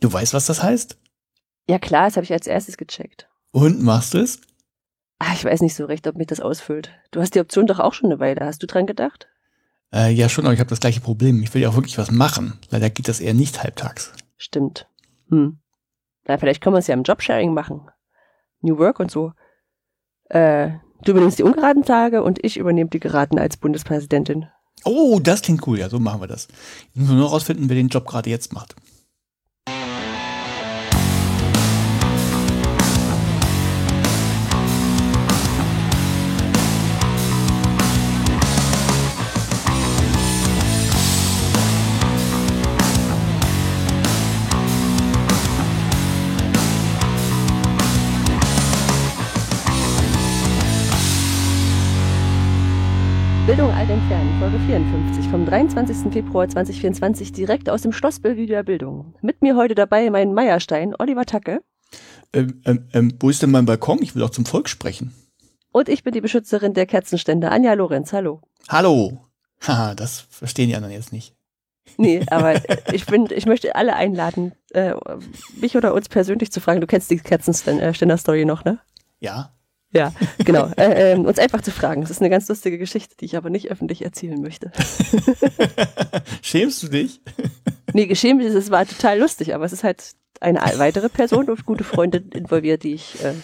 Du weißt, was das heißt? Ja klar, das habe ich als erstes gecheckt. Und machst du es? Ah, ich weiß nicht so recht, ob mich das ausfüllt. Du hast die Option doch auch schon eine Weile. Hast du dran gedacht? Äh, ja, schon, aber ich habe das gleiche Problem. Ich will ja auch wirklich was machen. Leider geht das eher nicht halbtags. Stimmt. Hm. Na, vielleicht können wir es ja im Jobsharing machen. New Work und so. Äh, du übernimmst die ungeraden Tage und ich übernehme die geraden als Bundespräsidentin. Oh, das klingt cool. Ja, so machen wir das. Ich muss nur rausfinden, wer den Job gerade jetzt macht. Folge 54 vom 23. Februar 2024 direkt aus dem Schloss Bellevue der Bildung. Mit mir heute dabei mein Meierstein, Oliver Tacke. Ähm, ähm, ähm, wo ist denn mein Balkon? Ich will auch zum Volk sprechen. Und ich bin die Beschützerin der Kerzenstände, Anja Lorenz. Hallo. Hallo. Haha, das verstehen die anderen jetzt nicht. Nee, aber ich, bin, ich möchte alle einladen, äh, mich oder uns persönlich zu fragen. Du kennst die Kerzenständer-Story noch, ne? Ja. Ja, genau. Äh, äh, uns einfach zu fragen. Das ist eine ganz lustige Geschichte, die ich aber nicht öffentlich erzählen möchte. Schämst du dich? Nee, geschämt ist es war total lustig, aber es ist halt eine weitere Person und gute Freundin involviert, die ich, äh,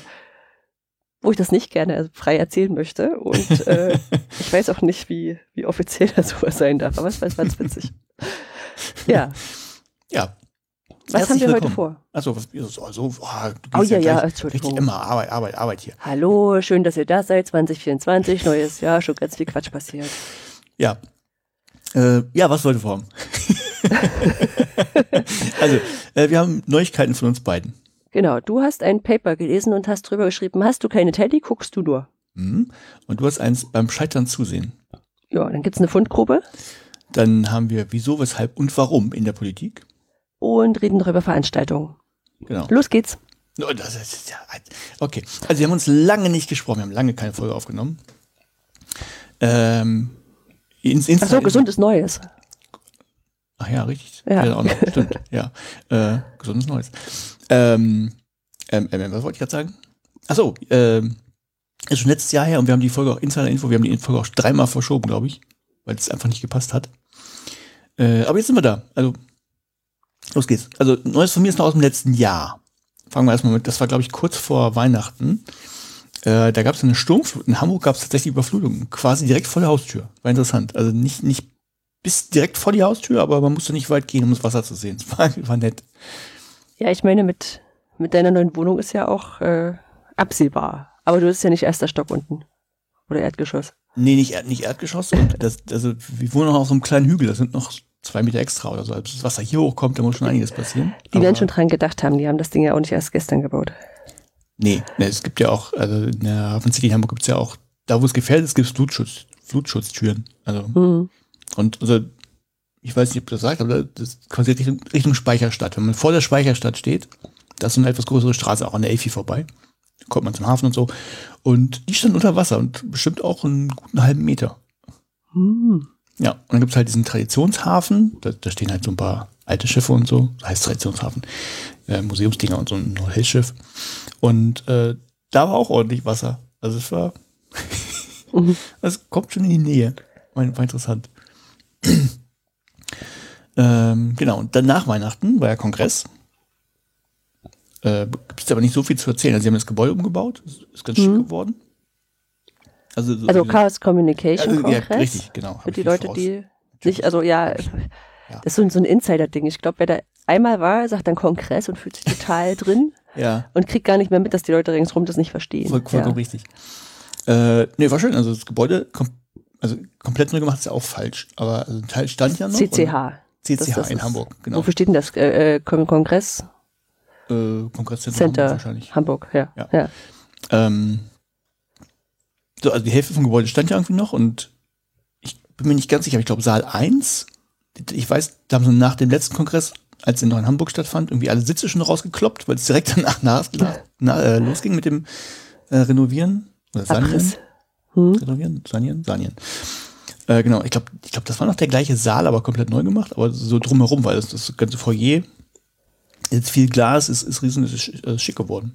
wo ich das nicht gerne frei erzählen möchte. Und äh, ich weiß auch nicht, wie, wie offiziell das sowas sein darf, aber es war ganz witzig. Ja. Ja, Was haben wir heute vor? Also, was, so, so, oh, du Oh ja, ja, gleich Entschuldigung. Richtig immer Arbeit, Arbeit, Arbeit hier. Hallo, schön, dass ihr da seid. 2024, neues Jahr, schon ganz viel Quatsch passiert. Ja. Äh, ja, was wollte vor? also, äh, wir haben Neuigkeiten von uns beiden. Genau, du hast ein Paper gelesen und hast drüber geschrieben, hast du keine Telly, guckst du nur. Mhm. Und du hast eins beim Scheitern zusehen. Ja, dann gibt's eine Fundgrube Dann haben wir wieso, weshalb und warum in der Politik. Und reden darüber Veranstaltungen. Genau. Los geht's. Oh, ja, okay. Also wir haben uns lange nicht gesprochen, wir haben lange keine Folge aufgenommen. Ähm, ins, ins Ach so, gesundes Neues. Ach ja, richtig. Ja. auch noch. Stimmt. Ja. Äh, gesundes Neues. Ähm, ähm, ähm, was wollte ich gerade sagen? Ach so, ähm, ist schon letztes Jahr her und wir haben die Folge auch Insider Info, wir haben die Folge auch dreimal verschoben, glaube ich, weil es einfach nicht gepasst hat. Äh, aber jetzt sind wir da. Also, los geht's. Also, Neues von mir ist noch aus dem letzten Jahr. Fangen wir erstmal mit, das war, glaube ich, kurz vor Weihnachten. Äh, da gab es eine Sturmflut. In Hamburg gab es tatsächlich Überflutungen, quasi direkt vor der Haustür. War interessant. Also nicht, nicht bis direkt vor die Haustür, aber man musste nicht weit gehen, um das Wasser zu sehen. Es war, war nett. Ja, ich meine, mit, mit deiner neuen Wohnung ist ja auch äh, absehbar. Aber du bist ja nicht erster Stock unten. Oder Erdgeschoss. Nee, nicht, Erd, nicht Erdgeschoss. Und das, also, wir wohnen noch auf so einem kleinen Hügel. Das sind noch zwei Meter extra oder so. Als das Wasser hier hochkommt, da muss schon einiges passieren. Die werden schon dran gedacht haben, die haben das Ding ja auch nicht erst gestern gebaut. Nee, nee, es gibt ja auch, also in der Hafen City in Hamburg gibt es ja auch, da wo es gefährdet ist, gibt es Flutschutz, Flutschutztüren. Also, Hm. und also, ich weiß nicht, ob das sagt, aber das ist quasi Richtung, Richtung Speicherstadt. Wenn man vor der Speicherstadt steht, da ist so eine etwas größere Straße auch an der Elfi vorbei. Da kommt man zum Hafen und so. Und die stand unter Wasser und bestimmt auch einen guten halben Meter. Hm. Ja, und dann gibt's halt diesen Traditionshafen, da, da stehen halt so ein paar alte Schiffe und so, das heißt Traditionshafen, äh, Museumsdinger und so ein Hotelschiff. Und äh, da war auch ordentlich Wasser. Also es war, es kommt schon in die Nähe. War, war interessant. ähm, genau, und dann nach Weihnachten war ja Kongress. Äh, Gibt es aber nicht so viel zu erzählen. Also sie haben das Gebäude umgebaut, ist, ist ganz Mhm. geworden. Also, so Also Chaos Communication also, ja, Kongress. richtig, genau. Für die Leute, voraus- die nicht, also ja, Ja. das ist so ein, so ein Insider-Ding. Ich glaube, wer da einmal war, sagt dann Kongress und fühlt sich total drin Ja, und kriegt gar nicht mehr mit, dass die Leute ringsherum das nicht verstehen. voll, vollkommen ja. richtig. Äh, nee, war schön. Also das Gebäude, kom also komplett neu gemacht ist ja auch falsch. Aber also ein Teil stand ja noch. CCH. CCH Das- das in Hamburg, genau. Wofür steht denn das? Äh, äh, Kon- Kongress Äh, Kongresszentrum Center Hamburg wahrscheinlich. Hamburg, ja. Ja. ja. Ähm, so, also die Hälfte vom Gebäude stand ja irgendwie noch und ich bin mir nicht ganz sicher, aber ich glaube Saal 1, ich weiß, da haben sie nach dem letzten Kongress, als der noch in Hamburg stattfand, irgendwie alle Sitze schon rausgekloppt, weil es direkt danach nach, na, äh, losging mit dem äh, Renovieren oder Sanieren. Hm? Renovieren, sanieren, sanieren. Äh, genau, ich glaube, ich glaub, das war noch der gleiche Saal, aber komplett neu gemacht, aber so drumherum, weil das, das ganze Foyer Jetzt viel Glas, ist, ist riesen ist, ist schick geworden.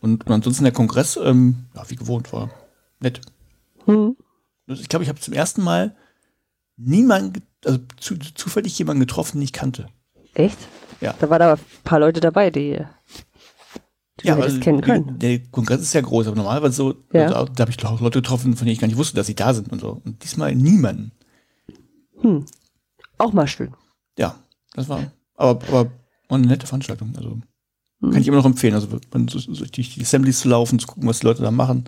Und, und ansonsten der Kongress, ähm, ja, wie gewohnt, war nett. Hm. Ich glaube, ich habe zum ersten Mal niemanden, also zu, zufällig jemanden getroffen, den ich kannte. Echt? Ja. Da waren aber ein paar Leute dabei, die, die Ja, also, kennen können. der Kongress ist ja groß, aber normalerweise so, Ja. also, da habe ich auch Leute getroffen, von denen ich gar nicht wusste, dass sie da sind und so. Und diesmal niemanden. Hm. Auch mal schön. Ja, das war, aber, aber war eine nette Veranstaltung. Also Hm. kann ich immer noch empfehlen. Also durch die Assemblies zu laufen, zu gucken, was die Leute da machen.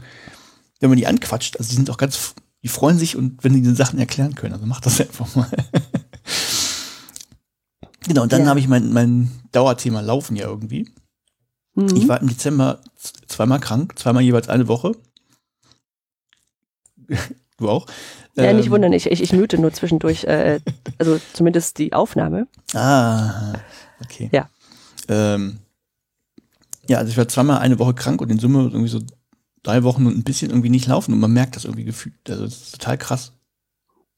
Wenn man die anquatscht, also die sind auch ganz, die freuen sich und wenn die diese Sachen erklären können, also macht das einfach mal. genau, und dann Ja. habe ich mein, mein Dauerthema Laufen ja irgendwie. Mhm. Ich war im Dezember zweimal krank, zweimal jeweils eine Woche. du auch? ja, nicht Ähm, wundern, ich, ich, ich mute nur zwischendurch, äh, also zumindest die Aufnahme. Ah, okay. Ja. Ähm, ja, also ich war zweimal eine Woche krank und in Summe irgendwie so drei Wochen und ein bisschen irgendwie nicht laufen und man merkt das irgendwie gefühlt. Also das ist total krass.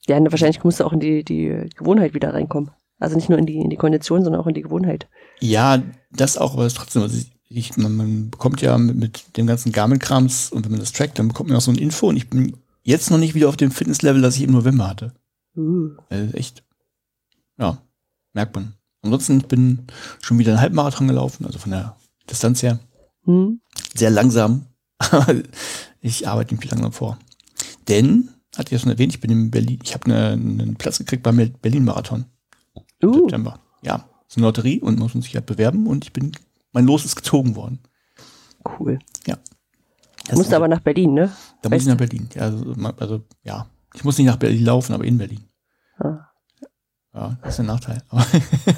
Ja, und wahrscheinlich musst du auch in die, die Gewohnheit wieder reinkommen. Also nicht nur in die, in die Kondition, sondern auch in die Gewohnheit. Ja, das auch, aber es ist trotzdem, also ich, ich, man, man bekommt ja mit, mit dem ganzen Garmin-Krams und wenn man das trackt, dann bekommt man auch so ein Info und ich bin jetzt noch nicht wieder auf dem Fitnesslevel, das ich im November hatte. Uh. Also echt, ja, merkt man. Ansonsten, ich bin schon wieder einen Halbmarathon gelaufen, also von der Distanz her. Hm. sehr langsam. Aber ich arbeite mich langsam vor. Denn, hatte ich ja schon erwähnt, ich bin in Berlin, ich habe eine, einen Platz gekriegt beim Berlin-Marathon im Uh. September. Ja, ist eine Lotterie und muss man sich halt bewerben und ich bin, mein Los ist gezogen worden. Cool. Das Musst aber nach Berlin, ne? da muss ich nach Berlin. Ja, also, also, ja, ich muss nicht nach Berlin laufen, aber in Berlin. Ah. Ja, das ist ein Nachteil. Aber,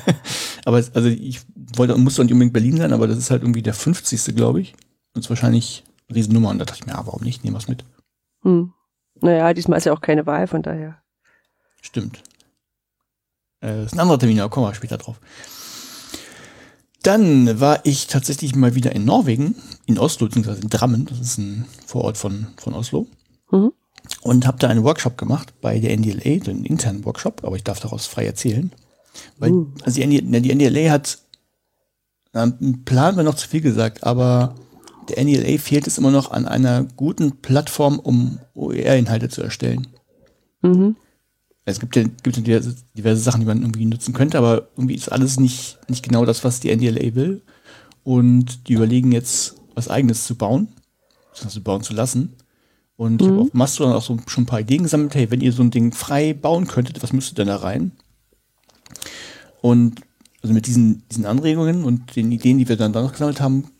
aber es, also ich wollte, musste nicht unbedingt Berlin sein, aber das ist halt irgendwie der 50. glaube ich. Und ist wahrscheinlich Riesennummer. Und da dachte ich mir, ja, warum nicht? Nehmen wir es mit. Hm. Naja, diesmal ist ja auch keine Wahl, von daher. Stimmt. Äh, ist ein anderer Termin, aber kommen wir später drauf. Dann war ich tatsächlich mal wieder in Norwegen, in Oslo, beziehungsweise in Drammen, das ist ein Vorort von, von Oslo. Mhm. Und habe da einen Workshop gemacht bei der NDLA, so einen internen Workshop, aber ich darf daraus frei erzählen. Weil Uh. also die, NDLA, die NDLA hat, ein Plan war noch zu viel gesagt, aber der NDLA fehlt es immer noch an einer guten Plattform, um OER-Inhalte zu erstellen. Mhm. Es gibt ja, gibt ja diverse, diverse Sachen, die man irgendwie nutzen könnte, aber irgendwie ist alles nicht, nicht genau das, was die NDLA will. Und die überlegen jetzt, was eigenes zu bauen, beziehungsweise bauen zu lassen. Und ich habe auf Mastodon auch so schon ein paar Ideen gesammelt, hey, wenn ihr so ein Ding frei bauen könntet, was müsstet ihr denn da rein? Und also mit diesen, diesen Anregungen und den Ideen, die wir dann da noch gesammelt haben,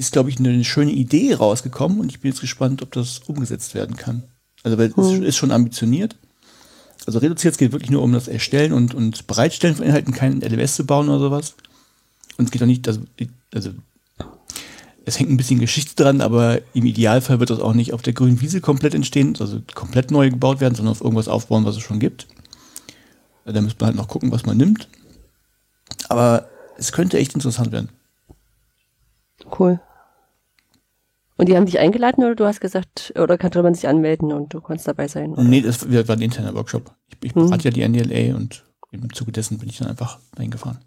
ist, glaube ich, eine schöne Idee rausgekommen und ich bin jetzt gespannt, ob das umgesetzt werden kann. Also, weil es ist schon ambitioniert. Also reduziert, es geht wirklich nur um das Erstellen und, und Bereitstellen von Inhalten, kein LMS zu bauen oder sowas. Und es geht auch nicht, also, also es hängt ein bisschen Geschichte dran, aber im Idealfall wird das auch nicht auf der grünen Wiese komplett entstehen, also komplett neu gebaut werden, sondern auf irgendwas aufbauen, was es schon gibt. Da müsste man halt noch gucken, was man nimmt. Aber es könnte echt interessant werden. Cool. Und die haben dich eingeladen oder du hast gesagt, oder konnte man sich anmelden und du konntest dabei sein? Oder? Nee, das war ein interner Workshop. Ich, ich Hm. berate ja die NDLA und im Zuge dessen bin ich dann einfach dahin gefahren.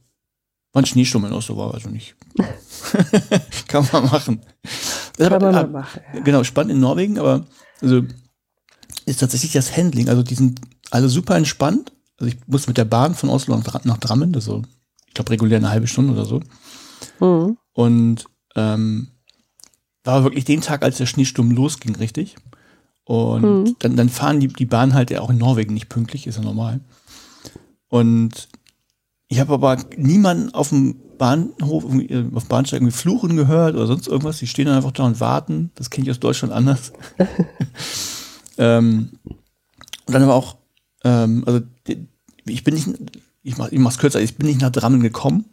War ein Schneesturm in Oslo, war also nicht. Kann man machen. Das Kann man mal ah, machen. Genau, spannend in Norwegen, aber also ist tatsächlich das Handling. Also die sind alle super entspannt. Also ich muss mit der Bahn von Oslo nach, Dra- nach Drammen, das ist so, ich glaube regulär eine halbe Stunde oder so. Mhm. Und ähm, war wirklich den Tag, als der Schneesturm losging, richtig. Und Mhm. dann, dann fahren die, die Bahn halt ja auch in Norwegen nicht pünktlich, ist ja normal. Und ich habe aber niemanden auf dem Bahnhof, äh, auf dem Bahnsteig irgendwie fluchen gehört oder sonst irgendwas. Die stehen dann einfach da und warten. Das kenne ich aus Deutschland anders. ähm, und dann aber auch, ähm, also ich bin nicht, ich mach, ich mach's kürzer, ich bin nicht nach Drammen gekommen.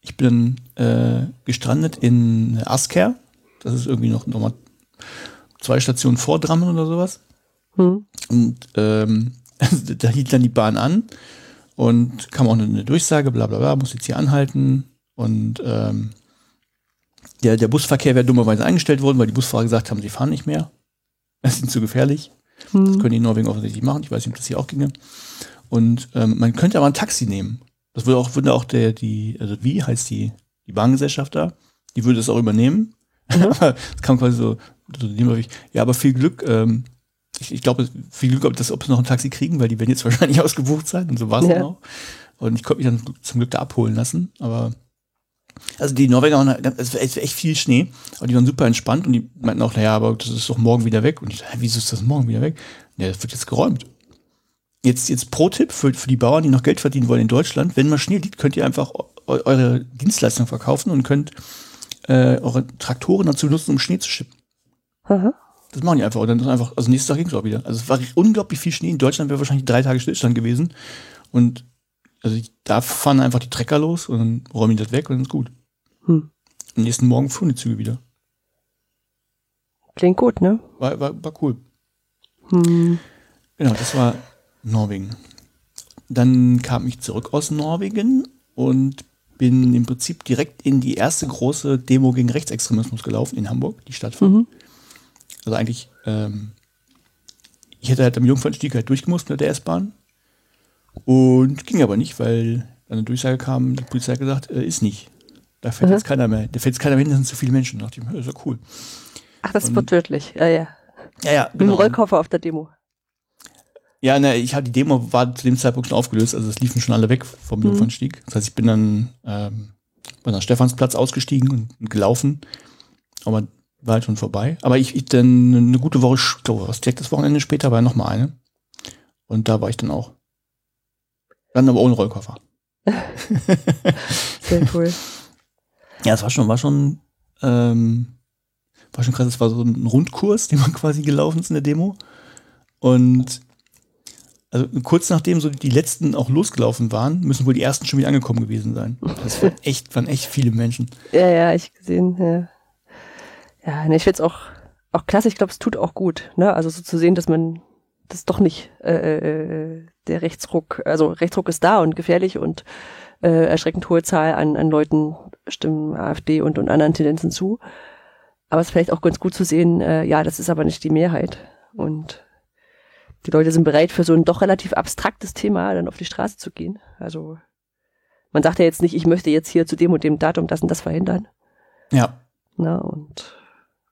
Ich bin äh, gestrandet in Asker. Das ist irgendwie noch nochmal zwei Stationen vor Drammen oder sowas. Mhm. Und ähm, da hielt dann die Bahn an und kam auch eine, eine Durchsage, bla bla bla, muss jetzt hier anhalten. Und ähm, der, der Busverkehr wäre dummerweise eingestellt worden, weil die Busfahrer gesagt haben, sie fahren nicht mehr. Das ist zu gefährlich. Das Mhm. können die in Norwegen offensichtlich machen. Ich weiß nicht, ob das hier auch ginge. Und ähm, man könnte aber ein Taxi nehmen. Das würde auch, würde auch der, die, also wie heißt die, die Bahngesellschaft da, die würde das auch übernehmen. Mhm. Es kam quasi so, so ja, aber viel Glück, ähm, ich, ich glaube, viel Glück, ob, das, ob sie noch ein Taxi kriegen, weil die werden jetzt wahrscheinlich ausgebucht sein und so war es ja. dann auch. Und ich konnte mich dann zum Glück da abholen lassen, aber also die Norweger waren, es war echt viel Schnee, aber die waren super entspannt und die meinten auch, naja, aber das ist doch morgen wieder weg. Und ich dachte, wieso ist das morgen wieder weg? Ja, das wird jetzt geräumt. Jetzt, jetzt Pro-Tipp für, für die Bauern, die noch Geld verdienen wollen in Deutschland. Wenn mal Schnee liegt, könnt ihr einfach eure Dienstleistung verkaufen und könnt äh, eure Traktoren dazu nutzen, um Schnee zu schippen. Aha. Das machen die einfach. Und dann ist einfach, also nächstes Tag ging es auch wieder. Also es war unglaublich viel Schnee. In Deutschland wäre wahrscheinlich drei Tage Stillstand gewesen. Und also ich, da fahren einfach die Trecker los und dann räumen die das weg und dann ist gut. Hm. Am nächsten Morgen fuhren die Züge wieder. Klingt gut, ne? War, war, war cool. Hm. Genau, das war Norwegen. Dann kam ich zurück aus Norwegen und bin im Prinzip direkt in die erste große Demo gegen Rechtsextremismus gelaufen in Hamburg, die stattfand. Mhm. Also eigentlich, ähm, ich hätte halt am Jungfernstieg halt durchgemusst mit der S-Bahn und ging aber nicht, weil eine Durchsage kam, die Polizei hat gesagt, äh, ist nicht. Da fährt mhm. jetzt keiner mehr. Da fährt jetzt keiner mehr hin, da sind zu viele Menschen. Da dachte ich, das ist ja cool. Ach, das und, wird tödlich. Ja, ja. Ja, ja. Genau. Mit dem Rollkoffer auf der Demo. Ja, ne, ich hatte die Demo war zu dem Zeitpunkt schon aufgelöst, also es liefen schon alle weg vom mhm. Jungfernstieg. Das heißt, ich bin dann ähm, bei der Stephansplatz ausgestiegen und, und, gelaufen, aber war halt schon vorbei. Aber ich, ich dann eine gute Woche, ich glaube, was direkt das Wochenende später war noch mal eine und da war ich dann auch. Dann aber ohne Rollkoffer. Sehr cool. Ja, es war schon, war schon, ähm, war schon krass. Es war so ein Rundkurs, den man quasi gelaufen ist in der Demo. Und also kurz nachdem so die letzten auch losgelaufen waren, müssen wohl die ersten schon wieder angekommen gewesen sein. Das waren echt, waren echt viele Menschen. Ja, ja, ich gesehen, ja. Ja, ne, ich finde es auch, auch klasse, ich glaube, es tut auch gut, ne? Also so zu sehen, dass man das doch nicht äh, äh, der Rechtsruck, also Rechtsruck ist da und gefährlich und äh, erschreckend hohe Zahl an, an Leuten stimmen AfD und, und anderen Tendenzen zu. Aber es ist vielleicht auch ganz gut zu sehen, äh, ja, das ist aber nicht die Mehrheit. Und die Leute sind bereit, für so ein doch relativ abstraktes Thema dann auf die Straße zu gehen. Also man sagt ja jetzt nicht, ich möchte jetzt hier zu dem und dem Datum das und das verhindern. Ja. Na, und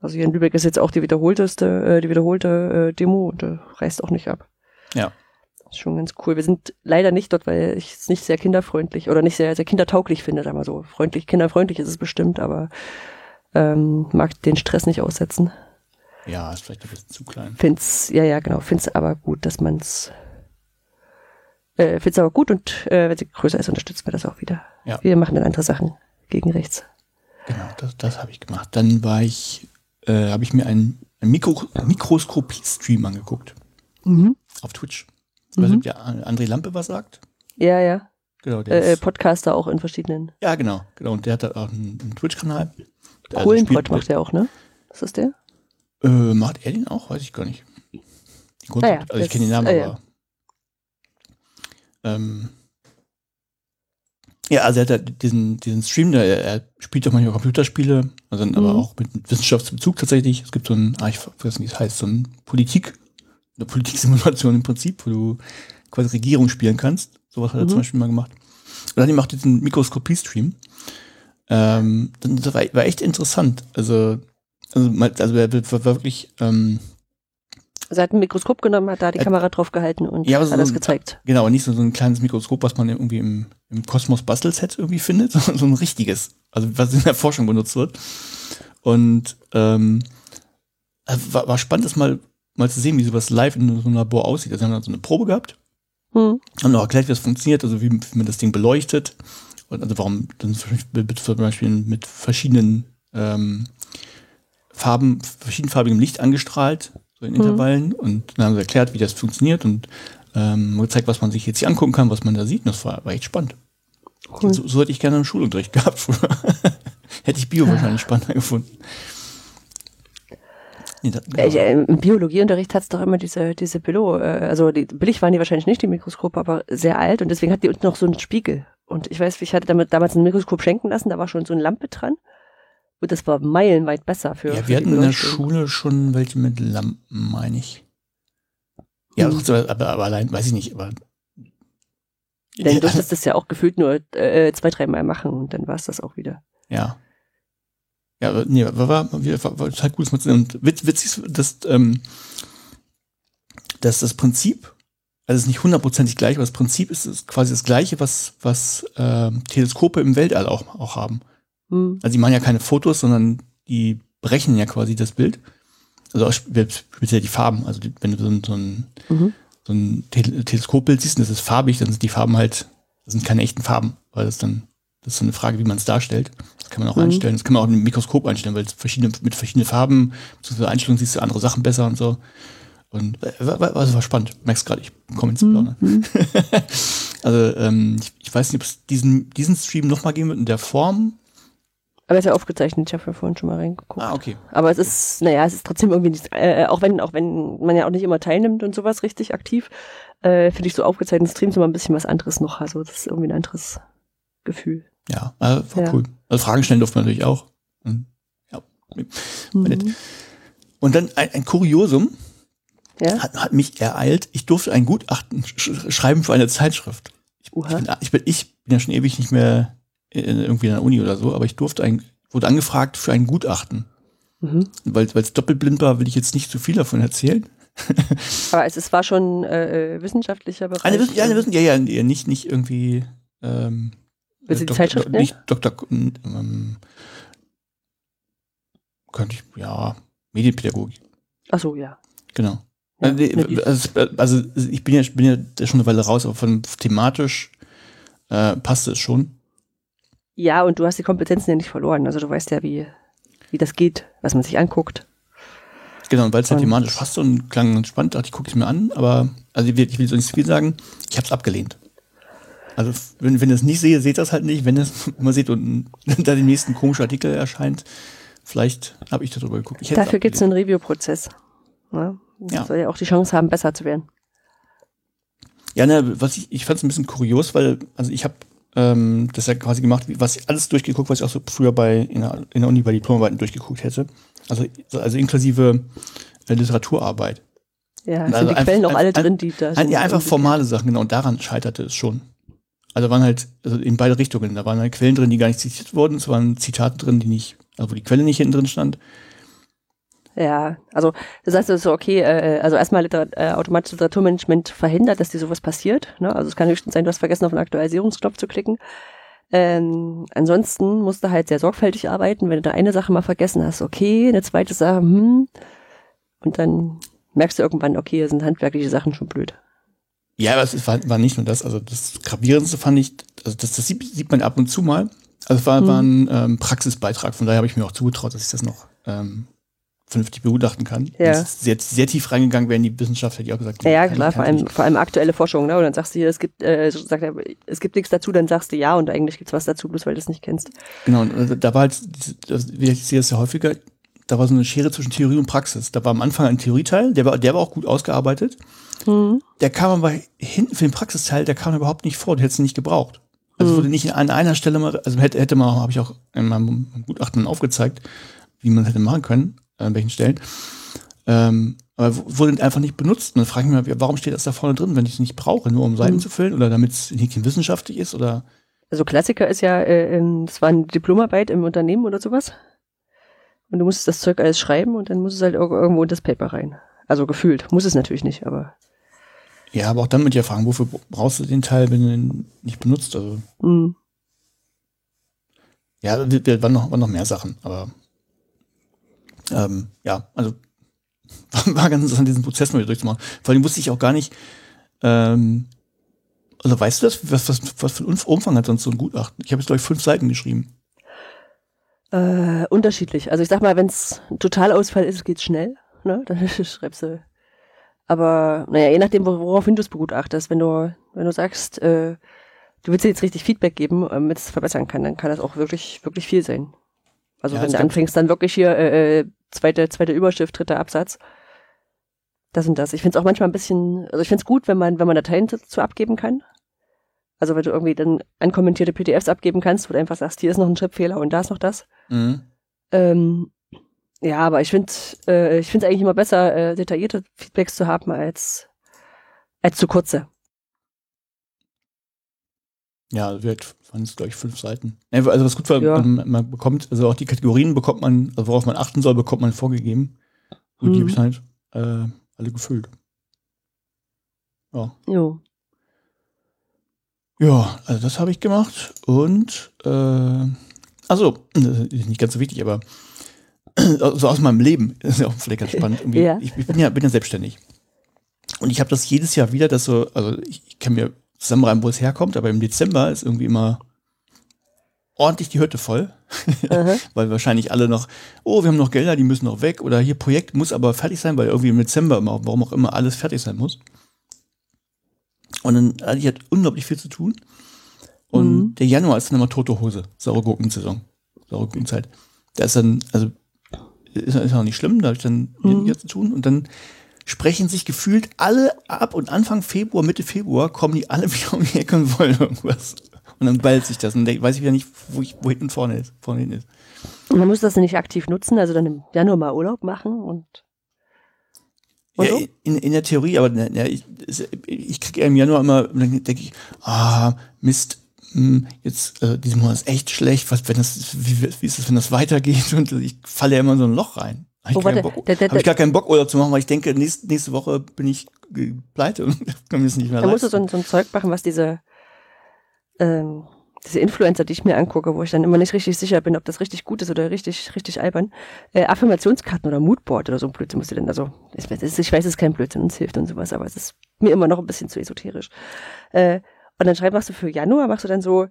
also hier in Lübeck ist jetzt auch die wiederholteste, äh, die wiederholte äh, Demo und äh, reißt auch nicht ab. Ja. Das ist schon ganz cool. Wir sind leider nicht dort, weil ich es nicht sehr kinderfreundlich oder nicht sehr, sehr kindertauglich finde, sagen wir so. Freundlich, kinderfreundlich ist es bestimmt, aber ähm, mag den Stress nicht aussetzen. Ja, ist vielleicht ein bisschen zu klein. Find's, ja, ja, genau. Find's aber gut, dass man's, äh, find's aber gut und äh, wenn sie größer ist, unterstützen wir das auch wieder. Ja. Wir machen dann andere Sachen gegen rechts. Genau, das, das habe ich gemacht. Dann war ich, äh, habe ich mir einen, einen Mikro, Mikroskopie-Stream angeguckt. Mhm. Auf Twitch. Ich mhm. weiß nicht, ob der André Lampe was sagt. Ja, ja. Genau, der äh, ist, Podcaster auch in verschiedenen. Ja, genau, genau. Und der hat auch einen, einen Twitch-Kanal. Coolen also macht er auch, ne? Ist der? Äh, macht er den auch? Weiß ich gar nicht. Naja, also ich kenne den Namen, äh, aber. Ähm, ja, also er hat diesen, diesen Stream, der, er spielt auch manchmal Computerspiele, also mhm. aber auch mit Wissenschaftsbezug tatsächlich. Es gibt so ein, ah, ich weiß nicht, wie es heißt, so ein Politik, eine Politiksimulation im Prinzip, wo du quasi Regierung spielen kannst. Sowas hat er mhm. zum Beispiel mal gemacht. Und dann macht diesen Mikroskopie-Stream. Ähm, das war, war echt interessant. Also also, also er war wirklich. Ähm, also er hat ein Mikroskop genommen, hat da die äh, Kamera drauf gehalten und ja, so alles gezeigt. Genau, nicht so, so ein kleines Mikroskop, was man irgendwie im, im Kosmos Bastelset irgendwie findet, sondern so ein richtiges, also was in der Forschung benutzt wird. Und ähm, war, war spannend, das mal, mal zu sehen, wie sowas live in so einem Labor aussieht. Also haben dann so eine Probe gehabt, hm. haben auch erklärt, wie das funktioniert, also wie, wie man das Ding beleuchtet und also warum dann zum Beispiel mit verschiedenen ähm, Farben, verschiedenfarbigem Licht angestrahlt, so in Intervallen. Mhm. Und dann haben sie erklärt, wie das funktioniert und ähm, gezeigt, was man sich jetzt hier angucken kann, was man da sieht. Und das war, war echt spannend. Cool. So, so, hätte ich gerne einen Schulunterricht gehabt früher. hätte ich Bio wahrscheinlich spannender gefunden. Nee, das, ja. Genau. Äh, Im Biologieunterricht hat es doch immer diese, diese Billo, äh, also die, billig waren die wahrscheinlich nicht, die Mikroskope, aber sehr alt und deswegen hat die unten noch so einen Spiegel. Und ich weiß, ich hatte damit damals ein Mikroskop schenken lassen, da war schon so eine Lampe dran. Und das war meilenweit besser für. Ja, wir hatten in der Schule schon welche mit Lampen, meine ich. Ja, hm. aber, aber allein, weiß ich nicht, aber Denn du durftest das ja auch gefühlt nur äh, zwei, dreimal machen und dann war es das auch wieder. Ja. Ja, aber nee, war, war, war, war, war total gut. Und witz, witzig ist, dass, ähm, dass das Prinzip, also es ist nicht hundertprozentig gleich, aber das Prinzip ist, ist quasi das gleiche, was, was ähm, Teleskope im Weltall auch, auch haben. Hm. Also die machen ja keine Fotos, sondern die berechnen ja quasi das Bild. Also auch speziell die Farben. Also wenn du so ein, so ein, Mhm. so ein Tele Teleskopbild siehst und das ist farbig, dann sind die Farben halt, das sind keine echten Farben, weil das dann, das ist so eine Frage, wie man es darstellt. Das kann man auch Mhm. einstellen. Das kann man auch im Mikroskop einstellen, weil es verschiedene, mit verschiedenen Farben, beziehungsweise Einstellungen siehst du andere Sachen besser und so. Und äh, also war spannend. Merkst gerade, ich komme ins Plaudern. Mhm. Also ähm, ich, ich weiß nicht, ob es diesen, diesen Stream nochmal geben wird in der Form. Aber es ist ja aufgezeichnet, ich habe ja vorhin schon mal reingeguckt. Ah, okay. Aber es ist, naja, es ist trotzdem irgendwie nicht, äh, auch wenn, auch wenn man ja auch nicht immer teilnimmt und sowas richtig aktiv, äh, finde ich so aufgezeichneten Streams immer ein bisschen was anderes noch. Also das ist irgendwie ein anderes Gefühl. Ja, äh, war Ja. cool. Also Fragen stellen durfte man natürlich auch. Und, ja. Mhm. Und dann ein, ein Kuriosum Ja? hat, hat mich ereilt. Ich durfte ein Gutachten sch schreiben für eine Zeitschrift. Ich Uha. bin, ich, bin, ich bin ja schon ewig nicht mehr irgendwie in der Uni oder so, aber ich durfte ein, wurde angefragt für ein Gutachten. Mhm. Weil es doppelblind war, will ich jetzt nicht zu viel davon erzählen. Aber es, es war schon äh, äh, wissenschaftlicher Bereich. Eine Wissen, ja, eine ja, ja, nee, nicht, nicht irgendwie. Ähm, Willst du die Dok- Zeitschrift nennen? Nicht Dr. Ähm, könnte ich, ja, Medienpädagogik, Ach so, ja. genau. Ja, also, die- also, also ich bin ja, bin ja schon eine Weile raus, aber von thematisch äh, passte es schon. Ja, und du hast die Kompetenzen ja nicht verloren. Also du weißt ja, wie, wie das geht, was man sich anguckt. Genau, und weil es halt Und- thematisch passte und klang ganz spannend, dachte ich, gucke ich mir an, aber also ich will, ich will so nicht so viel sagen, ich habe es abgelehnt. Also wenn, wenn ihr es nicht sehe, seht das halt nicht. Wenn es man sieht und da den nächsten komischen Artikel erscheint, vielleicht habe ich darüber geguckt. Ich Dafür gibt es einen Review-Prozess. Ne? Ja. Ja. Soll ja auch die Chance haben, besser zu werden. Ja, ne, was ich, ich fand es ein bisschen kurios, weil, also ich habe ähm, das ja quasi gemacht, wie, was alles durchgeguckt, was ich auch so früher bei in der, in der Uni bei Diplomarbeiten durchgeguckt hätte. Also, also inklusive äh, Literaturarbeit. Ja, Also sind die einfach- Quellen auch alle drin, die da sind ja, einfach formale Sachen, genau, und daran scheiterte es schon. Also waren halt, also in beide Richtungen. Da waren halt Quellen drin, die gar nicht zitiert wurden, es waren Zitate drin, die nicht, also wo die Quelle nicht hinten drin stand. Ja, also das heißt so, okay, äh, also erstmal Literat äh, automatisches Literaturmanagement verhindert, dass dir sowas passiert. Ne? Also es kann höchstens sein, du hast vergessen, auf den Aktualisierungsknopf zu klicken. Ähm, ansonsten musst du halt sehr sorgfältig arbeiten, wenn du da eine Sache mal vergessen hast, okay, eine zweite Sache, hm, und dann merkst du irgendwann, okay, hier sind handwerkliche Sachen schon blöd. Ja, aber es war, war nicht nur das. Also das Gravierendste fand ich, also das, das sieht, sieht man ab und zu mal. Also es war, war ein ähm, Praxisbeitrag, von daher habe ich mir auch zugetraut, dass ich das noch ähm, vernünftig begutachten kann. Ja. Wenn es sehr, sehr tief reingegangen wäre in die Wissenschaft, hätte ich auch gesagt, Ja, ja kann klar, kann vor allem, vor allem aktuelle Forschung, ne? Und dann sagst du hier, es gibt, äh, sagt er, es gibt nichts dazu, dann sagst du ja und eigentlich gibt's was dazu, bloß weil du es nicht kennst. Genau, und also da war halt, wie ich sehe das ja häufiger, da war so eine Schere zwischen Theorie und Praxis. Da war am Anfang ein Theorieteil, der war, der war auch gut ausgearbeitet. Mhm. Der kam aber hinten für den Praxisteil, der kam überhaupt nicht vor, der hätte es nicht gebraucht. Also Mhm. wurde nicht an einer Stelle mal, also hätte, hätte man, habe ich auch in meinem Gutachten aufgezeigt, wie man hätte machen können, an welchen Stellen. Ähm, aber wurde einfach nicht benutzt. Und dann frage ich mich mal, warum steht das da vorne drin, wenn ich es nicht brauche, nur um Seiten Mhm. zu füllen oder damit es nicht wissenschaftlich ist oder Also Klassiker ist ja, äh, ähm, das war eine Diplomarbeit im Unternehmen oder sowas. Und du musstest das Zeug alles schreiben und dann muss es halt ir- irgendwo in das Paper rein. Also gefühlt. Muss es natürlich nicht, aber ja, aber auch dann mit dir fragen, wofür brauchst du den Teil, wenn du den nicht benutzt? Also mh. Ja, wir, wir waren noch, waren noch mehr Sachen, aber ähm, ja, also war ganz interessant, diesen Prozess mal wieder durchzumachen. Vor allem wusste ich auch gar nicht, ähm, also weißt du das, was, was, was für einen Umfang hat sonst so ein Gutachten? Ich habe jetzt, glaube ich, fünf Seiten geschrieben. Äh, unterschiedlich. Also ich sag mal, wenn es ein Totalausfall ist, geht's schnell. Ne? Dann schreibst du. Aber naja, je nachdem, wor- woraufhin du es begutachtest. Wenn du, wenn du sagst, äh, du willst dir jetzt richtig Feedback geben, damit es verbessern kann, dann kann das auch wirklich, wirklich viel sein. Also Ja, wenn es du anfängst, dann wirklich hier äh, äh, zweite, zweite Überschrift, dritter Absatz. Das und das. Ich finde es auch manchmal ein bisschen, also ich finde es gut, wenn man, wenn man Dateien dazu abgeben kann. Also wenn du irgendwie dann ankommentierte PDFs abgeben kannst, wo du einfach sagst, hier ist noch ein Schriftfehler und da ist noch das. Mhm. Ähm, ja, aber ich finde äh, ich finde es eigentlich immer besser, äh, detaillierte Feedbacks zu haben als, als zu kurze. Ja, wird waren es, glaube ich, fünf Seiten. Also was gut war, ja. man, man, bekommt, also auch die Kategorien bekommt man, also worauf man achten soll, bekommt man vorgegeben. Und mhm. die habe ich halt äh, alle gefüllt. Ja. Jo. Ja, also das habe ich gemacht und äh, also nicht ganz so wichtig, aber so aus meinem Leben das ist ja auch vielleicht ganz spannend. ja. Ich, ich, bin ja bin ja selbstständig und ich habe das jedes Jahr wieder, dass so also ich, ich kann mir zusammenreimen, wo es herkommt, aber im Dezember ist irgendwie immer ordentlich die Hütte voll, weil wahrscheinlich alle noch, oh, wir haben noch Gelder, die müssen noch weg oder hier Projekt muss aber fertig sein, weil irgendwie im Dezember immer, warum auch immer alles fertig sein muss. Und dann hatte ich halt unglaublich viel zu tun. Und mhm. der Januar ist dann immer tote Hose, saure Gurkensaison, saure Gurkenzeit. Da ist dann, also ist, ist auch nicht schlimm, da habe ich dann mhm. zu tun. Und dann sprechen sich gefühlt alle ab und Anfang Februar, Mitte Februar kommen die alle wieder um die Ecke und wollen irgendwas. Und dann ballt sich das und dann weiß ich wieder nicht, wo, ich, wo hinten vorne ist, vorne hin ist. Und man muss das nicht aktiv nutzen, also dann im Januar mal Urlaub machen und ja, in, in der Theorie, aber ja, ich, ich kriege im Januar immer, dann denke ich, ah, Mist, hm, jetzt äh, diesen Monat ist echt schlecht, was, wenn das, wie, wie ist das, wenn das weitergeht? Und ich falle ja immer in so ein Loch rein. Habe ich, oh, Bock, hab ich gar keinen Bock, Urlaub zu machen, weil ich denke, nächste, nächste Woche bin ich pleite und kann mir das nicht mehr Da musst du so ein, so ein Zeug machen, was diese ähm, diese Influencer, die ich mir angucke, wo ich dann immer nicht richtig sicher bin, ob das richtig gut ist oder richtig, richtig albern, äh, Affirmationskarten oder Moodboard oder so ein Blödsinn musst du denn, also, ich weiß, ich weiß, es ist kein Blödsinn, uns hilft und sowas, aber es ist mir immer noch ein bisschen zu esoterisch. Äh, und dann schreib, machst du für Januar, machst du dann so,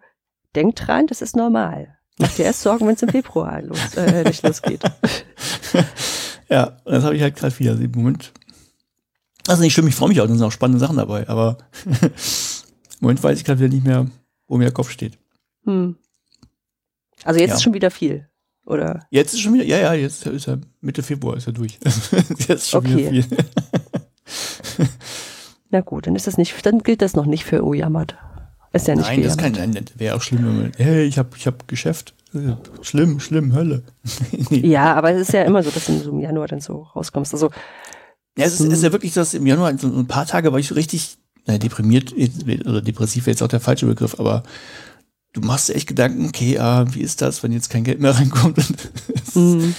denk dran, das ist normal. Mach dir erst Sorgen, wenn es im Februar los, äh, nicht losgeht. ja, das habe ich halt gerade wieder im Moment. Also nicht schlimm, ich freue mich auch, da sind auch spannende Sachen dabei, aber im Moment weiß ich gerade wieder nicht mehr, wo mir der Kopf steht. Hm. Also jetzt ja. ist schon wieder viel, oder? Jetzt ist schon wieder, ja, ja, jetzt ist er Mitte Februar ist er durch. jetzt ist schon okay. wieder viel. Na gut, dann ist das nicht, dann gilt das noch nicht für Ojamat. Ist ja nicht Nein, das kann, nein, wäre auch schlimm, wenn man, hey, ich habe ich hab Geschäft. Schlimm, schlimm, Hölle. ja, aber es ist ja immer so, dass du im Januar dann so rauskommst. Also, ja, es ist, ist ja wirklich so, dass im Januar so ein paar Tage war ich so richtig na, deprimiert oder depressiv wäre jetzt auch der falsche Begriff, aber du machst dir echt Gedanken, okay, ah, wie ist das, wenn jetzt kein Geld mehr reinkommt? mhm.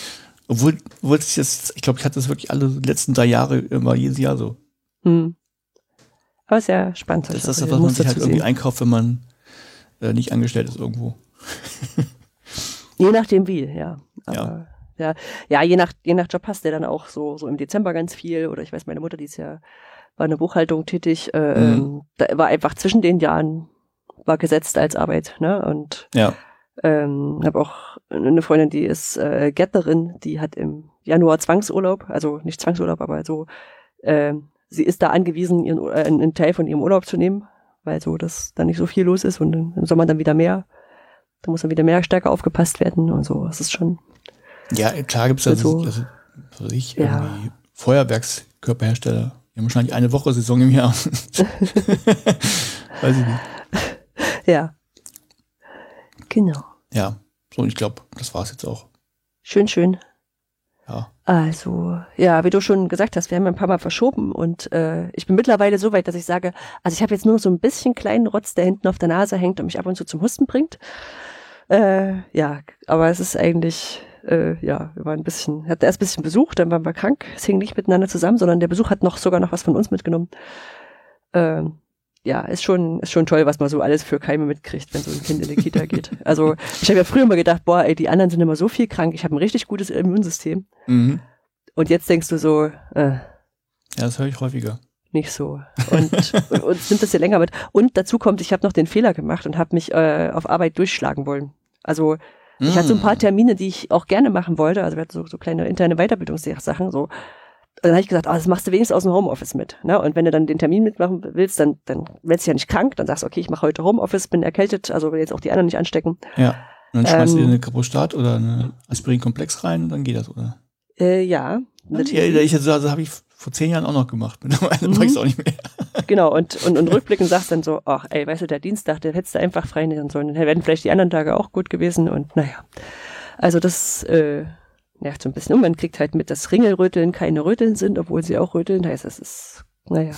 Obwohl, obwohl ich jetzt, ich glaube, ich hatte das wirklich alle letzten drei Jahre immer jedes Jahr so. Mhm. Aber sehr spannend. Das ist das, was man sich halt irgendwie einkauft, wenn man äh, nicht angestellt ist irgendwo. je nachdem wie, ja. Aber, ja. ja. Ja, je nach, je nach Job hast du dann auch so, so im Dezember ganz viel. Oder ich weiß, meine Mutter, die ist ja war in der Buchhaltung tätig. Äh, mhm. Ähm, da war einfach zwischen den Jahren war gesetzt als Arbeit, ne? Und ja. ähm, habe auch eine Freundin, die ist äh, Gärtnerin, die hat im Januar Zwangsurlaub, also nicht Zwangsurlaub, aber so, äh, sie ist da angewiesen, ihren, äh, einen Teil von ihrem Urlaub zu nehmen, weil so dass da nicht so viel los ist und im Sommer dann wieder mehr. Da muss dann wieder mehr stärker aufgepasst werden und so. Das ist schon. Ja, klar gibt es also, so, also, also ich, ja. Feuerwerkskörperhersteller wir haben wahrscheinlich eine Woche Saison im Jahr. Weiß ich nicht. Ja. Genau. Ja, so, und ich glaube, das war es jetzt auch. Schön, schön. Ja. Also, ja, wie du schon gesagt hast, wir haben ein paar Mal verschoben und äh, ich bin mittlerweile so weit, dass ich sage, also ich habe jetzt nur so ein bisschen kleinen Rotz, der hinten auf der Nase hängt und mich ab und zu zum Husten bringt. Äh, ja, aber es ist eigentlich äh, ja, wir waren ein bisschen, hat erst ein bisschen besucht, dann waren wir krank. Es hing nicht miteinander zusammen, sondern der Besuch hat noch sogar noch was von uns mitgenommen. Ähm, ja, ist schon, ist schon toll, was man so alles für Keime mitkriegt, wenn so ein Kind in die Kita geht. Also ich habe ja früher immer gedacht, boah, ey, die anderen sind immer so viel krank, ich habe ein richtig gutes Immunsystem. Mhm. Und jetzt denkst du so, äh, ja, das höre ich häufiger. Nicht so. Und, und, und nimmt das ja länger mit. Und dazu kommt, ich habe noch den Fehler gemacht und habe mich äh, auf Arbeit durchschlagen wollen. Also ich hatte so ein paar mm. Termine, die ich auch gerne machen wollte. Also wir hatten so, so kleine interne Weiterbildungssachen. So. Und dann habe ich gesagt, oh, das machst du wenigstens aus dem Homeoffice mit. Ne? Und wenn du dann den Termin mitmachen willst, dann, dann wärst du ja nicht krank. Dann sagst du, okay, ich mache heute Homeoffice, bin erkältet, also will jetzt auch die anderen nicht anstecken. Ja. Und dann schmeißt ähm, du dir eine Capostat oder eine Aspirin-Komplex rein und dann geht das, oder? Äh, ja. Ja, ich, also, also habe ich vor zehn Jahren auch noch gemacht. Mittlerweile mhm. mache ich es auch nicht mehr. Genau, und, und, und rückblickend sagst dann so, ach ey, weißt du, der Dienstag, der hättest du einfach frei nehmen sollen. Dann wären vielleicht die anderen Tage auch gut gewesen und naja. Also das äh, nervt so ein bisschen. Und man kriegt halt mit, dass Ringelröteln keine Röteln sind, obwohl sie auch röteln. Heißt, das ist, naja.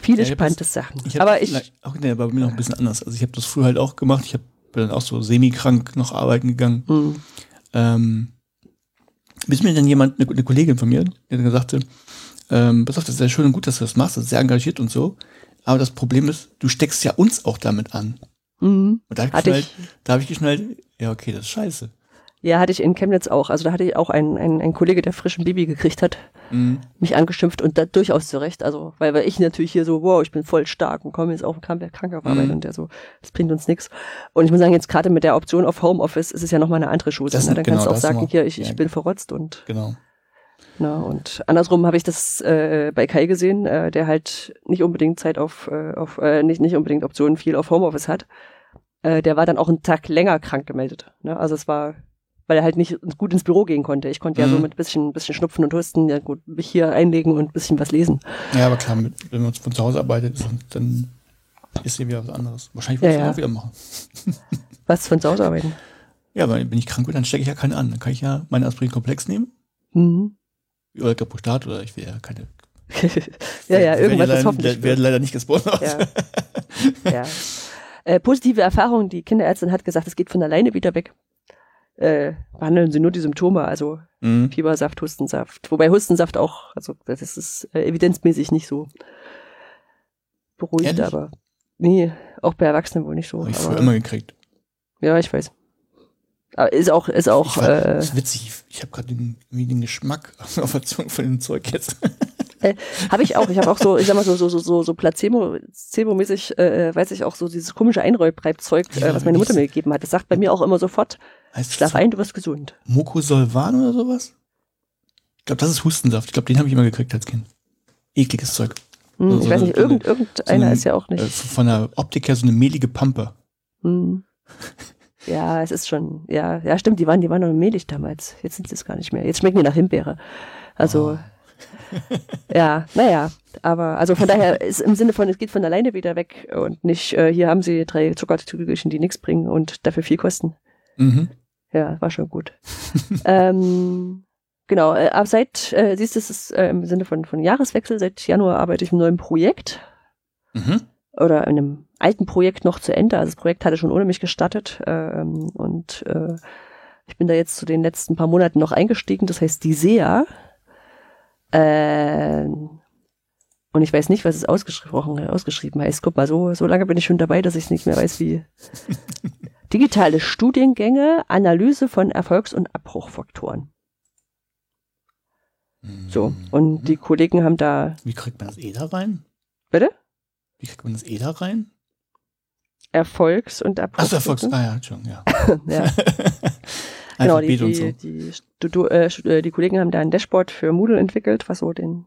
viele Ja, ich spannende Sachen. Ich Aber ich, Auch, nee, aber bei mir noch ein bisschen anders. Also ich habe das früher halt auch gemacht. Ich hab, bin dann auch so semi-krank noch arbeiten gegangen. hm, Ähm, bis mir dann jemand, eine, eine Kollegin von mir, die dann gesagt hat, ähm, pass auf, das ist ja schön und gut, dass du das machst, das ist sehr engagiert und so. Aber das Problem ist, du steckst ja uns auch damit an. hm, Und da habe ich, da hab ich geschnallt, ja, okay, das ist scheiße. Ja, hatte ich in Chemnitz auch. Also da hatte ich auch einen, einen, einen Kollege, der frisch ein Baby gekriegt hat, Mhm. mich angeschimpft und da durchaus zurecht. Also, weil, weil ich natürlich hier so, wow, ich bin voll stark und komme jetzt auf krank, krank auf Arbeit Mhm. und der so, das bringt uns nichts. Und ich muss sagen, jetzt gerade mit der Option auf Homeoffice ist es ja nochmal eine andere Schuhe. Das- Ne? Dann genau, kannst du auch sagen, hier, ich, ich ja. bin verrotzt und Genau. Na, und andersrum habe ich das äh, bei Kai gesehen, äh, der halt nicht unbedingt Zeit auf, äh, auf äh, nicht, nicht unbedingt Optionen viel auf Homeoffice hat. Äh, der war dann auch einen Tag länger krank gemeldet. Ne? Also es war, weil er halt nicht gut ins Büro gehen konnte. Ich konnte ja so Mhm. mit bisschen, bisschen Schnupfen und Husten ja gut mich hier einlegen und ein bisschen was lesen. Ja, aber klar, mit, wenn man von zu Hause arbeitet, dann ist ja wieder was anderes. Wahrscheinlich würde ich Ja, auch wieder machen. Was von zu Hause arbeiten. Ja, weil wenn ich krank bin, dann stecke ich ja keine an. Dann kann ich ja meinen Aspirin-Komplex nehmen. Mhm. Oder Capostat oder ich will ja keine. ja, ja, irgendwas ist hoffentlich. Werden leider nicht gesponsert. Ja. ja. Äh, positive Erfahrung, die Kinderärztin hat gesagt, es geht von alleine wieder weg. Äh, behandeln sie nur die Symptome, also Mhm. Fiebersaft, Hustensaft. Wobei Hustensaft auch, also das ist äh, evidenzmäßig nicht so beruhigt, Ehrlich? aber nee, auch bei Erwachsenen wohl nicht so. Habe ich früher immer gekriegt. ja, ich weiß. Aber ist auch, ist auch, ich war, äh, das ist witzig. Ich habe gerade den, irgendwie den Geschmack auf der Zunge von dem Zeug jetzt. habe ich auch. Ich habe auch so, ich sag mal so, so, so, so, so Placebo, Placebo-mäßig, äh, weiß ich auch so dieses komische Einrollbreibzeug, äh, was meine Mutter mir gegeben hat. Das sagt bei mir auch immer sofort, Heißt schlaf ein, du wirst gesund. Mokosolvan oder sowas? Ich glaube, das ist Hustensaft. Ich glaube, den habe ich immer gekriegt als Kind. Ekliges Zeug. Hm, So- ich so- weiß nicht, irgend, irgendeiner so ist ja auch Äh, nicht. von der Optik her so eine mehlige Pampe. Hm. Ja, es ist schon, ja, ja, stimmt, die waren, die waren noch mehlig damals. Jetzt sind sie es gar nicht mehr. Jetzt schmecken die nach Himbeere. Also, Oh. ja, naja, aber, also von daher ist im Sinne von, es geht von alleine wieder weg und nicht, äh, hier haben sie drei Zuckertügelchen, die nichts bringen und dafür viel kosten. Mhm. Ja, war schon gut. ähm, genau, äh, ab seit, äh, siehst du, es ist äh, im Sinne von, von Jahreswechsel, seit Januar arbeite ich im neuen Projekt Mhm. oder in einem alten Projekt noch zu Ende. Also das Projekt hatte schon ohne mich gestartet ähm, und äh, ich bin da jetzt zu den letzten paar Monaten noch eingestiegen. Das heißt die SEA. Ähm, und ich weiß nicht, was es ausgesprochen, ausgeschrieben heißt. Guck mal, so, so lange bin ich schon dabei, dass ich nicht mehr weiß, wie. Digitale Studiengänge, Analyse von Erfolgs- und Abbruchfaktoren. So. Und die Kollegen haben da, Wie kriegt man das E da rein? bitte? Wie kriegt man das E da rein? Erfolgs- und Achso, Erfolgs. Abbruchfaktoren. Ah ja, schon, ja. ja. Genau, die, die, so. die, Studu äh, äh, die Kollegen haben da ein Dashboard für Moodle entwickelt, was so den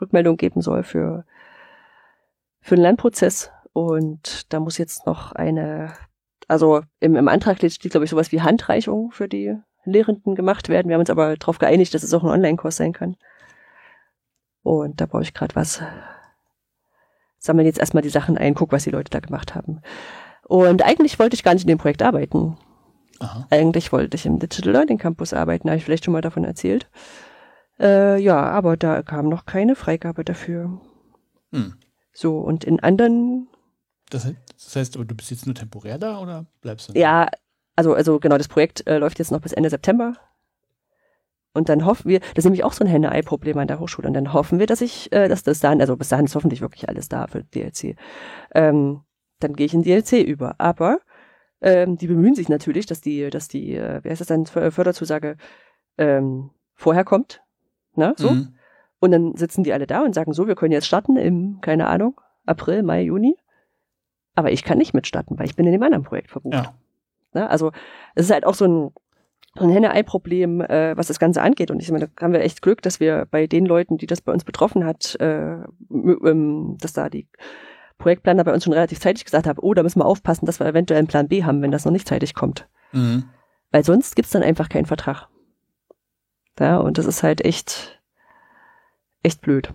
Rückmeldung geben soll für, für den Lernprozess. Und da muss jetzt noch eine, also im, im Antrag steht, glaube ich, sowas wie Handreichung für die Lehrenden gemacht werden. Wir haben uns aber darauf geeinigt, dass es auch ein Online-Kurs sein kann. Und da baue ich gerade was. Sammeln jetzt erstmal die Sachen ein, guck, was die Leute da gemacht haben. Und eigentlich wollte ich gar nicht in dem Projekt arbeiten. Aha. Eigentlich wollte ich im Digital Learning Campus arbeiten, habe ich vielleicht schon mal davon erzählt. Äh, ja, aber da kam noch keine Freigabe dafür. Hm. So, und in anderen, Das, heißt, das heißt, aber du bist jetzt nur temporär da oder bleibst du? ja, also, also genau, das Projekt äh, läuft jetzt noch bis Ende September. Und dann hoffen wir, das ist nämlich auch so ein Henne-Ei-Problem an der Hochschule. Und dann hoffen wir, dass ich, äh, dass das dann, also bis dahin ist hoffentlich wirklich alles da für DLC. Ähm, dann gehe ich in DLC über. Aber ähm, die bemühen sich natürlich, dass die, dass die, äh, wie heißt das dann, För- Förderzusage ähm, vorher kommt. Ne? So. Mhm. Und dann sitzen die alle da und sagen, so, wir können jetzt starten im, keine Ahnung, April, Mai, Juni. Aber ich kann nicht mitstarten, weil ich bin in dem anderen Projekt verbucht. Ja. Ne? Also es ist halt auch so ein, so ein Henne-Ei-Problem, äh, was das Ganze angeht. Und ich meine, da haben wir echt Glück, dass wir bei den Leuten, die das bei uns betroffen hat, äh, ähm, dass da die Projektplaner bei uns schon relativ zeitig gesagt haben, oh, da müssen wir aufpassen, dass wir eventuell einen Plan B haben, wenn das noch nicht zeitig kommt. Mhm. Weil sonst gibt's dann einfach keinen Vertrag. Ja, und das ist halt echt, echt blöd.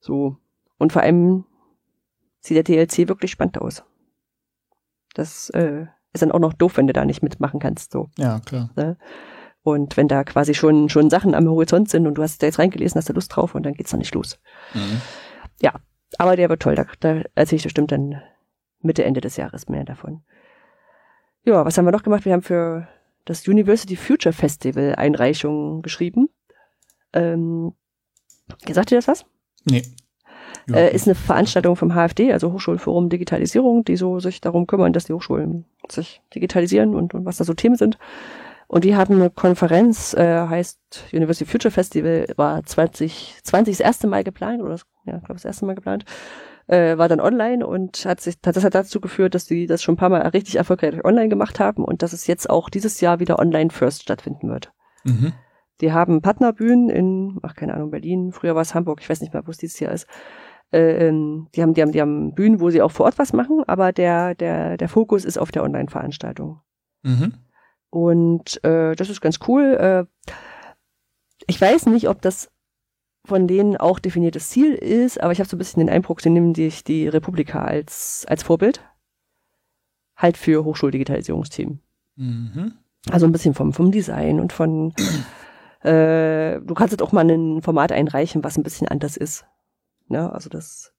So. Und vor allem sieht der DLC wirklich spannend aus. Das äh, ist dann auch noch doof, wenn du da nicht mitmachen kannst. So. Ja, klar. Und wenn da quasi schon, schon Sachen am Horizont sind und du hast da jetzt reingelesen, hast du Lust drauf und dann geht's noch nicht los. Mhm. aber der wird toll, da, da erzähle ich bestimmt dann Mitte, Ende des Jahres mehr davon. Ja, was haben wir noch gemacht? Wir haben für das University Future Festival Einreichungen geschrieben. Ähm, sagt ihr das was? Nee. Äh, ist eine Veranstaltung vom HFD, also Hochschulforum Digitalisierung, die so sich darum kümmern, dass die Hochschulen sich digitalisieren und, und was da so Themen sind. Und die hatten eine Konferenz, äh, heißt University Future Festival, war 20, 20 das erste Mal geplant, oder ja, ich glaube das erste Mal geplant, äh, war dann online und hat sich, das hat dazu geführt, dass die das schon ein paar Mal richtig erfolgreich online gemacht haben und dass es jetzt auch dieses Jahr wieder online first stattfinden wird. Mhm. Die haben Partnerbühnen in, ach keine Ahnung, Berlin, früher war es Hamburg, ich weiß nicht mehr, wo es dieses Jahr ist. Äh, ähm, die haben, die haben, die haben Bühnen, wo sie auch vor Ort was machen, aber der, der, der Fokus ist auf der Online-Veranstaltung. Mhm. Und äh, das ist ganz cool. Äh, ich weiß nicht, ob das von denen auch definiertes Ziel ist, aber ich habe so ein bisschen den Eindruck, sie nehmen sich die Republika als, als Vorbild. Halt für Hochschuldigitalisierungsthemen. Mhm. Also ein bisschen vom, vom Design und von, äh, du kannst jetzt auch mal ein Format einreichen, was ein bisschen anders ist. Ne? Also das.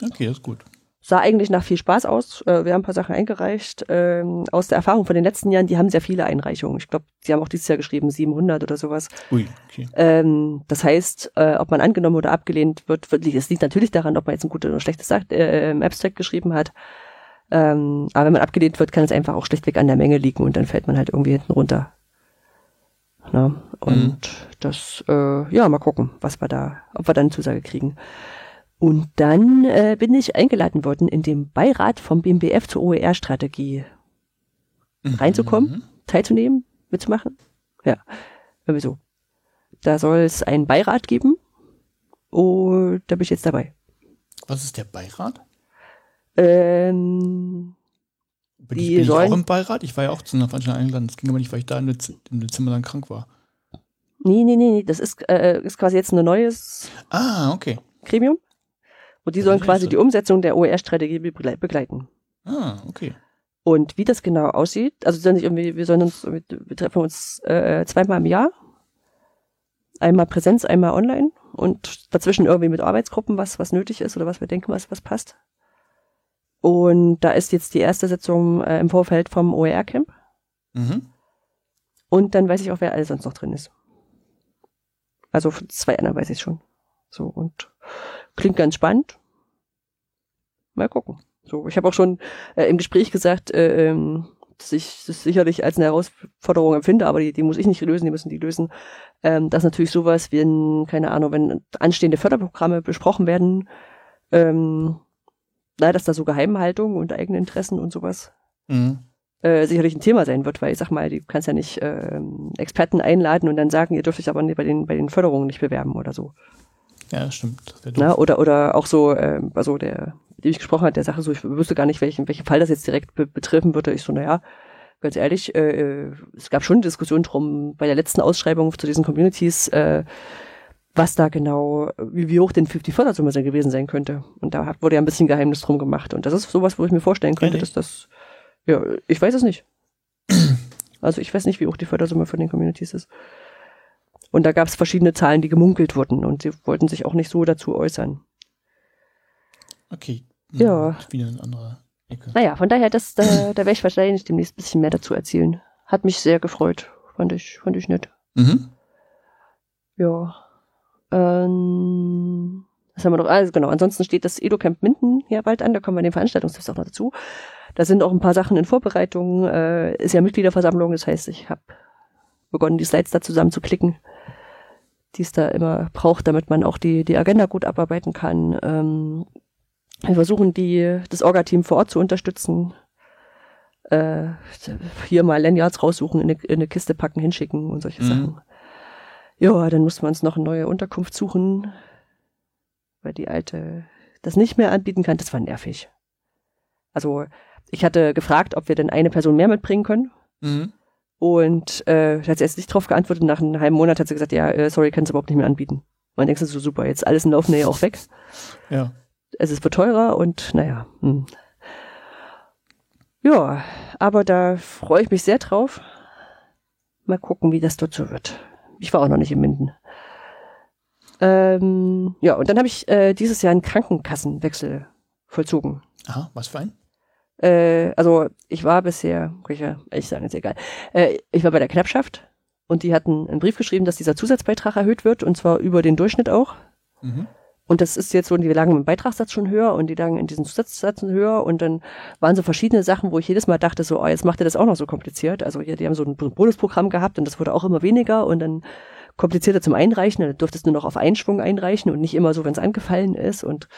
Okay, das ist gut sah eigentlich nach viel Spaß aus. Äh, wir haben ein paar Sachen eingereicht. Ähm, aus der Erfahrung von den letzten Jahren, die haben sehr viele Einreichungen. Ich glaube, sie haben auch dieses Jahr geschrieben 700 oder sowas. Ui, okay. Ähm, das heißt, äh, ob man angenommen oder abgelehnt wird, wird es liegt natürlich daran, ob man jetzt ein gutes oder schlechtes äh, Abstract geschrieben hat. Ähm, aber wenn man abgelehnt wird, kann es einfach auch schlichtweg an der Menge liegen und dann fällt man halt irgendwie hinten runter. Na? Und mhm. das, äh, ja, mal gucken, was wir da, ob wir dann eine Zusage kriegen. Und dann äh, bin ich eingeladen worden, in dem Beirat vom BMBF zur OER-Strategie mhm. reinzukommen, teilzunehmen, mitzumachen. Ja, irgendwie so. Da soll es einen Beirat geben und da bin ich jetzt dabei. Was ist der Beirat? Ähm, bin ich, bin ich auch im Beirat? Ich war ja auch zu einer Veranstaltung eingeladen. Das ging aber nicht, weil ich da im Dezember dann krank war. Nee, nee, nee, das ist, äh, ist quasi jetzt ein neues ah, okay. Gremium. Und die sollen quasi die Umsetzung der OER-Strategie begleiten. Ah, okay. Und wie das genau aussieht, also sollen irgendwie, wir sollen uns, wir treffen uns äh, zweimal im Jahr. Einmal Präsenz, einmal online und dazwischen irgendwie mit Arbeitsgruppen, was, was nötig ist oder was wir denken, was, was passt. Und da ist jetzt die erste Sitzung äh, im Vorfeld vom OER-Camp. Mhm. Und dann weiß ich auch, wer alles sonst noch drin ist. Also zwei anderen weiß ich schon. So, und Klingt ganz spannend. Mal gucken. So, ich habe auch schon äh, im Gespräch gesagt, äh, ähm, dass ich das sicherlich als eine Herausforderung empfinde, aber die, die muss ich nicht lösen, die müssen die lösen. Ähm, dass natürlich sowas wie, ein, keine Ahnung, wenn anstehende Förderprogramme besprochen werden, ähm, na, dass da so Geheimhaltung und eigene Interessen und sowas mhm. äh, sicherlich ein Thema sein wird, weil ich sag mal, du kannst ja nicht äh, Experten einladen und dann sagen, ihr dürft euch aber bei den, bei den Förderungen nicht bewerben oder so. Ja, das stimmt. Na, oder, oder auch so, äh, also der, mit dem ich gesprochen hat, der Sache so, ich wüsste gar nicht, welchen, welchen Fall das jetzt direkt be betreffen würde. Ich so, naja, ganz ehrlich, äh, äh, es gab schon Diskussionen drum bei der letzten Ausschreibung zu diesen Communities, äh, was da genau, wie, wie hoch denn die Fördersumme gewesen sein könnte. Und da wurde ja ein bisschen Geheimnis drum gemacht. Und das ist sowas, wo ich mir vorstellen könnte, okay. dass das, ja, ich weiß es nicht. Also ich weiß nicht, wie hoch die Fördersumme von den Communities ist. Und da gab es verschiedene Zahlen, die gemunkelt wurden und sie wollten sich auch nicht so dazu äußern. Okay. Ja. Wieder eine andere Ecke. Naja, von daher, das, da, da werde ich wahrscheinlich demnächst ein bisschen mehr dazu erzählen. Hat mich sehr gefreut. Fand ich, fand ich nett. Mhm. Ja. Ähm, was haben wir noch? Also genau, ansonsten steht das Edo-Camp Minden hier bald an, da kommen wir den Veranstaltungstipps auch noch dazu. Da sind auch ein paar Sachen in Vorbereitung. Äh, ist ja Mitgliederversammlung, das heißt, ich habe begonnen, die Slides da zusammen zu klicken die es da immer braucht, damit man auch die, die Agenda gut abarbeiten kann. Ähm, wir versuchen, die, das Orga-Team vor Ort zu unterstützen. Äh, hier mal Lanyards raussuchen, in eine, in eine Kiste packen, hinschicken und solche mhm. Sachen. Ja, dann mussten wir uns noch eine neue Unterkunft suchen, weil die alte das nicht mehr anbieten kann. Das war nervig. Also ich hatte gefragt, ob wir denn eine Person mehr mitbringen können. Mhm. Und äh, hat sie erst nicht drauf geantwortet. Nach einem halben Monat hat sie gesagt, ja, äh, sorry, kann es überhaupt nicht mehr anbieten. Und dann denkst du so, super, jetzt alles in laufender auch weg. Ja. Es ist für teurer und naja. Hm. Ja, aber da freue ich mich sehr drauf. Mal gucken, wie das dort so wird. Ich war auch noch nicht in Minden. Ähm, ja, und dann habe ich äh, dieses Jahr einen Krankenkassenwechsel vollzogen. Aha, was für ein? Äh, also ich war bisher, kann ich ja ehrlich sagen, ist egal. Äh, ich war bei der Knappschaft und die hatten einen Brief geschrieben, dass dieser Zusatzbeitrag erhöht wird und zwar über den Durchschnitt auch. Mhm. Und das ist jetzt so, die lagen im Beitragssatz schon höher und die lagen in diesen Zusatzsätzen höher und dann waren so verschiedene Sachen, wo ich jedes Mal dachte, so, oh, jetzt macht ihr das auch noch so kompliziert. Also hier, die haben so ein Bonusprogramm gehabt und das wurde auch immer weniger und dann komplizierter zum Einreichen. Da durftest du nur noch auf Einschwung einreichen und nicht immer so, wenn es angefallen ist. Und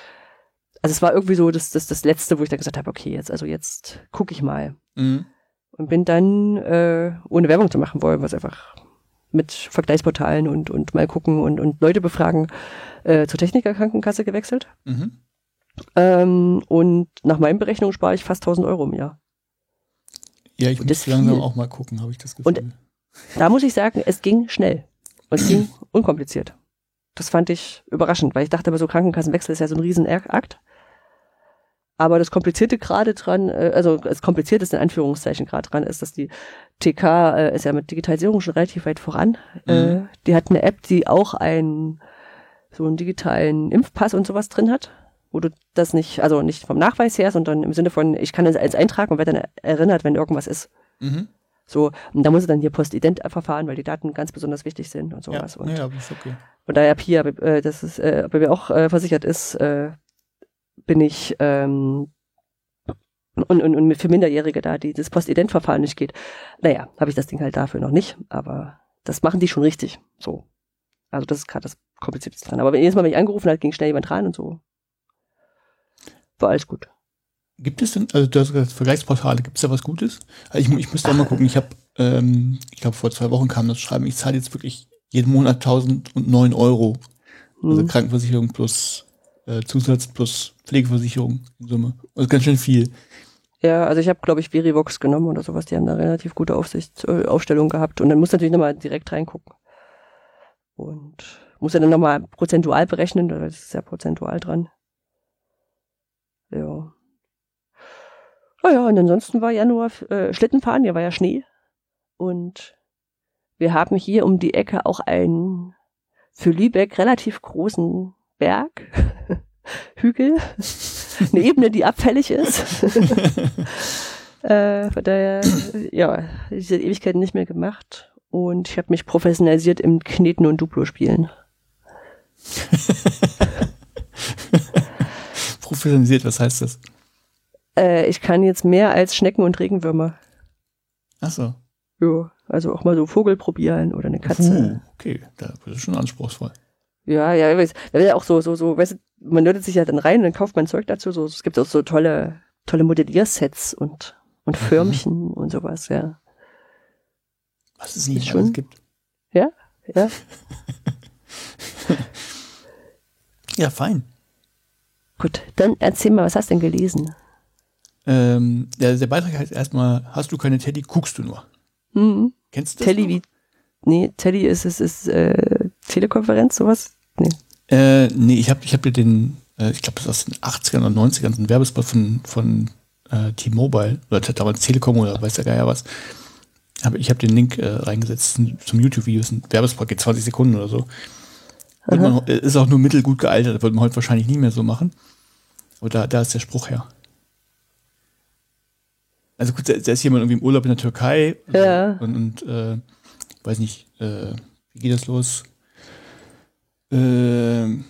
also es war irgendwie so das, das, das Letzte, wo ich dann gesagt habe, okay, jetzt, also jetzt gucke ich mal. Mhm. Und bin dann, äh, ohne Werbung zu machen wollen, was einfach mit Vergleichsportalen und, und mal gucken und, und Leute befragen, äh, zur Technikerkrankenkasse gewechselt. Mhm. Ähm, und nach meinen Berechnungen spare ich fast 1000 Euro im Jahr. Ja, ich Und muss langsam viel. auch mal gucken, habe ich das Gefühl. Und- Da muss ich sagen, es ging schnell und es ging unkompliziert. Das fand ich überraschend, weil ich dachte, aber so Krankenkassenwechsel ist ja so ein Riesenakt. Aber das Komplizierte gerade dran, äh, also das Komplizierteste in Anführungszeichen gerade dran ist, dass die TK äh, ist ja mit Digitalisierung schon relativ weit voran. Äh, Mhm. die hat eine App, die auch einen so einen digitalen Impfpass und sowas drin hat, wo du das nicht, also nicht vom Nachweis her, sondern im Sinne von, ich kann es als eintragen und werde dann erinnert, wenn irgendwas ist. mhm. So, und da muss es dann hier Postident-Verfahren, weil die Daten ganz besonders wichtig sind und Ja, sowas. Und, ja, ja, ist okay. und da ja Pia, äh, das ist, äh, bei mir auch äh, versichert ist, äh, bin ich ähm, und, und, und für Minderjährige da, die das Postident-Verfahren nicht geht. Naja, habe ich das Ding halt dafür noch nicht, aber das machen die schon richtig. So. Also das ist gerade das Komplizierteste dran. Aber wenn jedes Mal, wenn ich angerufen hat, ging schnell jemand ran und so. War alles gut. Gibt es denn, also du hast gesagt, Vergleichsportale, gibt es da was Gutes? Also ich, ich müsste auch mal gucken, ich habe, ähm, ich glaube vor zwei Wochen kam das Schreiben, ich zahle jetzt wirklich jeden Monat 1009 Euro. Also Hm. Krankenversicherung plus äh, Zusatz plus Pflegeversicherung in Summe. Also ganz schön viel. Ja, also ich habe, glaube ich, Verivox genommen oder sowas. Die haben da relativ gute Aufsicht, äh, Aufstellung gehabt. Und dann muss natürlich nochmal direkt reingucken. Und muss ja dann nochmal prozentual berechnen, das ist ja prozentual dran. Ja. Naja, und ansonsten war Januar äh, Schlittenfahren, hier war ja Schnee. Und wir haben hier um die Ecke auch einen für Lübeck relativ großen Berg, Hügel, eine Ebene, die abfällig ist. äh, von daher, ja, ich seit Ewigkeiten nicht mehr gemacht. Und ich habe mich professionalisiert im Kneten und Duplo-Spielen. Professionalisiert, was heißt das? Äh, ich kann jetzt mehr als Schnecken und Regenwürmer. Achso. Ja, also auch mal so Vogel probieren oder eine Katze. Uh, okay, da das ist schon anspruchsvoll. Ja, ja, weiß, da wird ja auch so, so, so, weißt du, man nötet sich ja dann rein und dann kauft man Zeug dazu. So, es gibt auch so tolle, tolle Modelliersets und, und Förmchen und sowas, ja. Was es nicht schon- gibt. Ja, Ja, fein. gut. Dann erzähl mal, was hast du denn gelesen? Ähm, der, der Beitrag heißt erstmal, hast du keine Teddy, guckst du nur. Mhm. Kennst du das? Noch? wie, nee, Telly ist, ist, ist, äh, Telekonferenz, sowas? Nee. Äh, nee, ich habe ich hab dir den, äh, ich glaube, das ist aus den 80ern oder 90ern, so ein Werbespot von, von äh, T-Mobile oder damals Telekom oder weiß der Geier was. Hab, ich habe den Link äh, reingesetzt zum- YouTube-Video. ist ein Werbespot, geht 20 Sekunden oder so. Man, äh, ist auch nur mittelgut gealtert, würde man heute wahrscheinlich nie mehr so machen. Aber da, da ist der Spruch her. Also gut, da, da ist jemand irgendwie im Urlaub in der Türkei Ja. und, und äh, weiß nicht, äh, wie geht das los? Ähm,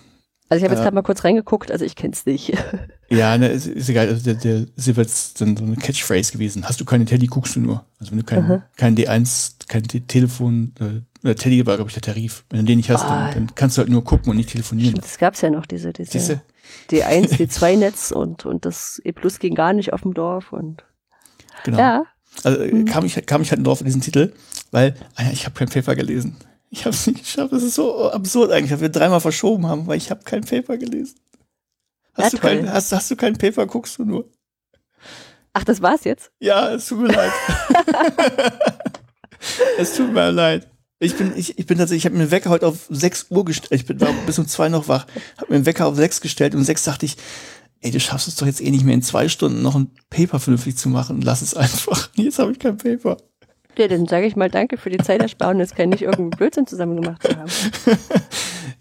Also ich habe jetzt Äh, gerade mal kurz reingeguckt, also ich kenn's nicht. Ja, ne, ist, ist egal. Also der, der ist jeweils dann so eine Catchphrase gewesen. Hast du keine Teddy, guckst du nur. Also wenn du kein, Aha. kein D1, kein Te Telefon, äh, oder Teddy war, glaube ich, der Tarif. Wenn du den nicht hast, Ah. dann, dann kannst du halt nur gucken und nicht telefonieren. Das gab's ja noch, diese, diese Siehste? D1, D2-Netz und, und das E Plus ging gar nicht auf dem Dorf und Genau. ja. Also äh, Mhm. kam, ich, kam ich halt drauf in diesen Titel, weil ah ja, ich habe kein Paper gelesen. Ich habe es nicht geschafft. Das ist so absurd eigentlich, dass wir dreimal verschoben haben, weil ich habe kein Paper gelesen. Ja, Hast, du toll. kein, hast, hast du kein Paper, guckst du nur. Ach, das war's jetzt? Ja, es tut mir leid. es tut mir leid. Ich bin, ich, ich bin tatsächlich, ich habe mir den Wecker heute auf 6 Uhr gestellt. Ich bin war bis um 2 noch wach. Habe mir den Wecker auf 6 gestellt und um 6 dachte ich, ey, du schaffst es doch jetzt eh nicht mehr in zwei Stunden noch ein Paper vernünftig zu machen. Lass es einfach. Jetzt habe ich kein Paper. Ja, dann sage ich mal danke für die Zeitersparnis, kann nicht irgendeinen Blödsinn zusammen gemacht zu haben.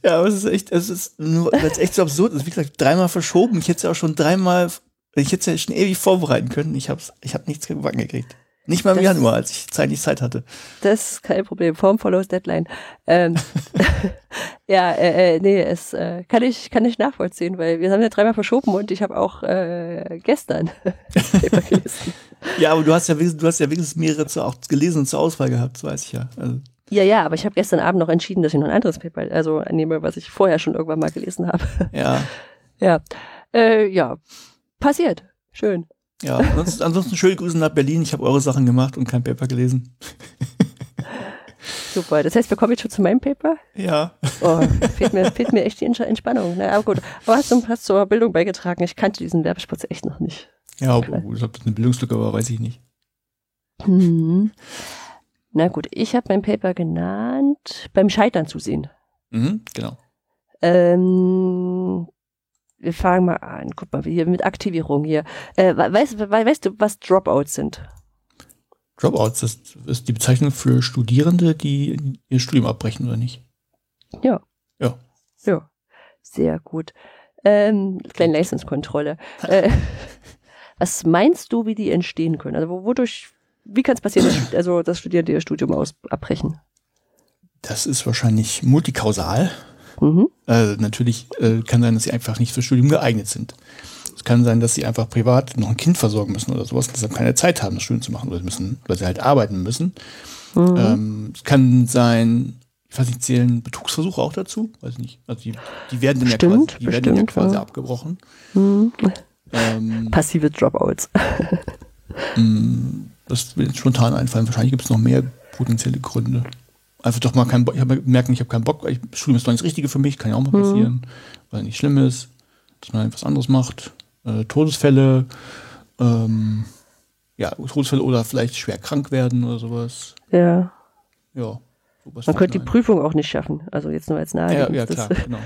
ja, aber es ist echt, es ist nur, weil es echt so absurd ist. Wie gesagt, dreimal verschoben. Ich hätte es ja auch schon dreimal, ich hätte es ja schon ewig vorbereiten können. Ich hab's, ich habe nichts gebacken gekriegt. Nicht mal im Das- Januar, als ich zeitlich Zeit hatte. Das ist kein Problem. Form follows Deadline. Ähm, ja, äh, äh, nee, es äh, kann ich kann ich nachvollziehen, weil wir haben ja dreimal verschoben und ich habe auch äh, gestern Paper gelesen. Ja, aber du hast ja wenigstens, du hast ja wenigstens mehrere zu, auch gelesen und zur Auswahl gehabt, das weiß ich ja. Also, Ja, ja, aber ich habe gestern Abend noch entschieden, dass ich noch ein anderes Paper also annehme, was ich vorher schon irgendwann mal gelesen habe. ja, ja, äh, ja, passiert. Schön. Ja. Ansonsten, ansonsten schöne Grüße nach Berlin. Ich habe eure Sachen gemacht und kein Paper gelesen. Super. Das heißt, wir kommen jetzt schon zu meinem Paper. Ja. Oh, fehlt mir, fehlt mir echt die Entsp- Entspannung. Na, aber gut. Aber hast du hast zur Bildung beigetragen. Ich kannte diesen Werbespot echt noch nicht. Ja, ob, ob das eine Bildungslücke war, weiß ich nicht. Hm. Na gut, ich habe mein Paper genannt, beim Scheitern zusehen. Mhm, genau. Ähm, wir fangen mal an. Guck mal, hier mit Aktivierung hier. Äh, we- weißt, we- weißt du, was Dropouts sind? Dropouts, das ist die Bezeichnung für Studierende, die ihr Studium abbrechen oder nicht. Ja. Ja. Ja, sehr gut. Ähm, kleine Leistungskontrolle. Äh, was meinst du, wie die entstehen können? Also wo- wodurch, wie kann es passieren, dass, also, dass Studierende ihr Studium aus, abbrechen? Das ist wahrscheinlich multikausal. Mhm. Äh, natürlich äh, kann sein, dass sie einfach nicht fürs Studium geeignet sind. Es kann sein, dass sie einfach privat noch ein Kind versorgen müssen oder sowas, deshalb keine Zeit haben, das Studium zu machen oder müssen, weil sie halt arbeiten müssen. Mhm. Ähm, es kann sein, ich weiß nicht, zählen Betrugsversuche auch dazu? Weiß ich nicht. Also die, die werden dann ja Bestimmt, quasi, die werden dann ja bestimmt, quasi ja. abgebrochen. Mhm. Ähm, Passive Dropouts. mh, das wird spontan einfallen. Wahrscheinlich gibt es noch mehr potenzielle Gründe. Einfach doch mal keinen Bock. Ich habe gemerkt, ich habe keinen Bock. Ich, Studium ist doch nicht das Richtige für mich. Kann ja auch mal Mhm. passieren, weil nicht schlimm ist, dass man etwas anderes macht. Äh, Todesfälle, ähm, ja, Todesfälle oder vielleicht schwer krank werden oder sowas. Ja. Ja. Man könnte die Prüfung auch nicht schaffen. Also jetzt nur als nahe. Ja, ja, klar, genau.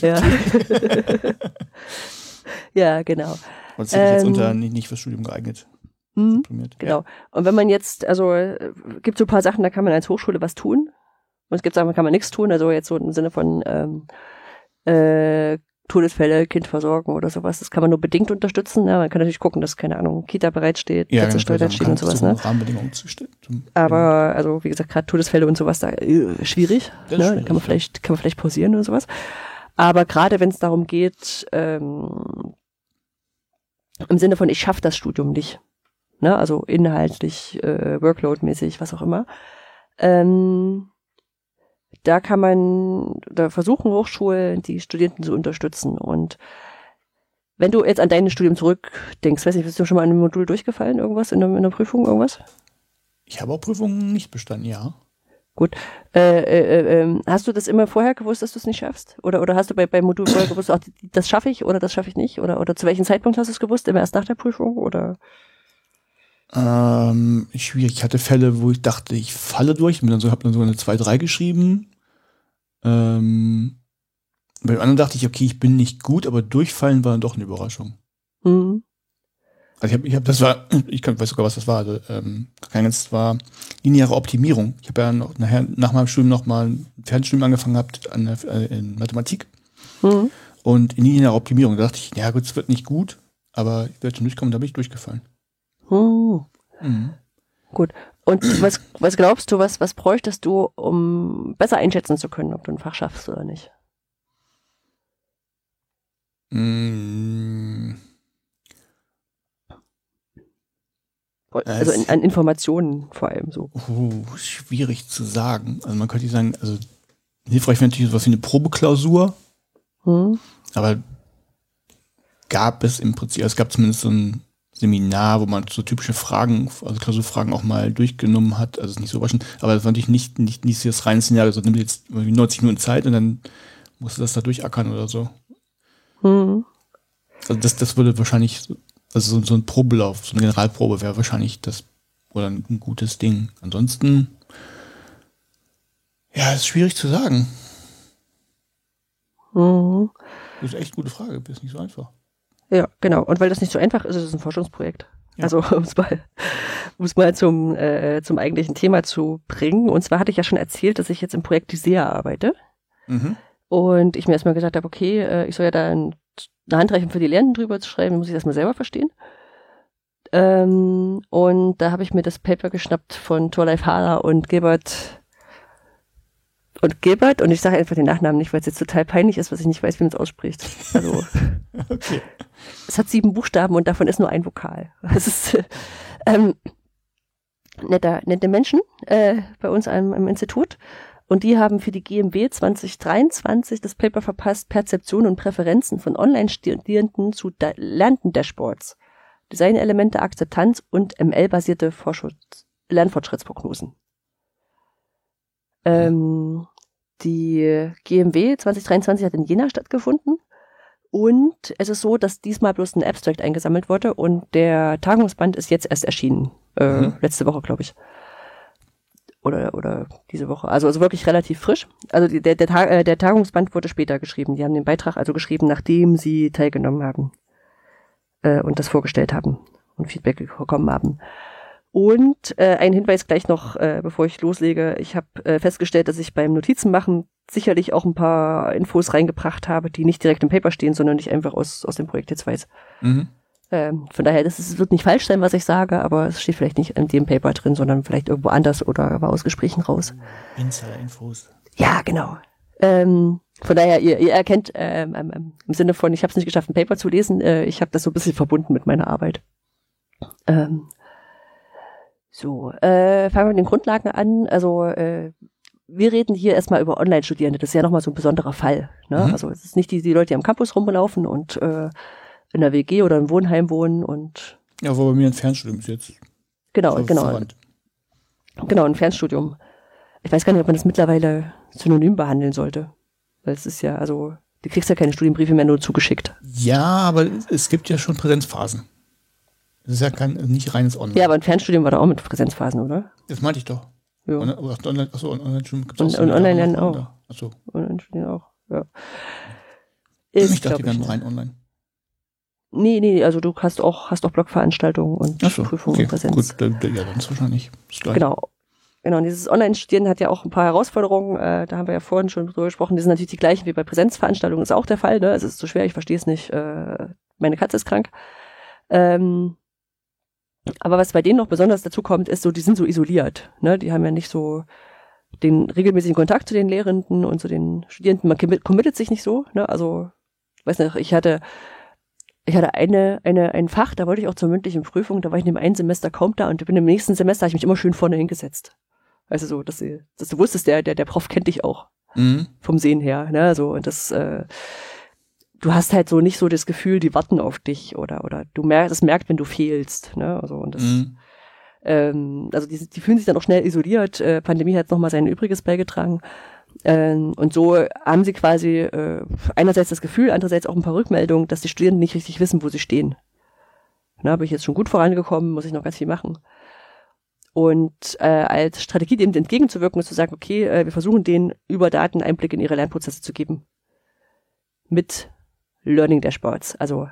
Ja. ja, genau. Und ich jetzt Ähm, unter nicht, nicht fürs Studium geeignet. Mhm. Genau. Und wenn man jetzt, also äh, gibt so ein paar Sachen, da kann man als Hochschule was tun. Und es gibt Sachen, da kann man nichts tun. Also jetzt so im Sinne von ähm, äh, Todesfälle, Kind versorgen oder sowas. Das kann man nur bedingt unterstützen. Ja, man kann natürlich gucken, dass, keine Ahnung, Kita bereitsteht, Ja, Plätze genau, steuert stehen und sowas. Ne? Rahmenbedingungen. Aber, also wie gesagt, gerade Todesfälle und sowas, da äh, schwierig. Das Ne? schwierig, kann man ja. vielleicht, kann man vielleicht pausieren oder sowas. Aber gerade wenn es darum geht, ähm, im Sinne von, ich schaffe das Studium nicht. Ne? Also inhaltlich, äh, Workload-mäßig, was auch immer. Ähm, da kann man, da versuchen Hochschulen, die Studenten zu unterstützen. Und wenn du jetzt an dein Studium zurückdenkst, weiß nicht, bist du schon mal in einem Modul durchgefallen, irgendwas, in einer, in einer Prüfung, irgendwas? Ich habe auch Prüfungen nicht bestanden, ja. Äh, äh, äh, ähm, hast du das immer vorher gewusst, dass du es nicht schaffst? Oder, oder hast du bei, beim Modul vorher gewusst, auch, das schaffe ich oder das schaffe ich nicht? Oder, oder zu welchem Zeitpunkt hast du es gewusst? Immer erst nach der Prüfung? Oder? Ähm, schwierig. Ich hatte Fälle, wo ich dachte, ich falle durch. Bin dann so, habe dann so eine 2-3 geschrieben. Ähm, bei dem anderen dachte ich, okay, ich bin nicht gut, aber durchfallen war dann doch eine Überraschung. Hm. Also ich habe, ich hab, das war, ich kann, weiß sogar, was das war. Also, ähm, das war lineare Optimierung. Ich habe ja noch nachher nach meinem Studium noch mal ein Fernstudium angefangen gehabt an, der- äh, in Mathematik Hm. und in linearer Optimierung. Da dachte ich, ja gut, es wird nicht gut, aber ich werde schon durchkommen. Da bin ich durchgefallen. Hm. Mhm. Und was, was glaubst du, was, was bräuchtest du, um besser einschätzen zu können, ob du ein Fach schaffst oder nicht? Mm, Also in, an Informationen vor allem so. Oh, schwierig zu sagen. Also man könnte sagen, also hilfreich wäre natürlich sowas wie eine Probeklausur, Hm. aber gab es im Prinzip, also es gab zumindest so ein Seminar, wo man so typische Fragen, also Klausurfragen auch mal durchgenommen hat, also ist nicht so überraschend, aber das war natürlich nicht, nicht, nicht das reine Szenario, so nimm dir jetzt irgendwie 90 Minuten Zeit und dann musst du das da durchackern oder so. Hm. Also das, das würde wahrscheinlich, so- also so, so ein Probelauf, so eine Generalprobe wäre wahrscheinlich das, oder ein, ein gutes Ding. Ansonsten, ja, ist schwierig zu sagen. Hm. Das ist echt eine gute Frage, ist nicht so einfach. Ja, genau. Und weil das nicht so einfach ist, ist es ein Forschungsprojekt. Ja. Also um es mal, um's mal zum, äh, zum eigentlichen Thema zu bringen. Und zwar hatte ich ja schon erzählt, dass ich jetzt im Projekt Die SEA arbeite. Mhm. Und ich mir erstmal gesagt habe, okay, äh, ich soll ja da ein, eine Handreichung für die Lernenden drüber zu schreiben, muss ich das mal selber verstehen. Ähm, und da habe ich mir das Paper geschnappt von Torleif Hader und Gilbert und Gilbert und ich sage einfach den Nachnamen nicht, weil es jetzt total peinlich ist, was ich nicht weiß, wie man es ausspricht. Also okay. es hat sieben Buchstaben und davon ist nur ein Vokal. Das ist ähm, netter, nette Menschen äh, bei uns am, am Institut. Und die haben für die GMB 2023 das Paper verpasst, Perzeption und Präferenzen von Online-Studierenden zu Lernenden-Dashboards, Designelemente, Akzeptanz und ML-basierte Lernfortschrittsprognosen. Ähm, die GMW 2023 hat in Jena stattgefunden. Und es ist so, dass diesmal bloß ein Abstract eingesammelt wurde und der Tagungsband ist jetzt erst erschienen. Äh, mhm. Letzte Woche, glaube ich. Oder, oder diese Woche. Also, also wirklich relativ frisch. Also die, der, der, Tag, äh, der Tagungsband wurde später geschrieben. Die haben den Beitrag also geschrieben, nachdem sie teilgenommen haben äh, und das vorgestellt haben und Feedback bekommen haben. Und äh, ein Hinweis gleich noch, äh, bevor ich loslege. Ich habe äh, festgestellt, dass ich beim Notizenmachen sicherlich auch ein paar Infos reingebracht habe, die nicht direkt im Paper stehen, sondern ich einfach aus, aus dem Projekt jetzt weiß. Mhm. Ähm, von daher, das ist, wird nicht falsch sein, was ich sage, aber es steht vielleicht nicht in dem Paper drin, sondern vielleicht irgendwo anders oder war aus Gesprächen raus. Insider-Infos. Ja, genau. Ähm, von daher, ihr, ihr erkennt ähm, ähm, im Sinne von, ich habe es nicht geschafft, ein Paper zu lesen, äh, ich habe das so ein bisschen verbunden mit meiner Arbeit. Ähm, so, äh, fangen wir mit den Grundlagen an. Also äh, wir reden hier erstmal über Online-Studierende. Das ist ja nochmal so ein besonderer Fall. Ne? Mhm. Also es ist nicht die, die Leute, die am Campus rumlaufen und äh, in der WG oder im Wohnheim wohnen und ja, wo bei mir ein Fernstudium ist jetzt. Genau, genau. Verwandt. Genau, ein Fernstudium. Ich weiß gar nicht, ob man das mittlerweile synonym behandeln sollte. Weil es ist ja, also, du kriegst ja keine Studienbriefe mehr nur zugeschickt. Ja, aber es gibt ja schon Präsenzphasen. Das ist ja kein, nicht reines Online. Ja, aber ein Fernstudium war da auch mit Präsenzphasen, oder? Das meinte ich doch. Ja. Online, online, achso, Online-Studium gibt es auch. Und, und Online-Lernen auch. Achso. Online-Studium auch, ja. Ist, ich dachte, die wären rein online. Nee, nee, also du hast auch, hast auch Blogveranstaltungen und so, Prüfungen okay, Präsenz. Gut, ja, dann ist wahrscheinlich. Ist genau. Genau, und dieses Online-Studieren hat ja auch ein paar Herausforderungen, äh, da haben wir ja vorhin schon drüber gesprochen, die sind natürlich die gleichen wie bei Präsenzveranstaltungen, ist auch der Fall, ne? Es ist zu schwer, ich verstehe es nicht, äh, meine Katze ist krank. Ähm, aber was bei denen noch besonders dazu kommt, ist so, die sind so isoliert. Ne? Die haben ja nicht so den regelmäßigen Kontakt zu den Lehrenden und zu den Studierenden. Man committet sich nicht so. Ne? Also, weiß nicht, ich hatte, ich hatte eine, eine, ein Fach, da wollte ich auch zur mündlichen Prüfung, da war ich in dem einen Semester kaum da und bin im nächsten Semester habe ich mich immer schön vorne hingesetzt. Also so, dass, sie, dass du wusstest, der, der, der Prof kennt dich auch. Mhm. Vom Sehen her. Ne? So, und das, äh, du hast halt so nicht so das Gefühl, die warten auf dich oder oder du merkst, es merkt, wenn du fehlst. Ne? Also und das, mhm. ähm, also die, die fühlen sich dann auch schnell isoliert. Äh, Pandemie hat nochmal sein Übriges beigetragen. Ähm, und so haben sie quasi äh, einerseits das Gefühl, andererseits auch ein paar Rückmeldungen, dass die Studierenden nicht richtig wissen, wo sie stehen. Da bin ich jetzt schon gut vorangekommen, muss ich noch ganz viel machen. Und äh, als Strategie dem entgegenzuwirken, ist zu sagen, okay, äh, wir versuchen denen über Daten Einblick in ihre Lernprozesse zu geben. Mit Learning Dashboards, also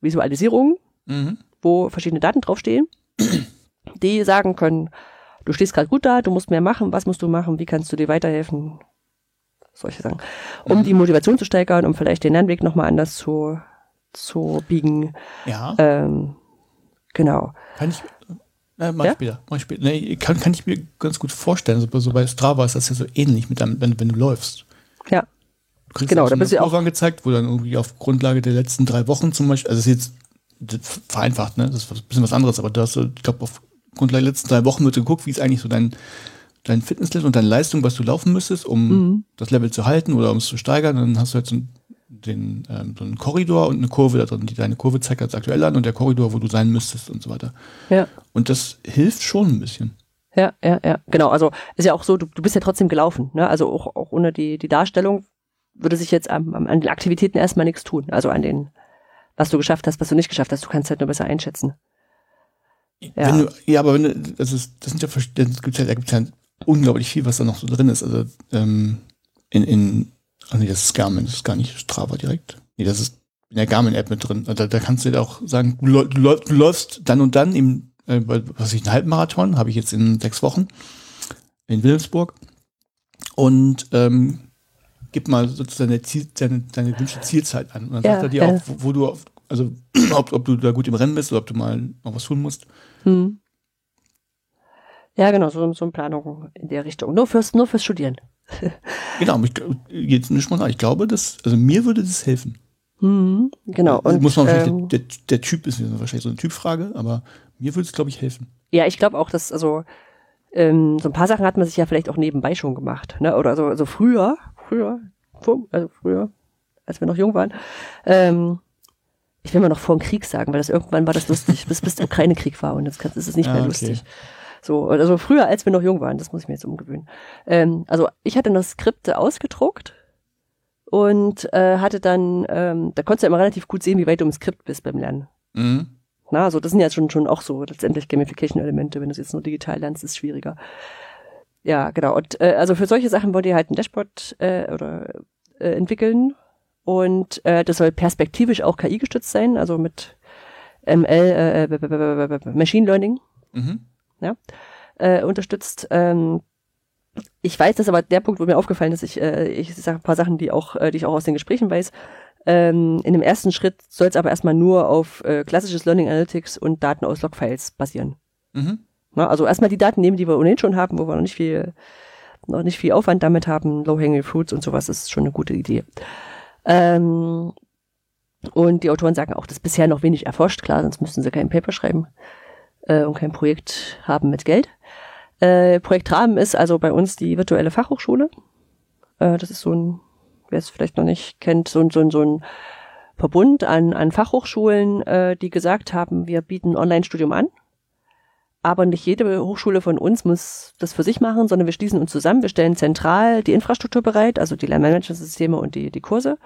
Visualisierungen, mhm. wo verschiedene Daten draufstehen, die sagen können, du stehst gerade gut da, du musst mehr machen, was musst du machen, wie kannst du dir weiterhelfen, solche Sachen. Um mhm. die Motivation zu steigern, um vielleicht den Lernweg nochmal anders zu, zu biegen. Ja. Ähm, genau. Kann ich, äh, mach ja? ich später. Mach ich später. Nee, kann, kann ich mir ganz gut vorstellen. So, so bei Strava ist das ja so ähnlich, mit deinem, wenn, wenn du läufst. Ja. Du kriegst genau, da bist du auch angezeigt, wo dann irgendwie auf Grundlage der letzten drei Wochen zum Beispiel, also das ist jetzt vereinfacht, ne? Das ist ein bisschen was anderes, aber da hast du, ich glaube, auf Grundlage der letzten drei Wochen wird geguckt, wie ist eigentlich so dein, dein Fitnesslevel und deine Leistung, was du laufen müsstest, um mhm. das Level zu halten oder um es zu steigern. dann hast du halt so, einen, den, ähm, so einen Korridor und eine Kurve da drin. Die deine Kurve zeigt als aktuell an und der Korridor, wo du sein müsstest und so weiter. Ja. Und das hilft schon ein bisschen. Ja, ja, ja, genau. Also ist ja auch so, du, du bist ja trotzdem gelaufen, ne? Also auch, auch ohne die, die Darstellung würde sich jetzt an, an den Aktivitäten erstmal nichts tun. Also an den, was du geschafft hast, was du nicht geschafft hast. Du kannst halt nur besser einschätzen. Ja, du, ja aber wenn du, ist, das sind ja, das gibt's ja, da gibt's ja unglaublich viel, was da noch so drin ist. Also ähm, in, in, ach nee, das ist Garmin, das ist gar nicht Strava direkt. Nee, das ist in der Garmin-App mit drin. Da, da kannst du dir auch sagen, du, du, du läufst dann und dann im, äh, was ich, einen Halbmarathon, habe ich jetzt in sechs Wochen in Wilhelmsburg. Und ähm, gib mal sozusagen deine, Ziel, deine, deine Wünsche Zielzeit an. Und dann ja, sagt er dir auch, wo, wo du, also ob, ob du da gut im Rennen bist oder ob du mal noch was tun musst. Hm. Ja, genau, so, so eine Planung in der Richtung. Nur fürs, nur fürs Studieren. genau, ich, jetzt nicht mal, ich glaube, dass, also mir würde das helfen. Mhm, genau. Und, muss man ähm, der, der, Typ ist wahrscheinlich so eine Typfrage, aber mir würde es, glaube ich, helfen. Ja, ich glaube auch, dass, also, ähm, so ein paar Sachen hat man sich ja vielleicht auch nebenbei schon gemacht, ne? Oder so, also früher, früher, also früher, als wir noch jung waren, ähm, ich will mal noch vor dem Krieg sagen, weil das irgendwann war das lustig, bis, bis der Ukraine-Krieg war und jetzt ist es nicht ah, mehr lustig. Okay. So, also früher, als wir noch jung waren, das muss ich mir jetzt umgewöhnen. Ähm, also ich hatte noch Skripte ausgedruckt und äh, hatte dann, ähm, da konntest du immer relativ gut sehen, wie weit du im Skript bist beim Lernen. Mhm. Na, also das sind ja schon, schon auch so letztendlich Gamification-Elemente. Wenn du es jetzt nur digital lernst, ist es schwieriger. Ja, genau. Und äh, also für solche Sachen wollt ihr halt ein Dashboard äh, oder äh, entwickeln und äh, das soll perspektivisch auch KI gestützt sein, also mit ML, äh, Machine Learning. Mhm ja, äh, unterstützt. Ähm, ich weiß das, aber der Punkt, wo mir aufgefallen ist, ich, äh, ich sage ein paar Sachen, die auch, äh, die ich auch aus den Gesprächen weiß. Ähm, in dem ersten Schritt soll es aber erstmal nur auf äh, klassisches Learning Analytics und Daten aus Logfiles basieren. Mhm. Na, also erstmal die Daten nehmen, die wir ohnehin schon haben, wo wir noch nicht viel, noch nicht viel Aufwand damit haben, Low-Hanging Fruits und sowas, ist schon eine gute Idee. Ähm, und die Autoren sagen auch, das ist bisher noch wenig erforscht, klar, sonst müssten sie kein Paper schreiben äh, und kein Projekt haben mit Geld. Äh, Projekt Rahmen ist also bei uns die virtuelle Fachhochschule. Äh, das ist so ein, wer es vielleicht noch nicht kennt, so, ein so, ein so ein Verbund an, an Fachhochschulen, äh, die gesagt haben, wir bieten Online-Studium an. Aber nicht jede Hochschule von uns muss das für sich machen, sondern wir schließen uns zusammen. Wir stellen zentral die Infrastruktur bereit, also die Lernmanagementsysteme und die, die Kurse.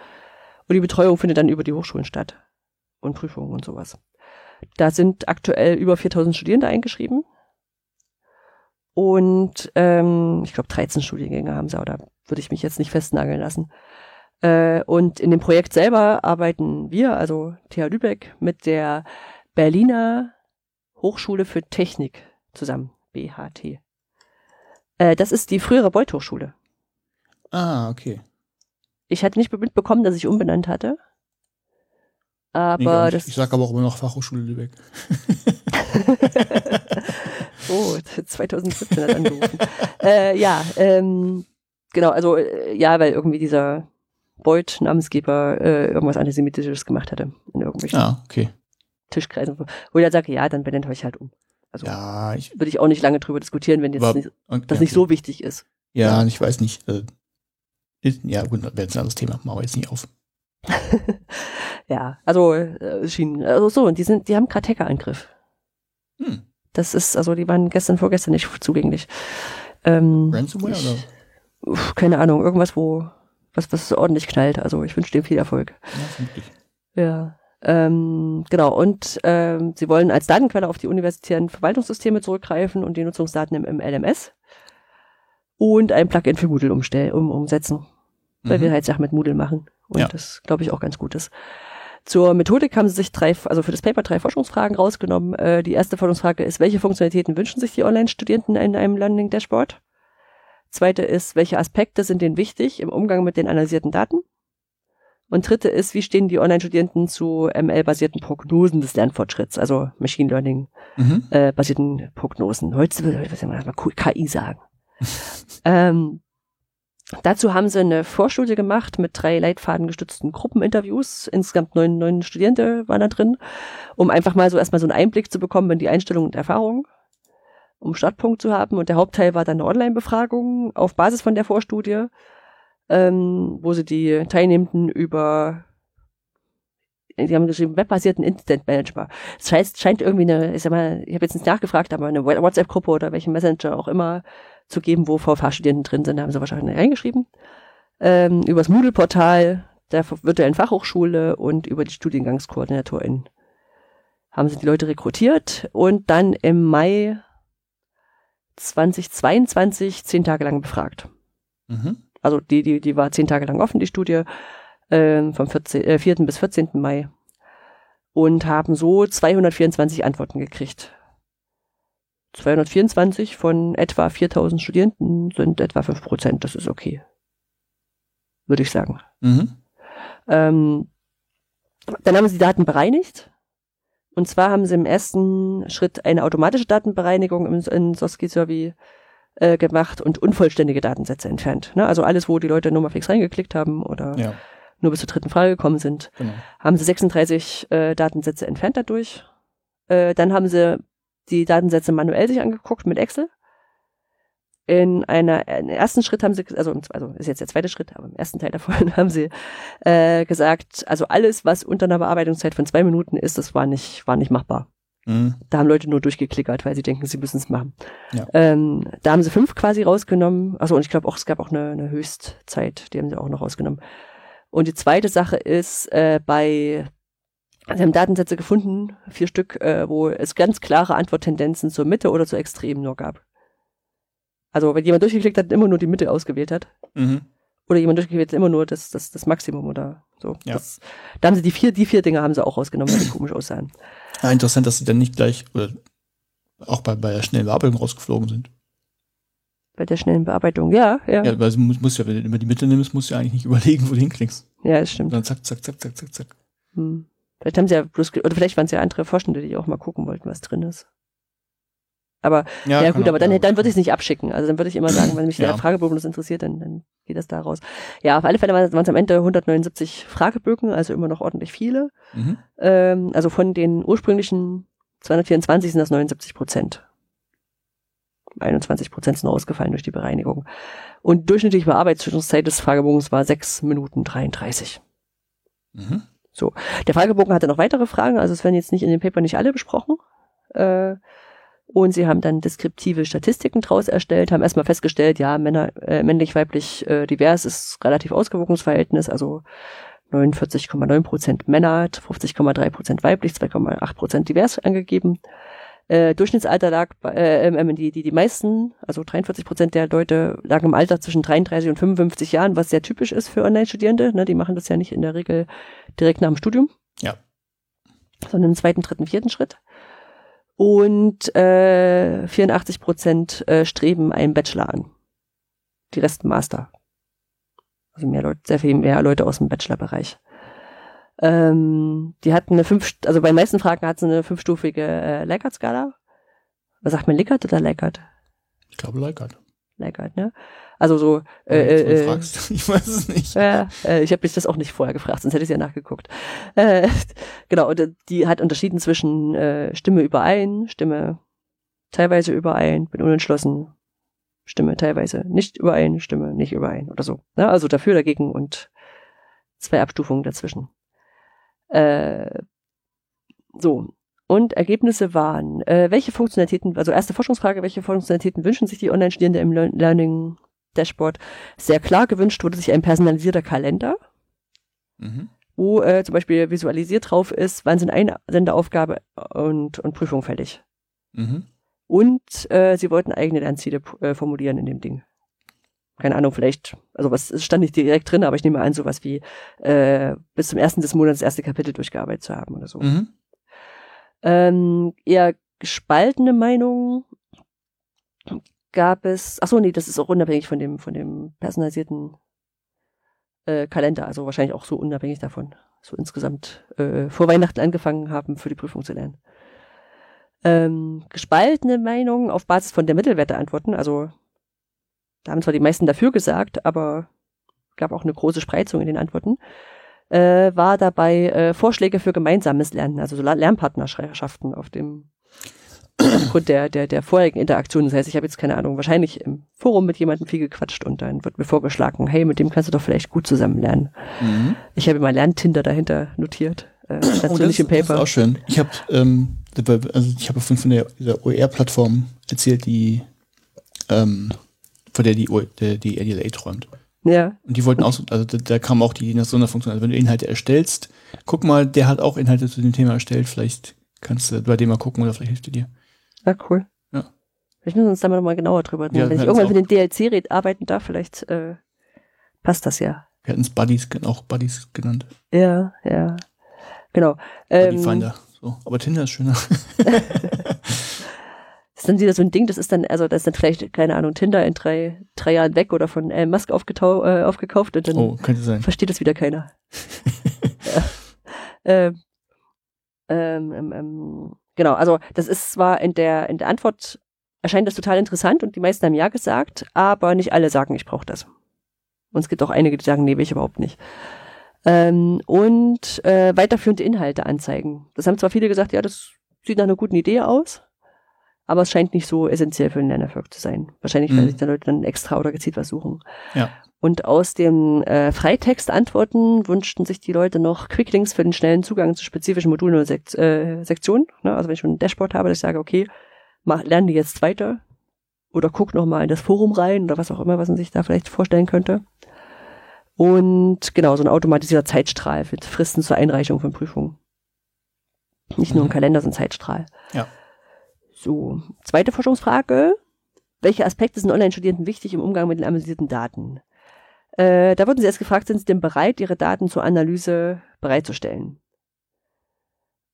Und die Betreuung findet dann über die Hochschulen statt. Und Prüfungen und sowas. Da sind aktuell über 4000 Studierende eingeschrieben. Und ähm, ich glaube 13 Studiengänge haben sie, da würde ich mich jetzt nicht festnageln lassen. Äh, und in dem Projekt selber arbeiten wir, also TH Lübeck, mit der Berliner Hochschule für Technik zusammen, BHT. Äh, das ist die frühere Beuth Hochschule. Ah, okay. Ich hatte nicht mitbekommen, dass ich umbenannt hatte. Aber nee, das ich sage aber auch immer noch Fachhochschule Lübeck. oh, 2017 hat angerufen. äh, ja, ähm, genau, also äh, ja, weil irgendwie dieser Beuth, Namensgeber, äh, irgendwas Antisemitisches gemacht hatte in irgendwelchen ah, okay. Tischkreisen. Wo ich dann sage, ja, dann benennt euch halt um. Also ja, ich, würde ich auch nicht lange drüber diskutieren, wenn jetzt war, nicht, okay, das nicht okay. so wichtig ist. Ja, ja. ich weiß nicht. Äh, ja, gut, wäre jetzt ein anderes Thema, machen wir jetzt nicht auf. ja, also äh, schien, also so, und die sind, die haben gerade Hackerangriff. Hm. Das ist, also die waren gestern, vorgestern nicht zugänglich. Ähm, Ransomware ich, oder? Uff, keine Ahnung, irgendwas, wo, was, was ordentlich knallt. Also ich wünsche dem viel Erfolg. Ja, ja. Ähm, genau, und ähm, sie wollen als Datenquelle auf die universitären Verwaltungssysteme zurückgreifen und die Nutzungsdaten im, im LMS und ein Plugin für Moodle umstellen, um, umsetzen. Weil mhm. wir halt Sachen mit Moodle machen. Und ja. das, glaube ich, auch ganz gut ist. Zur Methodik haben sie sich drei, also für das Paper drei Forschungsfragen rausgenommen. Äh, die erste Forschungsfrage ist, welche Funktionalitäten wünschen sich die Online-Studierenden in einem Learning Dashboard? Zweite ist, welche Aspekte sind denen wichtig im Umgang mit den analysierten Daten? Und dritte ist, wie stehen die Online-Studierenden zu ML-basierten Prognosen des Lernfortschritts, also Machine Learning-basierten mhm. äh, Prognosen. Heute will ich mal KI sagen. ähm, Dazu haben sie eine Vorstudie gemacht mit drei leitfadengestützten Gruppeninterviews. Insgesamt neun, neun Studierende waren da drin, um einfach mal so erstmal so einen Einblick zu bekommen in die Einstellung und Erfahrung, um Startpunkt zu haben. Und der Hauptteil war dann eine Online-Befragung auf Basis von der Vorstudie, ähm, wo sie die Teilnehmenden über die haben geschrieben, webbasierten Instant Manager. Es scheint, scheint irgendwie eine, ich sag mal, ich habe jetzt nicht nachgefragt, aber eine WhatsApp-Gruppe oder welchen Messenger auch immer zu geben, wo VFH-Studierenden drin sind, da haben sie wahrscheinlich reingeschrieben. Ähm, über das Moodle-Portal der virtuellen Fachhochschule und über die Studiengangskoordinatorin haben sie die Leute rekrutiert und dann im Mai 2022 zehn Tage lang befragt. Mhm. Also die, die, die war zehn Tage lang offen, die Studie. äh, vom 14, äh, 4. bis 14. Mai und haben so 224 Antworten gekriegt. 224 von etwa 4000 Studierenden sind etwa 5 Prozent. Das ist okay. Würde ich sagen. Mhm. Ähm, dann haben sie die Daten bereinigt. Und zwar haben sie im ersten Schritt eine automatische Datenbereinigung im, in Soski Survey äh, gemacht und unvollständige Datensätze entfernt. Ne? Also alles, wo die Leute nur mal fix reingeklickt haben oder Ja, nur bis zur dritten Frage gekommen sind, genau. haben sie 36 äh, Datensätze entfernt dadurch. Äh, dann haben sie die Datensätze manuell sich angeguckt mit Excel. In einer, im ersten Schritt haben sie, also, also ist jetzt der zweite Schritt, aber im ersten Teil davon haben sie äh, gesagt, also alles, was unter einer Bearbeitungszeit von zwei Minuten ist, das war nicht, war nicht machbar. Mhm. Da haben Leute nur durchgeklickert, weil sie denken, sie müssen es machen. Ja. Ähm, da haben sie fünf quasi rausgenommen. Also und ich glaube auch, es gab auch eine, eine Höchstzeit, die haben sie auch noch rausgenommen. Und die zweite Sache ist, äh, bei, sie haben Datensätze gefunden, vier Stück, äh, wo es ganz klare Antworttendenzen zur Mitte oder zur Extremen nur gab. Also wenn jemand durchgeklickt hat, und immer nur die Mitte ausgewählt hat. Mhm. Oder jemand durchgeklickt hat, immer nur das, das, das Maximum oder so. Ja. Das, da haben sie die vier, die vier Dinge haben sie auch rausgenommen, weil die komisch aussahen. Ja, interessant, dass sie dann nicht gleich oder auch bei, bei der schnellen Bearbeitung rausgeflogen sind. Bei der schnellen Bearbeitung, ja, ja. Ja, weil du musst, musst ja, wenn du immer die Mitte nimmst, musst du ja eigentlich nicht überlegen, wo du hinklickst. Ja, das stimmt. Und dann zack, zack, zack, zack, zack, zack. Hm. Vielleicht haben sie ja bloß, oder vielleicht waren es ja andere Forschende, die auch mal gucken wollten, was drin ist. Aber, ja, kann gut, auch- aber dann, ja, dann würde ich es nicht abschicken. Also dann würde ich immer sagen, wenn mich Ja. der Fragebogen das interessiert, dann, dann geht das da raus. Ja, auf alle Fälle waren es am Ende 179 Fragebögen, also immer noch ordentlich viele. Mhm. Ähm, also von den ursprünglichen 224 sind das 79 Prozent. 21 Prozent sind ausgefallen durch die Bereinigung. Und durchschnittliche Bearbeitungszeit des Fragebogens war 6 Minuten 33. Mhm. Der Fragebogen hatte noch weitere Fragen, also es werden jetzt nicht in dem Paper nicht alle besprochen. Äh, und sie haben dann deskriptive Statistiken draus erstellt, haben erstmal festgestellt, ja, Männer, äh, männlich, weiblich, äh, divers ist relativ ausgewogenes Verhältnis, also 49,9 Prozent Männer, 50,3 Prozent weiblich, 2,8 Prozent divers angegeben. Äh, Durchschnittsalter lag, bei, äh, ähm, die, die, die meisten, also 43 Prozent der Leute lagen im Alter zwischen 33 und 55 Jahren, was sehr typisch ist für Online-Studierende. Ne? Die machen das ja nicht in der Regel direkt nach dem Studium. Ja. Sondern im zweiten, dritten, vierten Schritt. Und äh, 84 Prozent äh, streben einen Bachelor an. Die Resten Master. Also mehr Leute, sehr viel mehr Leute aus dem Bachelor-Bereich. Ähm, die hatten eine fünf, also bei den meisten Fragen hat sie eine fünfstufige äh, Likert-Skala. Was sagt man, Likert oder Likert? Ich glaube, Leikert. Likert, ne? Also so, äh, äh, äh, fragst. Ich weiß es nicht. ja, äh, ich habe mich das auch nicht vorher gefragt, sonst hätte ich ja nachgeguckt. Äh, genau, und äh, die hat unterschieden zwischen äh, Stimme überein, Stimme teilweise überein, bin unentschlossen, Stimme teilweise nicht überein, Stimme nicht überein oder so. Ne? Also dafür, dagegen und zwei Abstufungen dazwischen. Äh, so. Und Ergebnisse waren, äh, welche Funktionalitäten, also erste Forschungsfrage, welche Funktionalitäten wünschen sich die Online-Studierenden im Lear- Learning Dashboard? Sehr klar gewünscht wurde sich ein personalisierter Kalender, Mhm. wo äh, zum Beispiel visualisiert drauf ist, wann sind Einsenderaufgabe und, und Prüfung fällig. Mhm. Und äh, sie wollten eigene Lernziele äh, formulieren in dem Ding. Keine Ahnung, vielleicht, also was es stand nicht direkt drin, aber ich nehme an, sowas wie äh, bis zum ersten des Monats das erste Kapitel durchgearbeitet zu haben oder so. Mhm. Ähm, eher gespaltene Meinungen gab es. Ach so, nee, das ist auch unabhängig von dem von dem personalisierten äh, Kalender, also wahrscheinlich auch so unabhängig davon. So insgesamt äh, vor Weihnachten angefangen haben, für die Prüfung zu lernen. Ähm, gespaltene Meinungen auf Basis von der Mittelwerte antworten, also da haben zwar die meisten dafür gesagt, aber gab auch eine große Spreizung in den Antworten äh, war dabei äh, Vorschläge für gemeinsames Lernen, also so Lernpartnerschaften auf dem aufgrund der, der, der vorherigen Interaktion. Das heißt, ich habe jetzt keine Ahnung, wahrscheinlich im Forum mit jemandem viel gequatscht und dann wird mir vorgeschlagen, hey, mit dem kannst du doch vielleicht gut zusammen lernen. Mhm. Ich habe mal Lerntinder dahinter notiert. Äh, Oh, das, im das ist Paper. auch schön. Ich habe ähm, also ich habe von, von der, dieser OER-Plattform erzählt, die ähm, von der die, der, die RDLA träumt. Ja, Und die wollten auch, so- also da, da kam auch die Sonderfunktion, also wenn du Inhalte erstellst, guck mal, der hat auch Inhalte zu dem Thema erstellt, vielleicht kannst du bei dem mal gucken oder vielleicht hilft er dir. Na cool. Ja. Vielleicht müssen wir uns da mal nochmal genauer drüber reden. Ja, Wenn ich irgendwann für den DLC red- arbeiten darf, vielleicht äh, passt das ja. Wir hatten es Buddies, auch Buddies genannt. Ja, ja. Genau. Ähm, Finder. So. Aber Tinder ist schöner. ist dann wieder so ein Ding, das ist dann, also das ist dann vielleicht, keine Ahnung, Tinder in drei, drei Jahren weg oder von Elon Musk aufgetau äh, aufgekauft und dann oh, könnte sein. versteht das wieder keiner. ähm, ähm, ähm, ähm, genau, also das ist zwar in der, in der Antwort erscheint das total interessant und die meisten haben ja gesagt, aber nicht alle sagen, ich brauche das. Und es gibt auch einige, die sagen, nee, will ich überhaupt nicht. Ähm, und äh, weiterführende Inhalte anzeigen. Das haben zwar viele gesagt, ja, das sieht nach einer guten Idee aus, aber es scheint nicht so essentiell für den Lernerfolg zu sein. Wahrscheinlich, mhm. weil sich da Leute dann extra oder gezielt was suchen. Ja. Und aus den äh, Freitext-Antworten wünschten sich die Leute noch Quicklinks für den schnellen Zugang zu spezifischen Modulen oder Sekt äh, Sektionen. Ne? Also wenn ich schon ein Dashboard habe, dass ich sage, okay, mach, lerne die jetzt weiter oder guck noch mal in das Forum rein oder was auch immer, was man sich da vielleicht vorstellen könnte. Und genau, so ein automatisierter Zeitstrahl mit Fristen zur Einreichung von Prüfungen. Nicht nur ein mhm. Kalender, sondern Zeitstrahl. Ja. So, zweite Forschungsfrage. Welche Aspekte sind Online-Studierenden wichtig im Umgang mit den analysierten Daten? Äh, da wurden sie erst gefragt, sind sie denn bereit, ihre Daten zur Analyse bereitzustellen?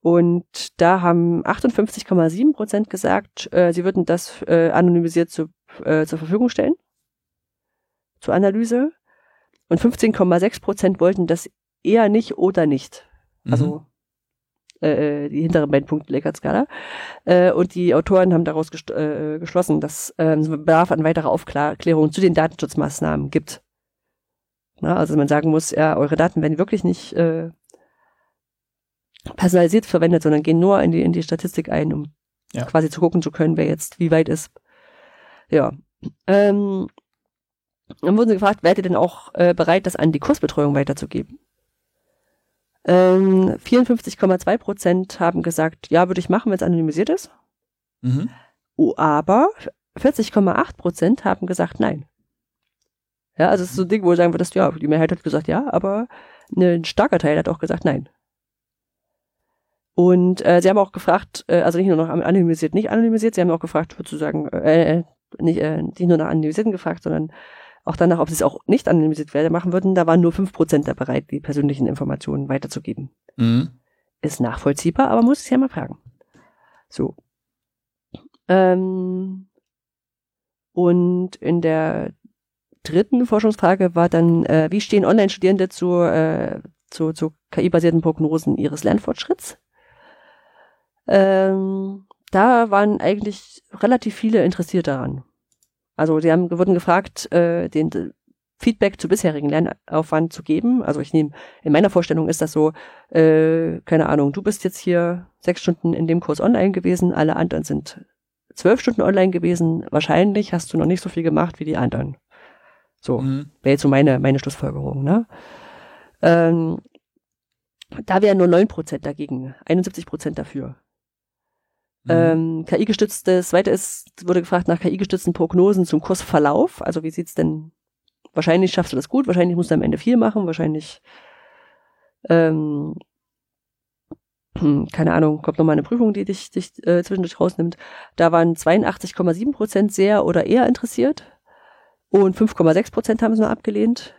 Und da haben 58,7 Prozent gesagt, äh, sie würden das äh, anonymisiert zu, äh, zur Verfügung stellen zur Analyse. Und 15,6 Prozent wollten das eher nicht oder nicht. Also mhm. äh, die hinteren beiden Punkte Likert-Skala. Äh, und die Autoren haben daraus äh, geschlossen, dass äh, es Bedarf an weiterer Aufklärung zu den Datenschutzmaßnahmen gibt. Na, also man sagen muss, ja, eure Daten werden wirklich nicht äh, personalisiert verwendet, sondern gehen nur in die, in die Statistik ein, um ja. quasi zu gucken zu können, wer jetzt wie weit ist. Ja. Ähm, dann wurden sie gefragt, wärt ihr denn auch äh, bereit, das an die Kursbetreuung weiterzugeben? Ähm, 54,2 Prozent haben gesagt, ja, würde ich machen, wenn es anonymisiert ist. Mhm. Aber 40,8 Prozent haben gesagt, nein. Ja, also es ist so ein Ding, wo du sagen würdest, ja, die Mehrheit hat gesagt ja, aber ein starker Teil hat auch gesagt nein. Und äh, sie haben auch gefragt, äh, also nicht nur noch anonymisiert, nicht anonymisiert, sie haben auch gefragt, sozusagen, äh, äh, nicht, äh, nicht nur nach Anonymisierten gefragt, sondern auch danach, ob sie es auch nicht anonymisiert weiter machen würden. Da waren nur fünf Prozent da bereit, die persönlichen Informationen weiterzugeben. Mhm. Ist nachvollziehbar, aber muss es ja mal fragen. So. Ähm, und in der dritten Forschungsfrage war dann, äh, wie stehen Online-Studierende zu, äh, zu, zu KI-basierten Prognosen ihres Lernfortschritts? Ähm, da waren eigentlich relativ viele interessiert daran. Also sie haben, wurden gefragt, äh, den Feedback zu bisherigen Lernaufwand zu geben. Also ich nehme, in meiner Vorstellung ist das so, äh, keine Ahnung, du bist jetzt hier sechs Stunden in dem Kurs online gewesen, alle anderen sind zwölf Stunden online gewesen. Wahrscheinlich hast du noch nicht so viel gemacht wie die anderen. So, mhm. wäre jetzt so meine, meine Schlussfolgerung. Ne? Ähm, da wären nur neun Prozent dagegen, 71 Prozent dafür. Mhm. Ähm, KI-gestütztes, weiter ist, wurde gefragt nach KI-gestützten Prognosen zum Kursverlauf. Also wie sieht's denn? Wahrscheinlich schaffst du das gut, wahrscheinlich musst du am Ende viel machen, wahrscheinlich, ähm, keine Ahnung, kommt nochmal eine Prüfung, die dich, dich äh, zwischendurch rausnimmt. Da waren 82,7 Prozent sehr oder eher interessiert und 5,6 Prozent haben es nur abgelehnt.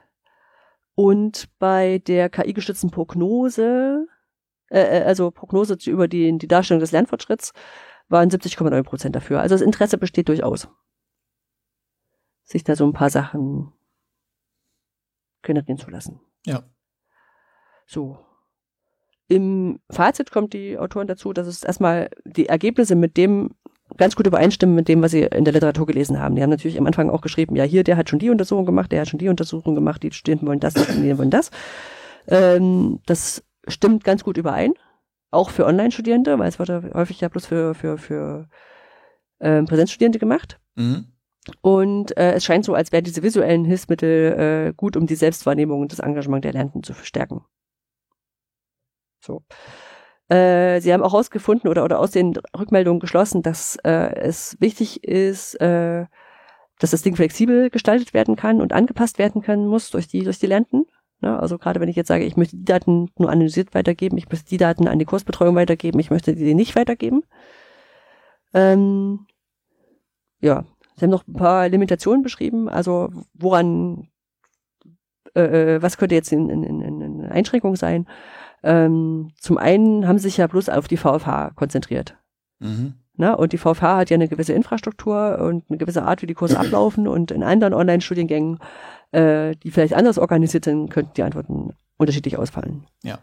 Und bei der KI-gestützten Prognose äh, äh, also Prognose über die, die Darstellung des Lernfortschritts, waren 70,9 Prozent dafür. Also das Interesse besteht durchaus, sich da so ein paar Sachen generieren zu lassen. Ja. So. Im Fazit kommt die Autorin dazu, dass es erstmal die Ergebnisse mit dem ganz gut übereinstimmen mit dem, was sie in der Literatur gelesen haben. Die haben natürlich am Anfang auch geschrieben, ja, hier, der hat schon die Untersuchung gemacht, der hat schon die Untersuchung gemacht, die Studenten wollen das, die Studenten wollen das. Ähm, das stimmt ganz gut überein. Auch für Online-Studierende, weil es wird ja häufig ja bloß für, für, für äh, Präsenzstudierende gemacht. Mhm. Und äh, es scheint so, als wären diese visuellen Hilfsmittel äh, gut, um die Selbstwahrnehmung und das Engagement der Lernenden zu verstärken. So. Äh, sie haben auch herausgefunden oder, oder aus den Rückmeldungen geschlossen, dass äh, es wichtig ist, äh, dass das Ding flexibel gestaltet werden kann und angepasst werden können muss durch die, durch die Lernenden. Ne? Also gerade wenn ich jetzt sage, ich möchte die Daten nur analysiert weitergeben, ich möchte die Daten an die Kursbetreuung weitergeben, ich möchte die nicht weitergeben. Ähm, ja, sie haben noch ein paar Limitationen beschrieben, also woran äh, äh was könnte jetzt eine in, in, in Einschränkung sein? Ähm, zum einen haben sie sich ja bloß auf die VFH konzentriert. Mhm. Na, und die VFH hat ja eine gewisse Infrastruktur und eine gewisse Art, wie die Kurse ablaufen. Und in anderen Online-Studiengängen, äh, die vielleicht anders organisiert sind, könnten die Antworten unterschiedlich ausfallen. Ja.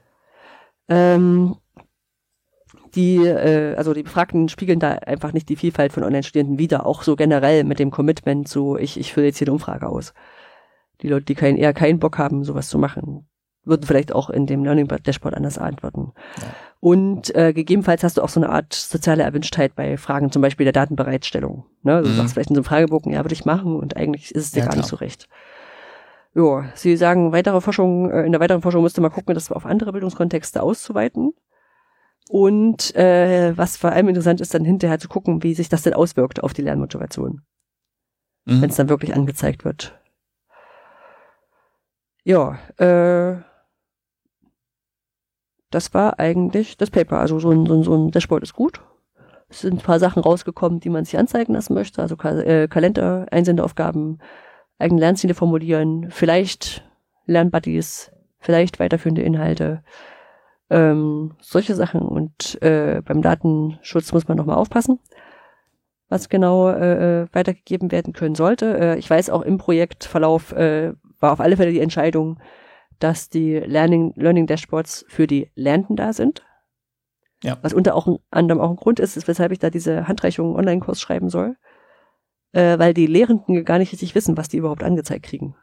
Ähm, die, äh, also die Befragten spiegeln da einfach nicht die Vielfalt von Online-Studenten wider, auch so generell mit dem Commitment, so ich, ich fülle jetzt hier eine Umfrage aus. Die Leute, die kein, eher keinen Bock haben, sowas zu machen, würden vielleicht auch in dem Learning Dashboard anders antworten. Ja. Und äh, gegebenenfalls hast du auch so eine Art soziale Erwünschtheit bei Fragen, zum Beispiel der Datenbereitstellung. Ne? Du mhm. sagst vielleicht in so einem Fragebogen, ja, würde ich machen und eigentlich ist es dir ja, gar klar. nicht so recht. Ja, Sie sagen, weitere Forschung, äh, in der weiteren Forschung müsste man gucken, das auf andere Bildungskontexte auszuweiten. Und äh, was vor allem interessant ist, dann hinterher zu gucken, wie sich das denn auswirkt auf die Lernmotivation. Mhm. Wenn es dann wirklich angezeigt wird. Ja, äh, das war eigentlich das Paper. Also so ein, so ein, so ein Dashboard ist gut. Es sind ein paar Sachen rausgekommen, die man sich anzeigen lassen möchte. Also Ka äh, Kalender, Einsendeaufgaben, eigene Lernziele formulieren, vielleicht Lernbuddies, vielleicht weiterführende Inhalte, ähm, solche Sachen. Und äh, beim Datenschutz muss man nochmal aufpassen, was genau äh, äh, weitergegeben werden können sollte. Äh, ich weiß auch im Projektverlauf äh, war auf alle Fälle die Entscheidung, dass die Learning, Learning Dashboards für die Lernenden da sind. Ja. Was unter auch, anderem auch ein Grund ist, ist, weshalb ich da diese Handreichung Online-Kurs schreiben soll. Äh, weil die Lehrenden gar nicht richtig wissen, was die überhaupt angezeigt kriegen.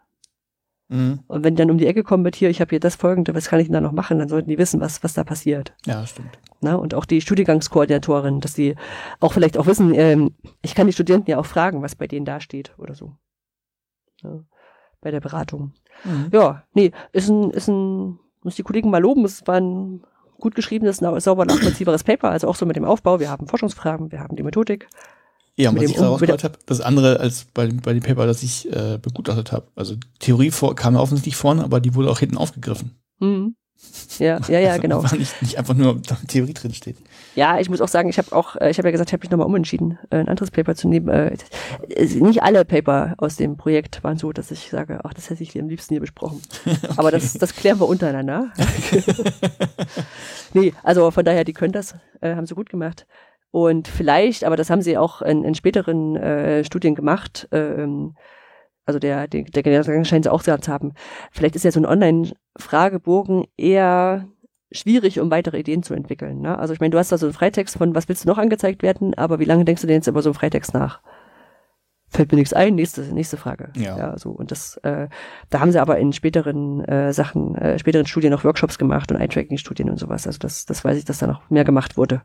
Mhm. Und wenn dann um die Ecke kommen mit hier, ich habe hier das folgende, was kann ich denn da noch machen, dann sollten die wissen, was, was da passiert. Ja, stimmt. Na, und auch die Studiengangskoordinatorin, dass die auch vielleicht auch wissen, ähm, ich kann die Studenten ja auch fragen, was bei denen da steht oder so. Ja, bei der Beratung. Mhm. Ja, nee, ist ein, ist ein, muss die Kollegen mal loben, es war ein gut geschriebenes, sauber nachvollziehbares Paper, also auch so mit dem Aufbau. Wir haben Forschungsfragen, wir haben die Methodik, ja, was ich herausgehört habe, das andere als bei, bei dem Paper, das ich äh, begutachtet habe. Also Theorie vor, kam offensichtlich vorne, aber die wurde auch hinten aufgegriffen. Mhm. Ja, ja, ja, also genau. War nicht, nicht einfach nur Theorie drin steht. Ja, ich muss auch sagen, ich habe auch, äh, ich habe ja gesagt, ich habe mich nochmal umentschieden, äh, ein anderes Paper zu nehmen. Äh, nicht alle Paper aus dem Projekt waren so, dass ich sage, ach, das hätte ich am liebsten hier besprochen. okay. Aber das, das klären wir untereinander. nee, also von daher, die können das, haben sie gut gemacht. Und vielleicht, aber das haben sie auch in, in späteren äh, Studien gemacht, ähm, also der, der, der Generalsekretär scheint sie auch gehabt zu haben, vielleicht ist ja so ein Online-Fragebogen eher schwierig, um weitere Ideen zu entwickeln. Ne? Also ich meine, du hast da so einen Freitext von, was willst du noch angezeigt werden, aber wie lange denkst du denn jetzt über so einen Freitext nach? Fällt mir nichts ein, nächste, nächste Frage. Ja. ja so, und das, äh, da haben sie aber in späteren äh, Sachen, äh, späteren Studien noch Workshops gemacht und Eye-Tracking-Studien und sowas. Also das, das weiß ich, dass da noch mehr gemacht wurde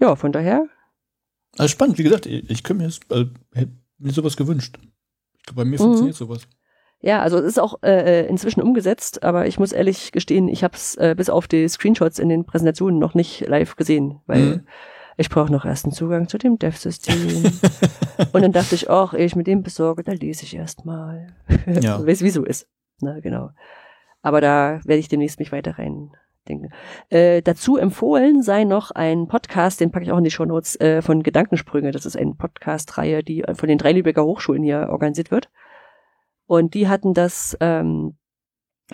ja, von daher. Also spannend, wie gesagt, ich, ich könnte mir, das, also, hätte mir sowas gewünscht. Bei mir mhm. funktioniert sowas. Ja, also es ist auch äh, äh, inzwischen umgesetzt, aber ich muss ehrlich gestehen, ich habe es äh, bis auf die Screenshots in den Präsentationen noch nicht live gesehen, weil mhm. ich brauche noch erst einen Zugang zu dem Dev-System. und dann dachte ich, ach, ich mit dem besorge, da lese ich erst mal. ja. Weiß, wie so ist. Na, genau. Aber da werde ich demnächst mich weiter rein denke. Äh, dazu empfohlen sei noch ein Podcast, den packe ich auch in die Shownotes, äh, von Gedankensprünge. Das ist eine Podcast-Reihe, die von den drei Lübecker Hochschulen hier organisiert wird. Und die hatten das ähm,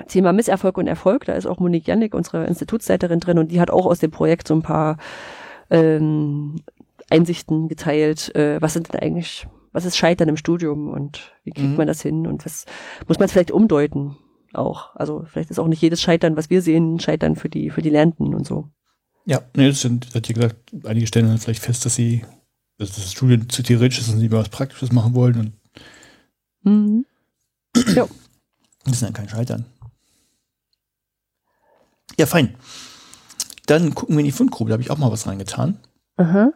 Thema Misserfolg und Erfolg. Da ist auch Monique Jannik, unsere Institutsleiterin drin, und die hat auch aus dem Projekt so ein paar ähm, Einsichten geteilt. Äh, was sind denn eigentlich, was ist Scheitern im Studium und wie kriegt mhm. man das hin und was muss man vielleicht umdeuten? auch. Also vielleicht ist auch nicht jedes Scheitern, was wir sehen, Scheitern für die, für die Lernenden und so. Ja, nee, das sind, hat ihr gesagt, einige stellen dann vielleicht fest, dass sie, dass das Studium zu theoretisch ist und sie was Praktisches machen wollen und mhm. Ja. Das ist dann kein Scheitern. Ja, fein. Dann gucken wir in die Fundgrube, da habe ich auch mal was reingetan. Aha.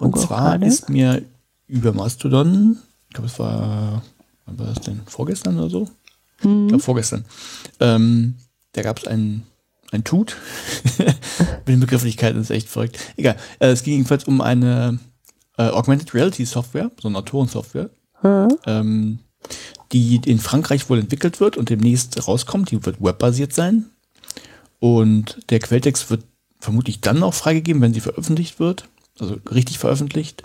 Und zwar ist mir über Mastodon, ich glaube, es war, wann war das denn? Vorgestern oder so? Mhm. Ich glaube vorgestern. Ähm, da gab es ein, ein Tut. Mit den Begrifflichkeiten ist echt verrückt. Egal. Äh, es ging jedenfalls um eine äh, Augmented Reality Software, so eine Autorensoftware, mhm. ähm, die in Frankreich wohl entwickelt wird und demnächst rauskommt. Die wird webbasiert sein. Und der Quelltext wird vermutlich dann auch freigegeben, wenn sie veröffentlicht wird. Also richtig veröffentlicht.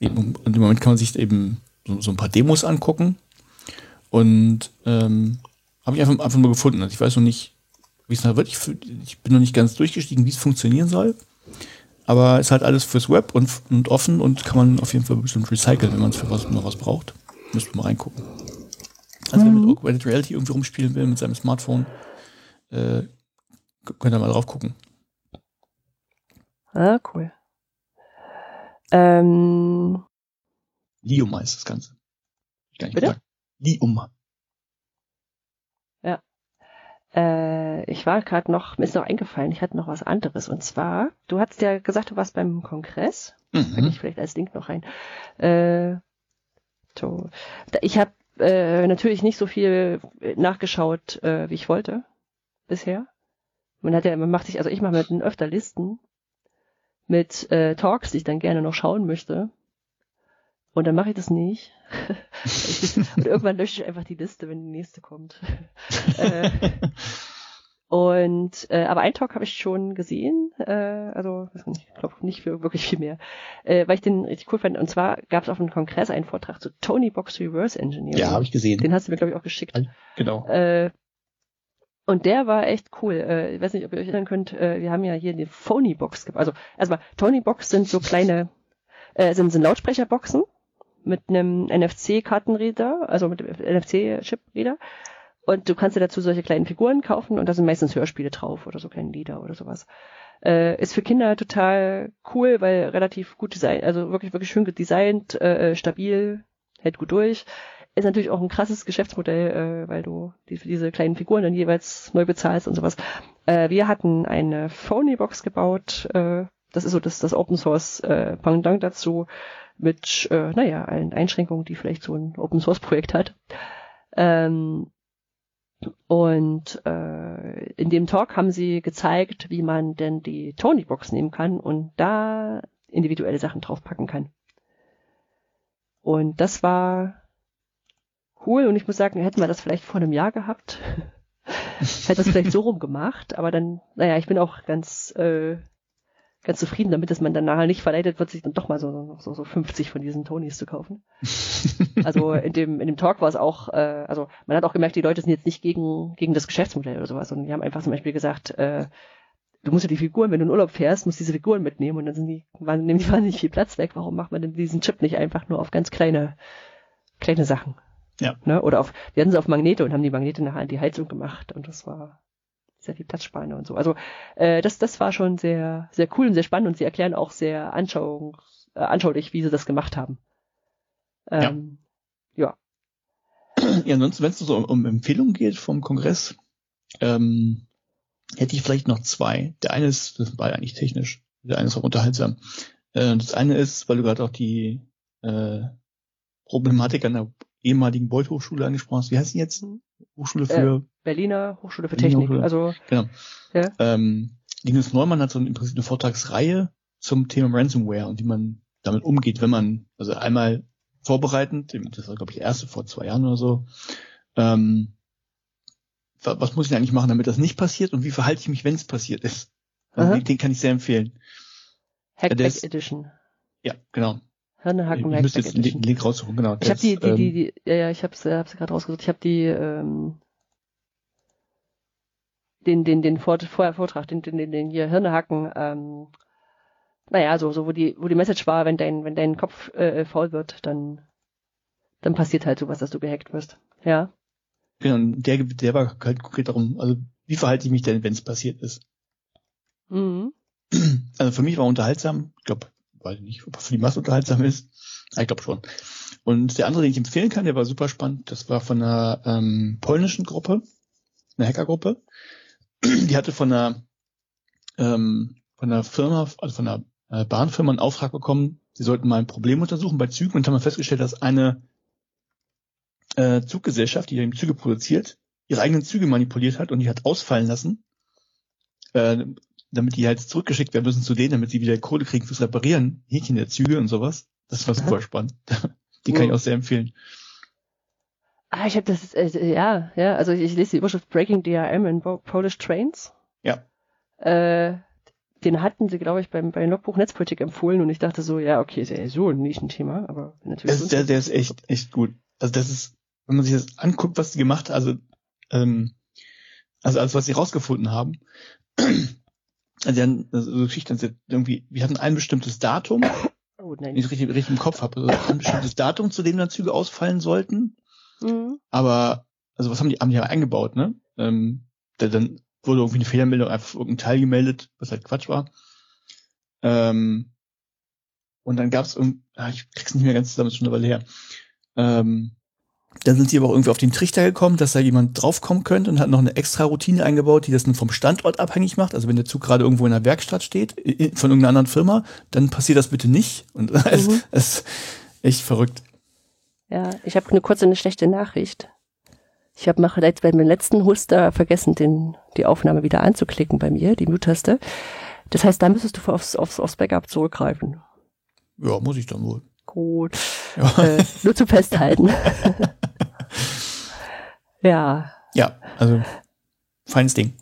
Und im Moment kann man sich eben so, so ein paar Demos angucken. Und ähm, habe ich einfach, einfach nur gefunden. Also ich weiß noch nicht, wie es da wird. Ich, ich, bin noch nicht ganz durchgestiegen, wie es funktionieren soll. Aber es ist halt alles fürs Web und, und offen und kann man auf jeden Fall bestimmt recyceln, wenn man es für was noch was braucht. Wir mal reingucken. Also mhm. wer mit Augmented Reality irgendwie rumspielen will mit seinem Smartphone, äh, könnt ihr mal drauf gucken. Ah, cool. Ähm, Lium heißt das Ganze. Gar nicht Bitte? Gesagt. Lium. Ja. Äh, ich war gerade noch, mir ist noch eingefallen, ich hatte noch was anderes. Und zwar, du hast ja gesagt, du warst beim Kongress. Mhm. Kann ich vielleicht als Link noch rein. Äh, so. Ich habe äh, natürlich nicht so viel nachgeschaut, äh, wie ich wollte bisher. Man hat ja, man macht sich, also ich mache mir öfter Listen mit äh, Talks, die ich dann gerne noch schauen möchte. Und dann mache ich das nicht. und irgendwann lösche ich einfach die Liste, wenn die nächste kommt. äh, und äh, aber einen Talk habe ich schon gesehen, äh, also ich glaube nicht für wirklich viel mehr, äh, weil ich den richtig cool fand. Und zwar gab es auf einem Kongress einen Vortrag zu Tony Box Reverse Engineering. Ja, habe ich gesehen. Den hast du mir glaube ich auch geschickt. Genau. Äh, und der war echt cool. Äh, ich weiß nicht, ob ihr euch erinnern könnt, äh, wir haben ja hier die Phony Box. Also erstmal, Tony Box sind so kleine, äh, sind, sind Lautsprecherboxen mit einem NFC-Kartenreader, also mit dem NFC-Chip-Reader. Und du kannst dir dazu solche kleinen Figuren kaufen und da sind meistens Hörspiele drauf oder so kleine Lieder oder sowas. Äh, ist für Kinder total cool, weil relativ gut designt, also wirklich, wirklich schön designt, äh, stabil, hält gut durch. Ist natürlich auch ein krasses Geschäftsmodell, äh, weil du die, diese kleinen Figuren dann jeweils neu bezahlst und sowas. Äh, wir hatten eine Phony-Box gebaut, äh, das ist so das, das Open Source äh, Pendant dazu mit, äh, naja, allen Einschränkungen, die vielleicht so ein Open Source Projekt hat. Ähm, und äh, in dem Talk haben sie gezeigt, wie man denn die Tony Box nehmen kann und da individuelle Sachen draufpacken kann. Und das war cool und ich muss sagen, hätten wir das vielleicht vor einem Jahr gehabt, hätte das vielleicht so rum gemacht, aber dann, naja, ich bin auch ganz äh, ganz zufrieden damit, dass man dann nachher nicht verleitet wird, sich dann doch mal so, so, so 50 von diesen Tonys zu kaufen. also in dem, in dem Talk war es auch, äh, also man hat auch gemerkt, die Leute sind jetzt nicht gegen, gegen das Geschäftsmodell oder sowas, sondern die haben einfach zum Beispiel gesagt, äh, du musst ja die Figuren, wenn du in Urlaub fährst, musst diese Figuren mitnehmen und dann sind die, waren, nehmen die wahnsinnig viel Platz weg. Warum macht man denn diesen Chip nicht einfach nur auf ganz kleine, kleine Sachen? Ja. Ne? Oder auf, wir hatten sie auf Magnete und haben die Magnete nachher an die Heizung gemacht und das war, sehr viel Platzspanne und so. Also äh, das, das war schon sehr, sehr cool und sehr spannend und sie erklären auch sehr anschauungs, äh, anschaulich, wie sie das gemacht haben. Ähm, ja. ja. Ja, ansonsten, wenn es so um, um Empfehlungen geht vom Kongress, ähm, hätte ich vielleicht noch zwei. Der eine ist, das sind beide eigentlich technisch, der eine ist auch unterhaltsam. Äh, das eine ist, weil du gerade auch die äh, Problematik an der ehemaligen Beuth Hochschule angesprochen hast. Wie heißt die jetzt? Mhm. Hochschule für äh, Berliner Hochschule für Technik. Hochschule. Also genau. Ja. Ähm, Linus Neumann hat so im Prinzip eine Vortragsreihe zum Thema Ransomware und wie man damit umgeht, wenn man also einmal vorbereitend, das war glaube ich der erste vor zwei Jahren oder so. Ähm, was muss ich eigentlich machen, damit das nicht passiert und wie verhalte ich mich, wenn es passiert ist? Also den, den, kann ich sehr empfehlen. Hackback ist, Edition. Ja, genau. Hirnehacken Ich müsste jetzt den Link raussuchen, genau. Ich habe die, die, die, die, ja, ja, ich habe sie hab's gerade rausgesucht. Ich habe die, ähm, den, den, den Vor Vortrag, den, den, den, den hier Hirnehacken, ähm, naja, so, so, wo die, wo die Message war, wenn dein, wenn dein Kopf äh, faul wird, dann, dann passiert halt sowas, dass du gehackt wirst. Ja. Genau, der, der war halt konkret darum, also wie verhalte ich mich denn, wenn es passiert ist? Mhm. Also für mich war unterhaltsam, ich glaube, weiß nicht, ob er für die Masse unterhaltsam ist. Ich glaube schon. Und der andere, den ich empfehlen kann, der war super spannend, das war von einer ähm, polnischen Gruppe, einer Hackergruppe. Die hatte von einer ähm, von einer Firma, also von einer äh, Bahnfirma einen Auftrag bekommen, sie sollten mal ein Problem untersuchen bei Zügen und haben festgestellt, dass eine äh, Zuggesellschaft, die eben Züge produziert, ihre eigenen Züge manipuliert hat und die hat ausfallen lassen, äh, damit die halt zurückgeschickt werden müssen zu denen, damit sie wieder Kohle kriegen fürs Reparieren, Häkchen der Züge und sowas. Das war super spannend. die kann ich auch sehr empfehlen. Ah, ich habe das, äh, ja, ja, also ich, ich, lese die Überschrift Breaking DRM in Polish Trains. Ja. Äh, den hatten sie, glaube ich, beim, bei Logbuch Netzpolitik empfohlen und ich dachte so, ja, okay, ist ja so ein Nischenthema, aber natürlich. Das, der, der ist echt, echt gut. Also das ist, wenn man sich das anguckt, was sie gemacht hat, also, ähm, also alles, was sie rausgefunden haben, also, die haben, also Geschichte, also irgendwie, wir hatten ein bestimmtes Datum, oh, nein. wenn ich richtig, richtig im Kopf habe, also ein bestimmtes Datum, zu dem dann Züge ausfallen sollten. Mhm. Aber, also was haben die, haben die ja eingebaut, ne? Ähm, da, dann wurde irgendwie eine Fehlermeldung einfach irgendein Teil gemeldet, was halt Quatsch war. Ähm, und dann gab's irgendwie, ah, ich krieg's nicht mehr ganz zusammen, ist schon eine Weile her. Ähm, dann sind sie aber auch irgendwie auf den Trichter gekommen, dass da jemand draufkommen könnte und hat noch eine extra Routine eingebaut, die das dann vom Standort abhängig macht. Also wenn der Zug gerade irgendwo in der Werkstatt steht, von irgendeiner anderen Firma, dann passiert das bitte nicht. Und das mhm. ist echt verrückt. Ja, ich habe eine kurze, eine schlechte Nachricht. Ich habe mache bei meinem letzten Huster vergessen, den, die Aufnahme wieder anzuklicken bei mir, die Mute-Taste. Das heißt, da müsstest du aufs, aufs, aufs Backup zurückgreifen. Ja, muss ich dann wohl. Gut. Ja. Äh, nur zu festhalten. ja. Ja, also feines Ding.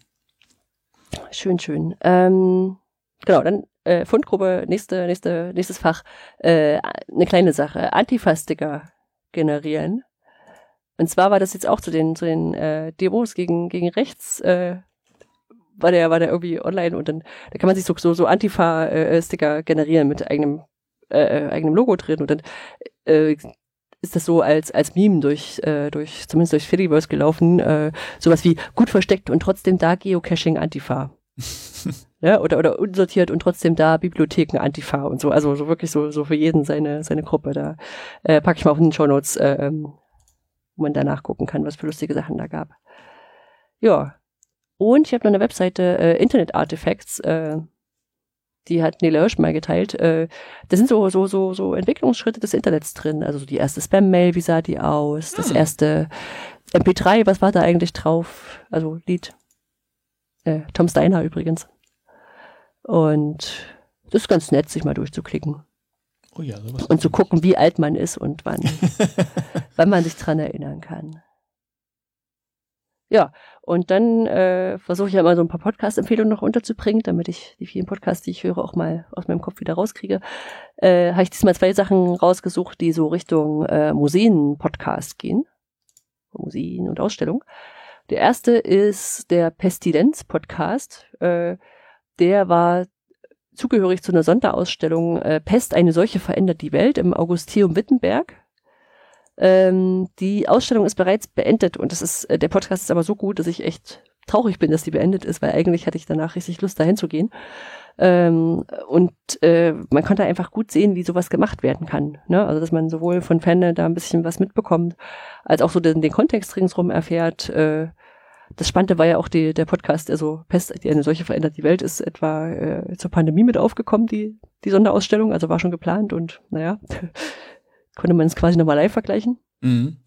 Schön, schön. Ähm, genau, dann äh, Fundgruppe, nächste, nächste, nächstes Fach. Äh, eine kleine Sache. Antifa-Sticker generieren. Und zwar war das jetzt auch zu den, zu den äh, Demos gegen, gegen rechts, äh, war der, war der irgendwie online und dann, da kann man sich so, so, so Antifa-Sticker äh, generieren mit eigenem äh, eigenem Logo drin und dann äh, ist das so als als Meme durch äh, durch zumindest durch Fediverse gelaufen äh, sowas wie gut versteckt und trotzdem da Geocaching Antifa ja oder oder unsortiert und trotzdem da Bibliotheken Antifa und so also so wirklich so so für jeden seine seine Gruppe da äh, packe ich mal auf den Show Notes äh, ähm, wo man da nachgucken kann was für lustige Sachen da gab ja und ich habe noch eine Webseite äh, Internet Artifacts äh, die hat Nele Hirsch mal geteilt, äh, da sind so, so, so, so Entwicklungsschritte des Internets drin. Also die erste Spam-Mail, wie sah die aus? Das hm. erste MP3, was war da eigentlich drauf? Also Lied. Äh, Tom Steiner übrigens. Und das ist ganz nett, sich mal durchzuklicken. Oh ja, sowas. Und zu gucken, wie alt man ist und wann, wann man sich dran erinnern kann. Ja, und dann äh, versuche ich ja immer so ein paar Podcast-Empfehlungen noch unterzubringen, damit ich die vielen Podcasts, die ich höre, auch mal aus meinem Kopf wieder rauskriege. Äh, Habe ich diesmal zwei Sachen rausgesucht, die so Richtung äh, Museen-Podcast gehen. Museen und Ausstellung. Der erste ist der Pestilenz-Podcast. Äh, der war zugehörig zu einer Sonderausstellung äh, Pest, eine Seuche verändert die Welt im Augusteum Wittenberg ähm, die Ausstellung ist bereits beendet und das ist, äh, der Podcast ist aber so gut, dass ich echt traurig bin, dass die beendet ist, weil eigentlich hatte ich danach richtig Lust, dahin zu gehen. Ähm, und äh, man konnte einfach gut sehen, wie sowas gemacht werden kann. Ne? Also dass man sowohl von Fan da ein bisschen was mitbekommt, als auch so den, den Kontext ringsrum erfährt. Äh, das Spannende war ja auch die, der Podcast, also Pest, die eine solche verändert die Welt, ist etwa äh, zur Pandemie mit aufgekommen, die, die Sonderausstellung, also war schon geplant und naja, konnte man es quasi nochmal live vergleichen. Mhm.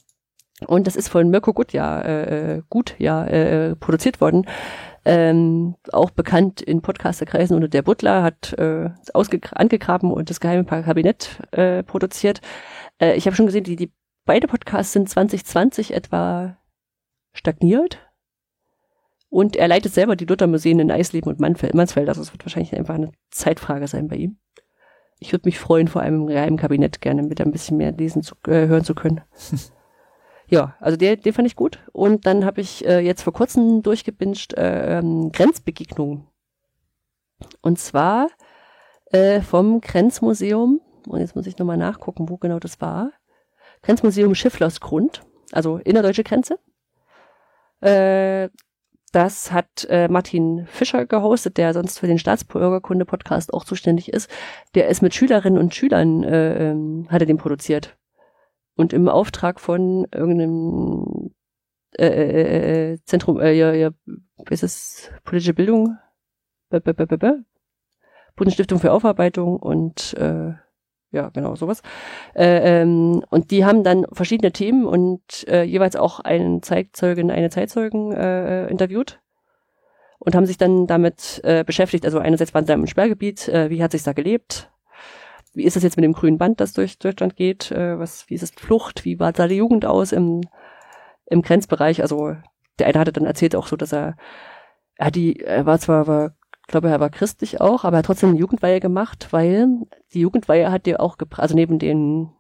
Und das ist von Mirko Gut ja, äh, gut ja äh, produziert worden. Ähm, auch bekannt in Podcasterkreisen unter der Butler hat äh, angegraben und das geheime Kabinett äh, produziert. Äh, ich habe schon gesehen, die, die beide Podcasts sind 2020 etwa stagniert. Und er leitet selber die Luther-Museen in Eisleben und Mansfeld. Also es wird wahrscheinlich einfach eine Zeitfrage sein bei ihm ich würde mich freuen, vor allem im geheimen Kabinett gerne mit ein bisschen mehr lesen zu, äh, hören zu können. ja, also der, den fand ich gut. Und dann habe ich äh, jetzt vor kurzem durchgebinscht äh, ähm, Grenzbegegnungen. Und zwar äh, vom Grenzmuseum, und jetzt muss ich nochmal nachgucken, wo genau das war. Grenzmuseum Schifflersgrund, also innerdeutsche Grenze. Äh, das hat äh, Martin Fischer gehostet, der sonst für den Staatsbürgerkunde-Podcast auch zuständig ist. Der ist mit Schülerinnen und Schülern, äh, ähm, hat er den produziert. Und im Auftrag von irgendeinem äh, äh, äh, äh Zentrum, äh, ja, ja, wie ist es, politische Bildung, b -b -b Bundesstiftung für Aufarbeitung und äh, ja, genau, sowas. Äh, ähm, und die haben dann verschiedene Themen und äh, jeweils auch einen Zeitzeugin, eine Zeitzeugen äh, interviewt und haben sich dann damit äh, beschäftigt. Also einerseits waren sie im Sperrgebiet, äh, wie hat sich da gelebt? Wie ist das jetzt mit dem grünen Band, das durch Deutschland geht? Äh, was, wie ist es Flucht? Wie war da die Jugend aus im, im Grenzbereich? Also der eine hatte dann erzählt auch so, dass er, er die, er war zwar war ich glaube, er war christlich auch, aber er hat trotzdem eine Jugendweihe gemacht, weil die Jugendweihe hat dir auch gebracht, also neben den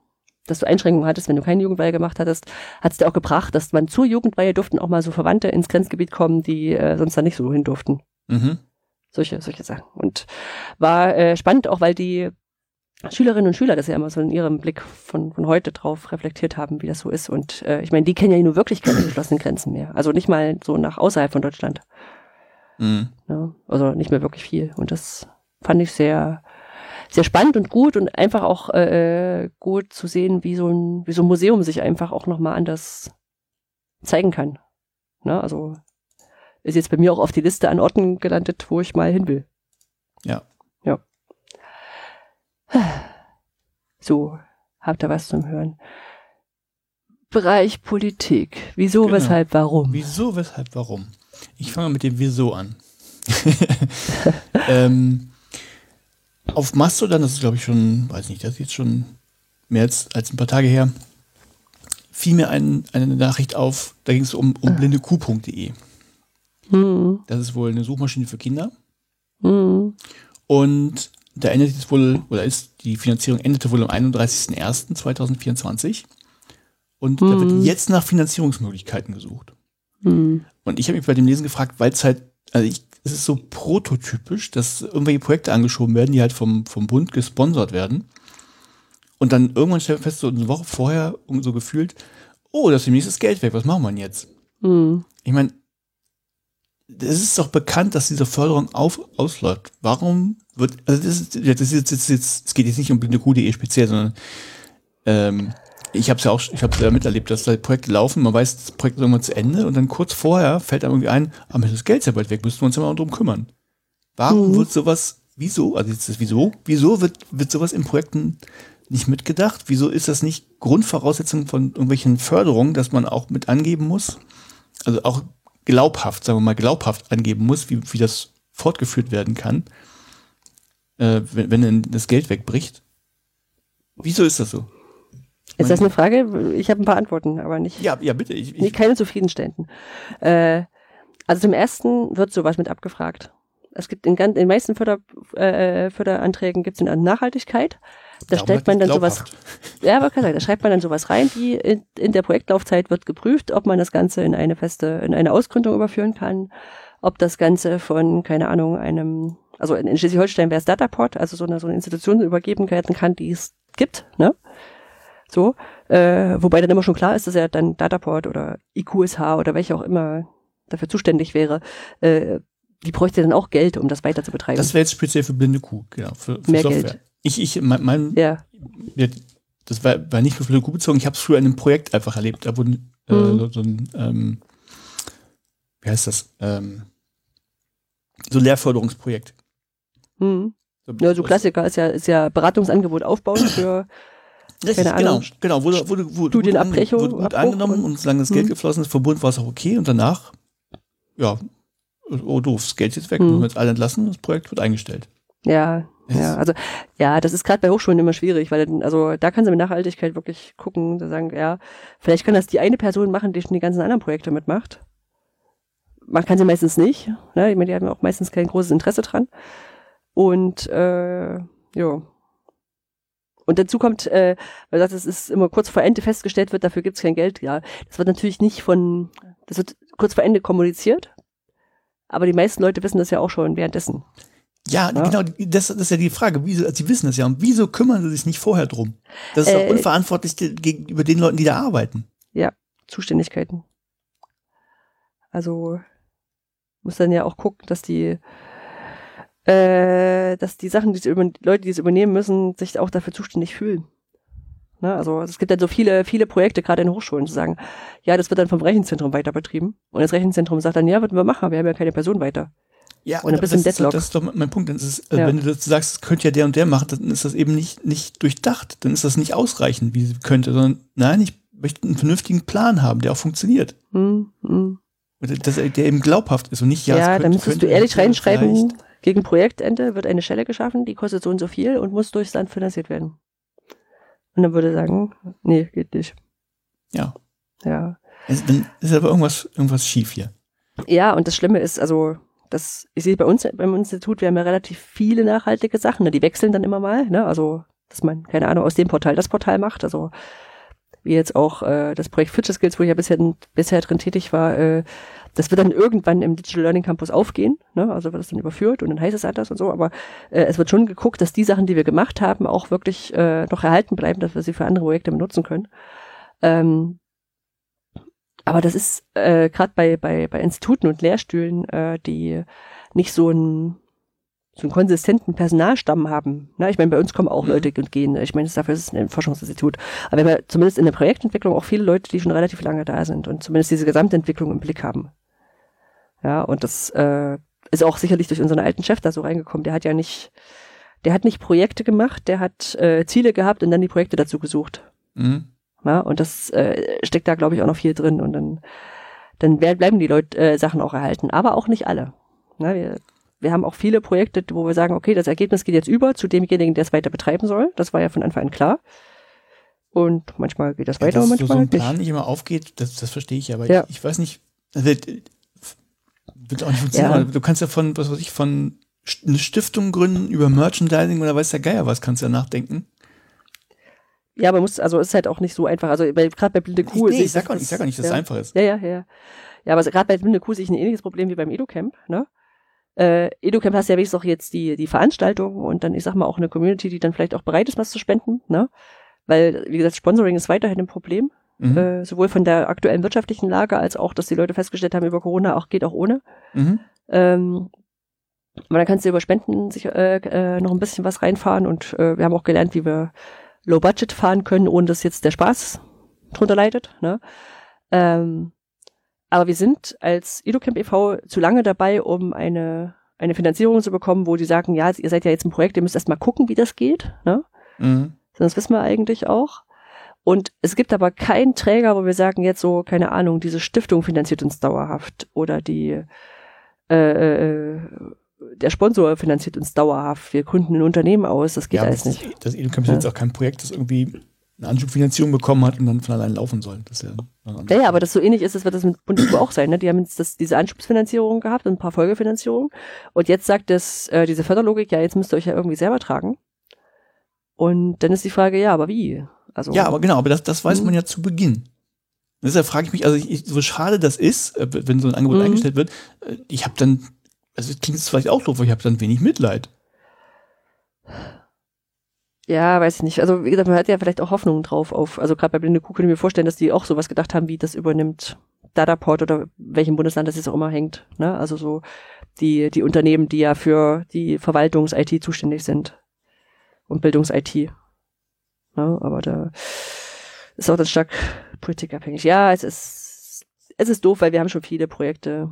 dass du Einschränkungen hattest, wenn du keine Jugendweihe gemacht hattest, hat es dir auch gebracht, dass man zur Jugendweihe durften auch mal so Verwandte ins Grenzgebiet kommen, die äh, sonst da nicht so hin durften. Mhm. Solche, solche Sachen. Und war äh, spannend auch, weil die Schülerinnen und Schüler das ja immer so in ihrem Blick von, von heute drauf reflektiert haben, wie das so ist. Und äh, ich meine, die kennen ja nur wirklich keine geschlossenen Grenzen mehr. Also nicht mal so nach außerhalb von Deutschland. Mhm. Ja, also nicht mehr wirklich viel. Und das fand ich sehr, sehr spannend und gut und einfach auch äh, gut zu sehen, wie so ein, wie so ein Museum sich einfach auch nochmal anders zeigen kann. Ne? Also ist jetzt bei mir auch auf die Liste an Orten gelandet, wo ich mal hin will. Ja. Ja. So, habt ihr was zum Hören? Bereich Politik. Wieso, Genau. weshalb, warum? Wieso, weshalb, warum? Ich fange mit dem Wieso an. ähm, auf Mastodon, das ist glaube ich schon, weiß nicht, das ist jetzt schon mehr als, als ein paar Tage her, fiel mir ein, eine Nachricht auf, da ging es um, um blindekuh.de. Hm, Das ist wohl eine Suchmaschine für Kinder. hm, Und da endet jetzt wohl, oder ist, die Finanzierung endete wohl am 31.01.2024. Und da wird Mhm. jetzt nach Finanzierungsmöglichkeiten gesucht. Hm, Und ich habe mich bei dem Lesen gefragt, weil es halt, also ich, es ist so prototypisch, dass irgendwelche Projekte angeschoben werden, die halt vom, vom Bund gesponsert werden. Und dann irgendwann stellt man fest, so eine Woche vorher so gefühlt, oh, das ist demnächst das Geld weg, was machen wir denn jetzt? hm. Ich meine, es ist doch bekannt, dass diese Förderung auf, ausläuft. Warum wird, also das, ist, das, ist jetzt, das, ist jetzt, es geht jetzt nicht um blindekuh.de speziell, sondern ähm, ich habe es ja auch, ich habe ja miterlebt, dass da Projekte laufen, man weiß, das Projekt ist irgendwann zu Ende und dann kurz vorher fällt einem irgendwie ein, aber das Geld ist ja bald weg, müssen wir uns ja mal drum kümmern. Warum Mhm. wird sowas, wieso, also jetzt das wieso, wieso wird, wird sowas in Projekten nicht mitgedacht? Wieso ist das nicht Grundvoraussetzung von irgendwelchen Förderungen, dass man auch mit angeben muss? Also auch glaubhaft, sagen wir mal, glaubhaft angeben muss, wie, wie das fortgeführt werden kann, äh, wenn, wenn das Geld wegbricht. Wieso ist das so? Ist das eine Frage? Ich habe ein paar Antworten, aber nicht, Ja, ja, bitte. Ich, ich, keine zufriedenstellenden. Äh, also zum ersten wird sowas mit abgefragt. Es gibt in, ganz, in den meisten Förder, äh, Förderanträgen gibt es eine Nachhaltigkeit. Da darum stellt man dann sowas, glaubhaft. ja, aber kann sagen, da schreibt man dann sowas rein, die in, in der Projektlaufzeit wird geprüft, ob man das Ganze in eine feste, in eine Ausgründung überführen kann, ob das Ganze von, keine Ahnung, einem, also in, in Schleswig-Holstein wäre es Dataport, also so eine, so eine Institution übergeben werden kann, die es gibt, ne? So, äh, wobei dann immer schon klar ist, dass er dann Dataport oder IQSH oder welche auch immer dafür zuständig wäre, äh, die bräuchte dann auch Geld, um das weiter zu betreiben. Das wäre jetzt speziell für blinde Kuh, genau, für, für Mehr Software. Geld. Ich, ich, mein, mein ja. ja, das war, war nicht für blinde Kuh bezogen, ich habe es früher in einem Projekt einfach erlebt. Da wurden äh, Mhm. so, so ein, ähm, wie heißt das? Ähm, so ein Lehrförderungsprojekt. Hm. Ja, so Klassiker ist ja, ist ja Beratungsangebot aufbauen für, Richtig, keine genau, Ahnung. genau, wurde, wurde, wurde, Studienabbrechung, wurde gut angenommen und- und solange das Geld Mhm. geflossen ist, vom Bund war es auch okay und danach, ja, oh doof, das Geld ist jetzt weg, Mhm. müssen wir jetzt alle entlassen, das Projekt wird eingestellt. ja, ja, also, ja, das ist gerade bei Hochschulen immer schwierig, weil, dann- also, da kann sie mit Nachhaltigkeit wirklich gucken, da sagen, ja, vielleicht kann das die eine Person machen, die schon die ganzen anderen Projekte mitmacht. Man kann sie meistens nicht, ne, ich meine, die haben auch meistens kein großes Interesse dran. Und, äh, ja. Und dazu kommt, äh, weil du sagst, es ist immer kurz vor Ende festgestellt wird, dafür gibt es kein Geld. Ja, das wird natürlich nicht von, das wird kurz vor Ende kommuniziert, aber die meisten Leute wissen das ja auch schon währenddessen. Ja, Ja. genau, das, das ist ja die Frage, wieso, also sie wissen das ja, und wieso kümmern sie sich nicht vorher drum? Das ist Äh, doch unverantwortlich ge- gegenüber den Leuten, die da arbeiten. Zuständigkeiten. Also muss dann ja auch gucken, dass die äh, dass die Sachen, die sie über, Leute, die es übernehmen müssen, sich auch dafür zuständig fühlen. Ne? Also es gibt dann so viele, viele Projekte, gerade in Hochschulen, zu sagen, ja, das wird dann vom Rechenzentrum weiter betrieben. Und das Rechenzentrum sagt dann, ja, würden wir machen, wir haben ja keine Person weiter. Ja, Und ein bisschen das, ist, Deadlock. das ist doch mein Punkt. Ist, äh, Ja. Wenn du das sagst, das könnte ja der und der machen, dann ist das eben nicht, nicht durchdacht. Dann ist das nicht ausreichend, wie sie könnte, sondern nein, ich möchte einen vernünftigen Plan haben, der auch funktioniert. Hm, hm. Und Das, der eben glaubhaft ist und nicht, ja, Ja, dann müsstest du ehrlich reinschreiben, vielleicht. Gegen Projektende wird eine Stelle geschaffen, die kostet so und so viel und muss durchs Land finanziert werden. Und dann würde er sagen, nee, geht nicht. Ja. Ja. Also, dann ist aber irgendwas, irgendwas schief hier. Ja, und das Schlimme ist, also, das, ich sehe bei uns beim Institut, wir haben ja relativ viele nachhaltige Sachen, ne? die wechseln dann immer mal, ne? Also dass man, keine Ahnung, aus dem Portal das Portal macht. Also wie jetzt auch äh, das Projekt Future Skills, wo ich ja bisher, bisher drin tätig war, äh, das wird dann irgendwann im Digital Learning Campus aufgehen, ne? also wird es dann überführt und dann heißt es anders und so, aber äh, es wird schon geguckt, dass die Sachen, die wir gemacht haben, auch wirklich äh, noch erhalten bleiben, dass wir sie für andere Projekte benutzen können. Ähm, aber das ist äh, gerade bei, bei, bei Instituten und Lehrstühlen, äh, die nicht so ein so einen konsistenten Personalstamm haben. Na, ich meine, bei uns kommen auch mhm. Leute und gehen. Ich meine, dafür ist es ein Forschungsinstitut. Aber wir haben zumindest in der Projektentwicklung auch viele Leute, die schon relativ lange da sind und zumindest diese Gesamtentwicklung im Blick haben. Ja, und das äh, ist auch sicherlich durch unseren alten Chef da so reingekommen. Der hat ja nicht, der hat nicht Projekte gemacht, der hat äh, Ziele gehabt und dann die Projekte dazu gesucht. Mhm. Ja, und das äh, steckt da, glaube ich, auch noch viel drin. Und dann, dann bleiben die Leute äh, Sachen auch erhalten. Aber auch nicht alle. Na, wir wir haben auch viele Projekte, wo wir sagen, okay, das Ergebnis geht jetzt über zu demjenigen, der es weiter betreiben soll. Das war ja von Anfang an klar. Und manchmal geht das weiter ja, dass und manchmal so ein Plan nicht. nicht immer aufgeht, das, das verstehe ich, aber ja. ich, ich, weiß nicht, das wird, auch nicht funktionieren. Ja. Du kannst ja von, was weiß ich, von eine Stiftung gründen über Merchandising oder weiß der Geier was, kannst du ja nachdenken. Ja, man muss, also ist halt auch nicht so einfach. Also gerade bei Blinde Kuh. Ich, nee, ich, sag auch, ich sag auch nicht, dass es ja. einfach ist. Ja, ja, ja. Ja, aber gerade bei Blinde Kuh sehe ich ein ähnliches Problem wie beim EduCamp, ne? äh, EduCamp hast ja wenigstens auch jetzt die, die Veranstaltung und dann, ich sag mal, auch eine Community, die dann vielleicht auch bereit ist, was zu spenden, ne? Weil, wie gesagt, Sponsoring ist weiterhin ein Problem. Mhm. Äh, sowohl von der aktuellen wirtschaftlichen Lage als auch, dass die Leute festgestellt haben, über Corona auch geht auch ohne. Mhm. Ähm, aber dann kannst du über Spenden sich äh, äh, noch ein bisschen was reinfahren und äh, wir haben auch gelernt, wie wir Low Budget fahren können, ohne dass jetzt der Spaß drunter leidet. Ne? Ähm, aber wir sind als EduCamp e.V. zu lange dabei, um eine, eine Finanzierung zu bekommen, wo die sagen, ja, ihr seid ja jetzt ein Projekt, ihr müsst erst mal gucken, wie das geht. Ne? Mhm. Das wissen wir eigentlich auch. Und es gibt aber keinen Träger, wo wir sagen, jetzt so, keine Ahnung, diese Stiftung finanziert uns dauerhaft oder die äh, äh, der Sponsor finanziert uns dauerhaft. Wir gründen ein Unternehmen aus, das geht ja, alles das, nicht. Das EduCamp ist ja. jetzt auch kein Projekt, das irgendwie eine Anschubfinanzierung bekommen hat und dann von allein laufen soll. Das ist ja, ja, ja, aber das so ähnlich ist, das wird das mit Bundeswehr auch sein. Ne? Die haben jetzt das, diese Anschubsfinanzierung gehabt und ein paar Folgefinanzierungen. Und jetzt sagt das, äh, diese Förderlogik, ja, jetzt müsst ihr euch ja irgendwie selber tragen. Und dann ist die Frage, ja, aber wie? Also, ja, aber genau, aber das, das weiß mhm. man ja zu Beginn. Deshalb frage ich mich, also ich, so schade das ist, äh, wenn so ein Angebot mhm. eingestellt wird, äh, ich habe dann, also klingt es vielleicht auch doof, aber ich habe dann wenig Mitleid. Ja, weiß ich nicht. Also wie gesagt, man hat ja vielleicht auch Hoffnungen drauf auf, also gerade bei Blinde Kuh könnte ich mir vorstellen, dass die auch sowas gedacht haben, wie das übernimmt Dataport oder welchem Bundesland das jetzt auch immer hängt. Ne? Also so die, die Unternehmen, die ja für die Verwaltungs-IT zuständig sind und Bildungs-IT. Ne? Aber da ist auch dann stark politikabhängig. Ja, es ist, es ist doof, weil wir haben schon viele Projekte,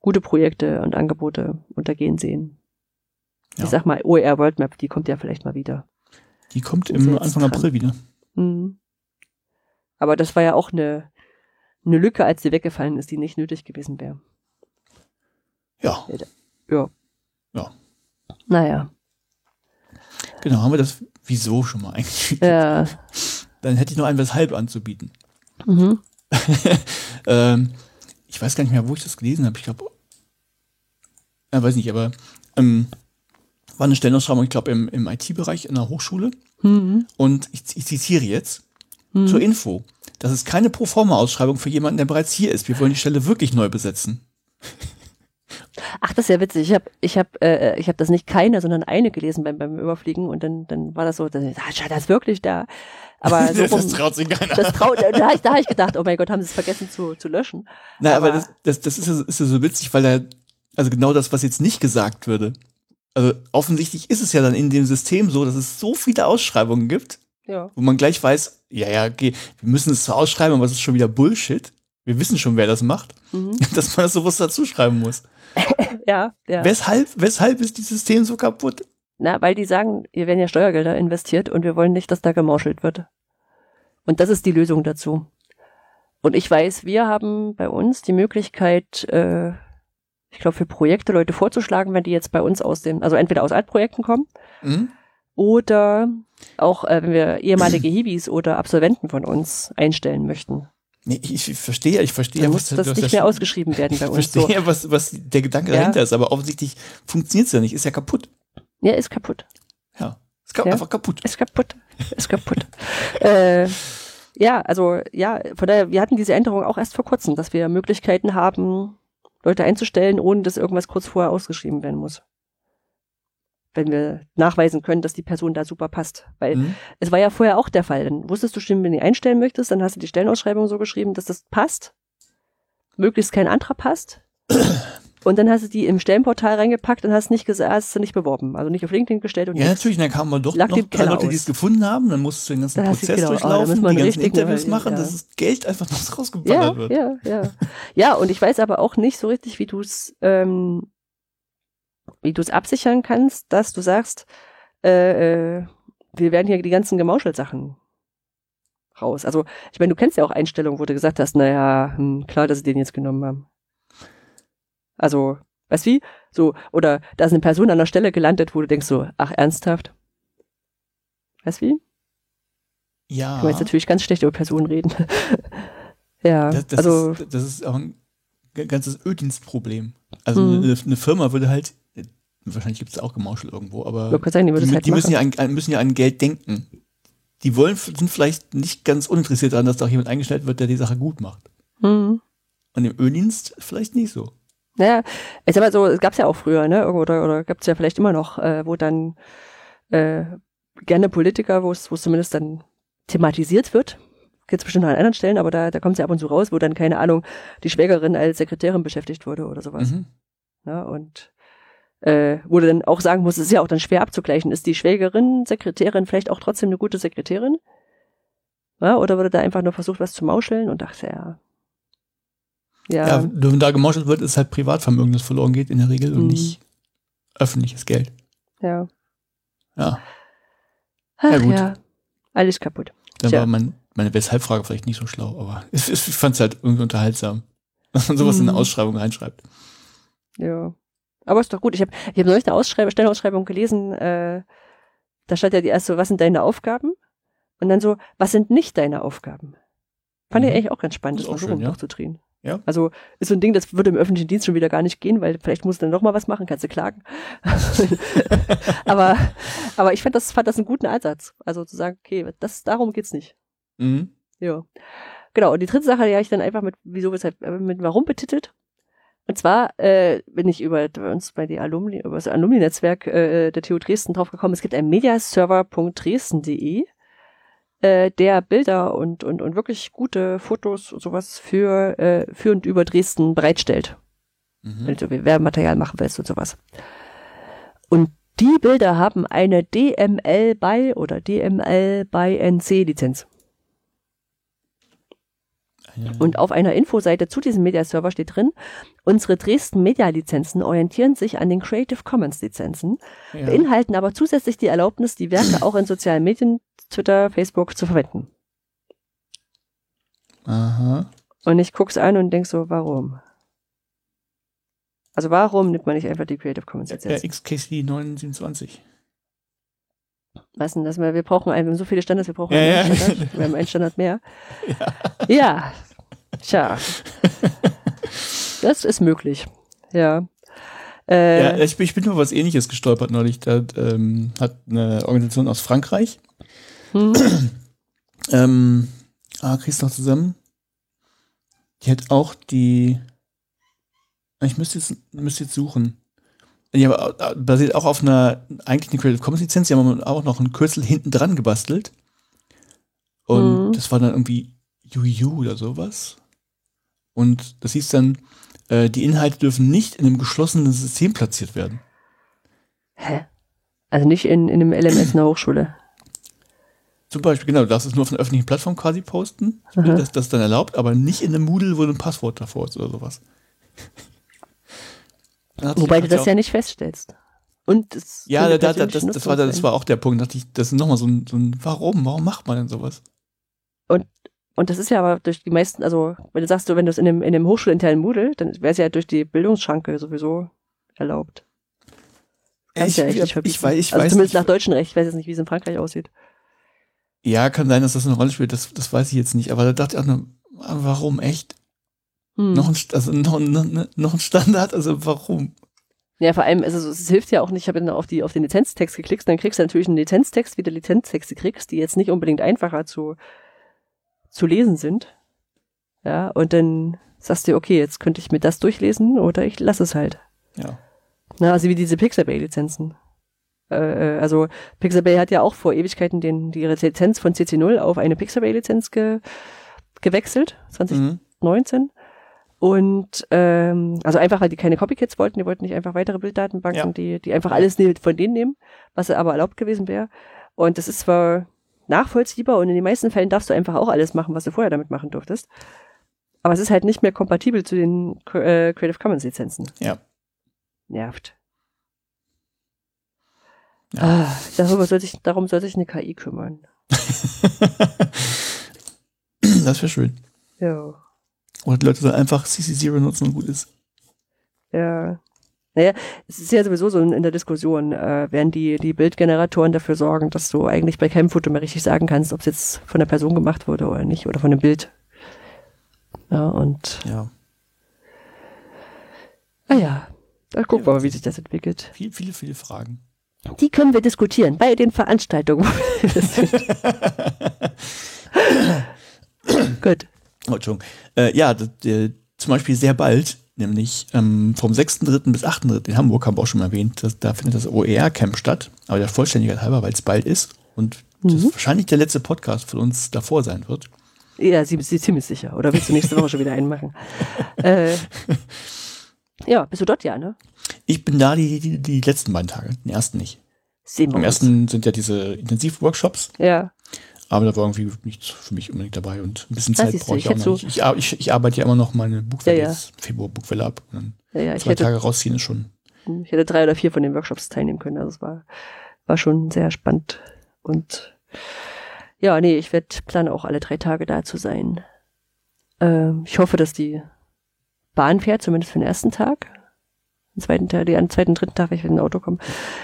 gute Projekte und Angebote untergehen sehen. Ja. Ich sag mal, OER World Map, die kommt ja vielleicht mal wieder. Die kommt im Anfang dran. April wieder. Mhm. Aber das war ja auch eine, eine Lücke, als sie weggefallen ist, die nicht nötig gewesen wäre. Ja. Ja. Ja. Naja. Genau, haben wir das Wieso schon mal eigentlich? Ja. Dann hätte ich noch ein Weshalb anzubieten. Mhm. ähm, ich weiß gar nicht mehr, wo ich das gelesen habe. Ich glaube, äh, weiß nicht, aber ähm, war eine Stellenausschreibung, ich glaube, im, im IT-Bereich in der Hochschule. Mhm. Und ich, ich zitiere jetzt mhm. zur Info. Das ist keine Proforma-Ausschreibung für jemanden, der bereits hier ist. Wir wollen die Stelle wirklich neu besetzen. Ach, das ist ja witzig. Ich habe ich hab, äh, ich hab das nicht keine, sondern eine gelesen beim, beim Überfliegen und dann, dann war das so, das, das ist wirklich da. Aber so das traut sich keiner. Das traut, da, da habe ich gedacht, oh mein Gott, haben sie es vergessen zu, zu löschen. Na, aber, aber das, das, das ist, ist ja so witzig, weil er, also genau das, was jetzt nicht gesagt würde, also offensichtlich ist es ja dann in dem System so, dass es so viele Ausschreibungen gibt, ja. wo man gleich weiß, ja, ja, okay, wir müssen es zwar ausschreiben, aber es ist schon wieder Bullshit. Wir wissen schon, wer das macht, mhm. dass man das so was dazu schreiben muss. ja, ja. Weshalb, weshalb ist dieses System so kaputt? Na, weil die sagen, hier werden ja Steuergelder investiert und wir wollen nicht, dass da gemorschelt wird. Und das ist die Lösung dazu. Und ich weiß, wir haben bei uns die Möglichkeit, äh, ich glaube, für Projekte Leute vorzuschlagen, wenn die jetzt bei uns aus den, also entweder aus Altprojekten kommen mhm. oder auch, äh, wenn wir ehemalige Hibis oder Absolventen von uns einstellen möchten. Nee, ich, ich verstehe, ich verstehe. Dann muss das nicht mehr ausgeschrieben werden bei uns. Ich verstehe, so. was, was der Gedanke ja. dahinter ist, aber offensichtlich funktioniert es ja nicht, ist ja kaputt. Ja, ist kaputt. Ja. Ist ja. einfach kaputt. Ist kaputt. Ist kaputt. äh, ja, also ja, von daher, wir hatten diese Änderung auch erst vor kurzem, dass wir Möglichkeiten haben, Leute einzustellen, ohne dass irgendwas kurz vorher ausgeschrieben werden muss. Wenn wir nachweisen können, dass die Person da super passt. Weil mhm. es war ja vorher auch der Fall. Dann wusstest du schon, wenn du einstellen möchtest, dann hast du die Stellenausschreibung so geschrieben, dass das passt. Möglichst kein anderer passt. Und dann hast du die im Stellenportal reingepackt und hast nicht gesagt, hast du nicht beworben. Also nicht auf LinkedIn gestellt und Ja, nichts. natürlich, dann kamen mal doch noch drei Leute, die es gefunden haben, dann musst du den ganzen Prozess genau, durchlaufen, oh, die ganzen Interviews machen, ja. dass das Geld einfach noch rausgeballert ja, wird. Ja, ja. Ja, und ich weiß aber auch nicht so richtig, wie du es, ähm, wie du es absichern kannst, dass du sagst, äh, äh, wir werden hier die ganzen Gemauschelsachen raus. Also, ich meine, du kennst ja auch Einstellungen, wo du gesagt hast, naja, hm, klar, dass sie den jetzt genommen haben. Also, weißt du wie? So, oder da ist eine Person an der Stelle gelandet, wo du denkst so, ach, ernsthaft? Weißt du wie? Ja. Kann jetzt natürlich ganz schlecht über Personen reden. ja, das, das also. Ist, das ist auch ein ganzes Öddienstproblem. Also mhm. eine, eine, Firma würde halt, wahrscheinlich gibt es auch Gemauschel irgendwo, aber sagen, die, die, halt die müssen, ja an, müssen ja an Geld denken. Die wollen, sind vielleicht nicht ganz uninteressiert daran, dass da auch jemand eingestellt wird, der die Sache gut macht. Mhm. Und im Öldienst vielleicht nicht so. Naja, ich sag mal so, es gab's ja auch früher, ne? Oder, oder gab's ja vielleicht immer noch, äh, wo dann äh, gerne Politiker, wo es zumindest dann thematisiert wird. Gibt's bestimmt noch an anderen Stellen, aber da, da kommt es ja ab und zu raus, wo dann, keine Ahnung, die Schwägerin als Sekretärin beschäftigt wurde oder sowas. Mhm. Ja, und äh, wo du dann auch sagen musst, es ist ja auch dann schwer abzugleichen, ist die Schwägerin, Sekretärin vielleicht auch trotzdem eine gute Sekretärin? Ja, oder wurde da einfach nur versucht, was zu mauscheln und dachte, ja, ja. ja, wenn da gemauschelt wird, ist halt Privatvermögen, das verloren geht in der Regel mhm. und nicht öffentliches Geld. Ja. Ja. Ach, ja, gut. Ja. Alles kaputt. Dann Tja. war mein, meine Weshalb-Frage vielleicht nicht so schlau, aber ich, ich fand es halt irgendwie unterhaltsam, dass man sowas mhm. in eine Ausschreibung reinschreibt. Ja. Aber ist doch gut. Ich habe ich hab neulich eine Ausschreibung, Stellenausschreibung gelesen, äh, da stand ja die erste, was sind deine Aufgaben? Und dann so, was sind nicht deine Aufgaben? Fand mhm. ich eigentlich auch ganz spannend, das, mal so rum ja. Ja. Also ist so ein Ding, das würde im öffentlichen Dienst schon wieder gar nicht gehen, weil vielleicht musst du dann noch mal was machen, kannst du klagen. aber, aber ich fand das, fand das einen guten Ansatz. Also zu sagen, okay, das, darum geht's nicht. Mhm. Ja. Genau. Und die dritte Sache, die habe ich dann einfach mit, wieso, weshalb, äh, mit warum betitelt. Und zwar äh, bin ich über bei uns bei die Alumni, über das Alumni-Netzwerk äh, der TU Dresden drauf gekommen. Es gibt ein mediaserver.dresden.de äh, der Bilder und, und, und wirklich gute Fotos und sowas für, äh, für und über Dresden bereitstellt. Mhm. Wenn du Werbematerial machen willst und sowas. Und die Bilder haben eine DML by oder DML by NC Lizenz. Und auf einer Infoseite zu diesem Media-Server steht drin, unsere Dresden Media-Lizenzen orientieren sich an den Creative Commons-Lizenzen, ja. beinhalten aber zusätzlich die Erlaubnis, die Werke auch in sozialen Medien, Twitter, Facebook zu verwenden. Aha. Und ich guck's an und denk so, warum? Also warum nimmt man nicht einfach die Creative Commons Lizenz? Ja, XKC 927. Was denn das? Wir brauchen einen, so viele Standards, wir brauchen ja, einen ja. Standard. Wir haben einen Standard mehr. Ja. ja. Tja. Das ist möglich. Ja. Äh, ja, ich, ich bin über was ähnliches gestolpert neulich. Da ähm, hat eine Organisation aus Frankreich. Hm. ähm, ah, kriegst du noch zusammen? Die hat auch die. Ich müsste jetzt, müsste jetzt suchen. Haben äh, basiert auch auf einer eigentlich eine Creative Commons Lizenz. Die haben auch noch ein Kürzel hinten dran gebastelt. Und mhm. das war dann irgendwie UU oder sowas. Und das hieß dann, äh, die Inhalte dürfen nicht in einem geschlossenen System platziert werden. Hä? Also nicht in, in einem LMS einer Hochschule. Zum Beispiel, genau, du darfst es nur auf einer öffentlichen Plattform quasi posten, das, das ist dann erlaubt, aber nicht in einem Moodle, wo ein Passwort davor ist oder sowas. Wobei du das ja nicht feststellst. Und das ja, da, da, das, das, war, das war auch der Punkt. Dachte ich, das ist nochmal so ein, so ein, warum? Warum macht man denn sowas? Und, und das ist ja aber durch die meisten, also, wenn du sagst, wenn du es in einem, in einem hochschulinternen Moodle, dann wäre es ja durch die Bildungsschranke sowieso erlaubt. Ich, ja ich, ich, weiß, ich also weiß zumindest nach deutschem Recht. Ich weiß jetzt nicht, wie es in Frankreich aussieht. Ja, kann sein, dass das eine Rolle spielt. Das, das weiß ich jetzt nicht. Aber da dachte ich auch nur, warum echt? Hm. Noch, ein, also noch, noch, noch ein Standard? Also warum? Ja, vor allem, also es hilft ja auch nicht, ich habe dann auf, die, auf den Lizenztext geklickt, dann kriegst du natürlich einen Lizenztext, wie du Lizenztexte kriegst, die jetzt nicht unbedingt einfacher zu, zu lesen sind. Ja, und dann sagst du, okay, jetzt könnte ich mir das durchlesen oder ich lasse es halt. Ja. Na, also wie diese Pixabay-Lizenzen. Äh, äh, also Pixabay hat ja auch vor Ewigkeiten den, die Lizenz von CC0 auf eine Pixabay-Lizenz ge, gewechselt, 2019. Mhm. Und ähm, also einfach, weil die keine Copycats wollten, die wollten nicht einfach weitere Bilddatenbanken, ja. die, die einfach alles von denen nehmen, was aber erlaubt gewesen wäre. Und das ist zwar nachvollziehbar und in den meisten Fällen darfst du einfach auch alles machen, was du vorher damit machen durftest. Aber es ist halt nicht mehr kompatibel zu den äh, Creative Commons Lizenzen. Ja. Nervt. Ja. Ah, darüber soll sich, darum soll sich eine KI kümmern. das wäre schön. Ja. Oder die Leute sollen einfach CC0 nutzen und gut ist. Ja. Naja, es ist ja sowieso so in der Diskussion, äh, werden die, die Bildgeneratoren dafür sorgen, dass du eigentlich bei keinem Foto mehr richtig sagen kannst, ob es jetzt von der Person gemacht wurde oder nicht, oder von dem Bild. Ja, und. Ja. Ah ja, da gucken wir mal, wie sich das entwickelt. Viele, viele, viele Fragen. Die können wir diskutieren bei den Veranstaltungen. Gut. Oh, Entschuldigung. Äh, ja, äh, zum Beispiel sehr bald, nämlich ähm, vom 6.3. bis 8.3. in Hamburg, haben wir auch schon mal erwähnt, dass, da findet das OER-Camp statt, aber der Vollständigkeit halber, weil es bald ist und mhm. das wahrscheinlich der letzte Podcast von uns davor sein wird. Ja, sie ist ziemlich sicher. Oder willst du nächste Woche schon wieder einen machen? äh, ja, bist du dort ja, ne? Ich bin da die, die, die letzten beiden Tage, den ersten nicht. Sehen wir Am ersten sind ja diese Intensivworkshops. Ja. Aber da war irgendwie nichts für mich unbedingt dabei und ein bisschen Zeit brauche ich auch noch. Ich, ich, ich, arbeite ja immer noch meine Buchwelle, ja, ja. Februar Buchwelle ab. Ja, zwei hätte, Tage rausziehen ist schon. Ich hätte drei oder vier von den Workshops teilnehmen können. Also es war, war schon sehr spannend. Und ja, nee, ich werde planen auch alle drei Tage da zu sein. Ähm, ich hoffe, dass die Bahn fährt, zumindest für den ersten Tag. Am zweiten Tag, die, am zweiten, dritten Tag, wenn ich mit dem Auto komme.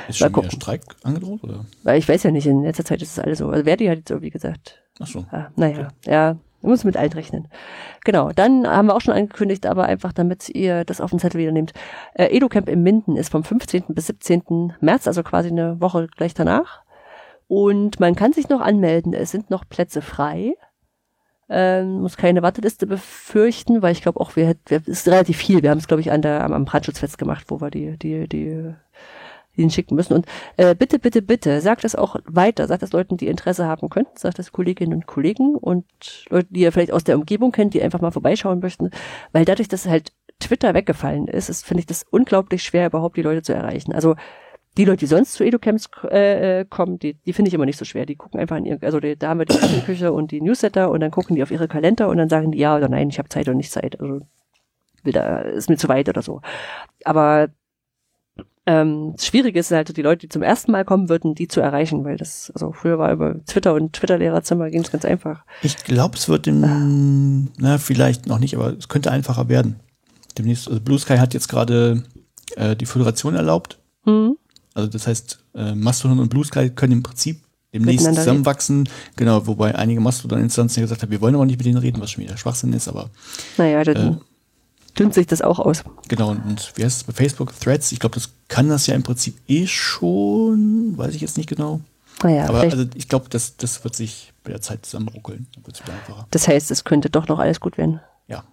Ist schon wieder Streik angedroht, oder? Weil ich weiß ja nicht, in letzter Zeit ist es alles so. Also Verdi hat jetzt irgendwie gesagt. Ach so. Ah, naja, okay. ja, man muss mit alt rechnen. Genau, dann haben wir auch schon angekündigt, aber einfach damit ihr das auf den Zettel wieder nehmt. Äh, EduCamp im Minden ist vom 15. bis 17. März, also quasi eine Woche gleich danach. Und man kann sich noch anmelden, es sind noch Plätze frei. Ähm, muss keine Warteliste befürchten, weil ich glaube auch, wir, wir ist relativ viel. Wir haben es, glaube ich, an der, am, am Brandschutzfest gemacht, wo wir die, die, die, die schicken müssen. Und äh, bitte, bitte, bitte, sagt das auch weiter, sagt das Leuten, die Interesse haben könnten, sagt das Kolleginnen und Kollegen und Leute, die ihr vielleicht aus der Umgebung kennt, die einfach mal vorbeischauen möchten, weil dadurch, dass halt Twitter weggefallen ist, ist finde ich das unglaublich schwer, überhaupt die Leute zu erreichen. Also die Leute, die sonst zu Educamps äh, äh, kommen, die, die finde ich immer nicht so schwer. Die gucken einfach in ihr, also die, da haben wir die Küche und die Newsletter und dann gucken die auf ihre Kalender und dann sagen die ja oder nein, ich habe Zeit oder nicht Zeit. Also will da, ist mir zu weit oder so. Aber ähm, das Schwierige ist halt, die Leute, die zum ersten Mal kommen würden, die zu erreichen, weil das, also früher war über Twitter und Twitter-Lehrerzimmer ging es ganz einfach. Ich glaube, es wird im, na, vielleicht noch nicht, aber es könnte einfacher werden. Demnächst, also Blue Sky hat jetzt gerade äh, die Föderation erlaubt. Mhm. Also das heißt, äh, Mastodon und Blue Sky können im Prinzip demnächst zusammenwachsen. Reden. Genau, wobei einige Mastodon-Instanzen gesagt haben, wir wollen aber nicht mit denen reden, was schon wieder Schwachsinn ist, aber. Naja, dann äh, dünnt sich das auch aus. Genau, und, und wie heißt es bei Facebook? Threads? Ich glaube, das kann das ja im Prinzip eh schon, weiß ich jetzt nicht genau. Naja, aber also ich glaube, das, das wird sich bei der Zeit zusammenruckeln. Das heißt, es könnte doch noch alles gut werden. Ja.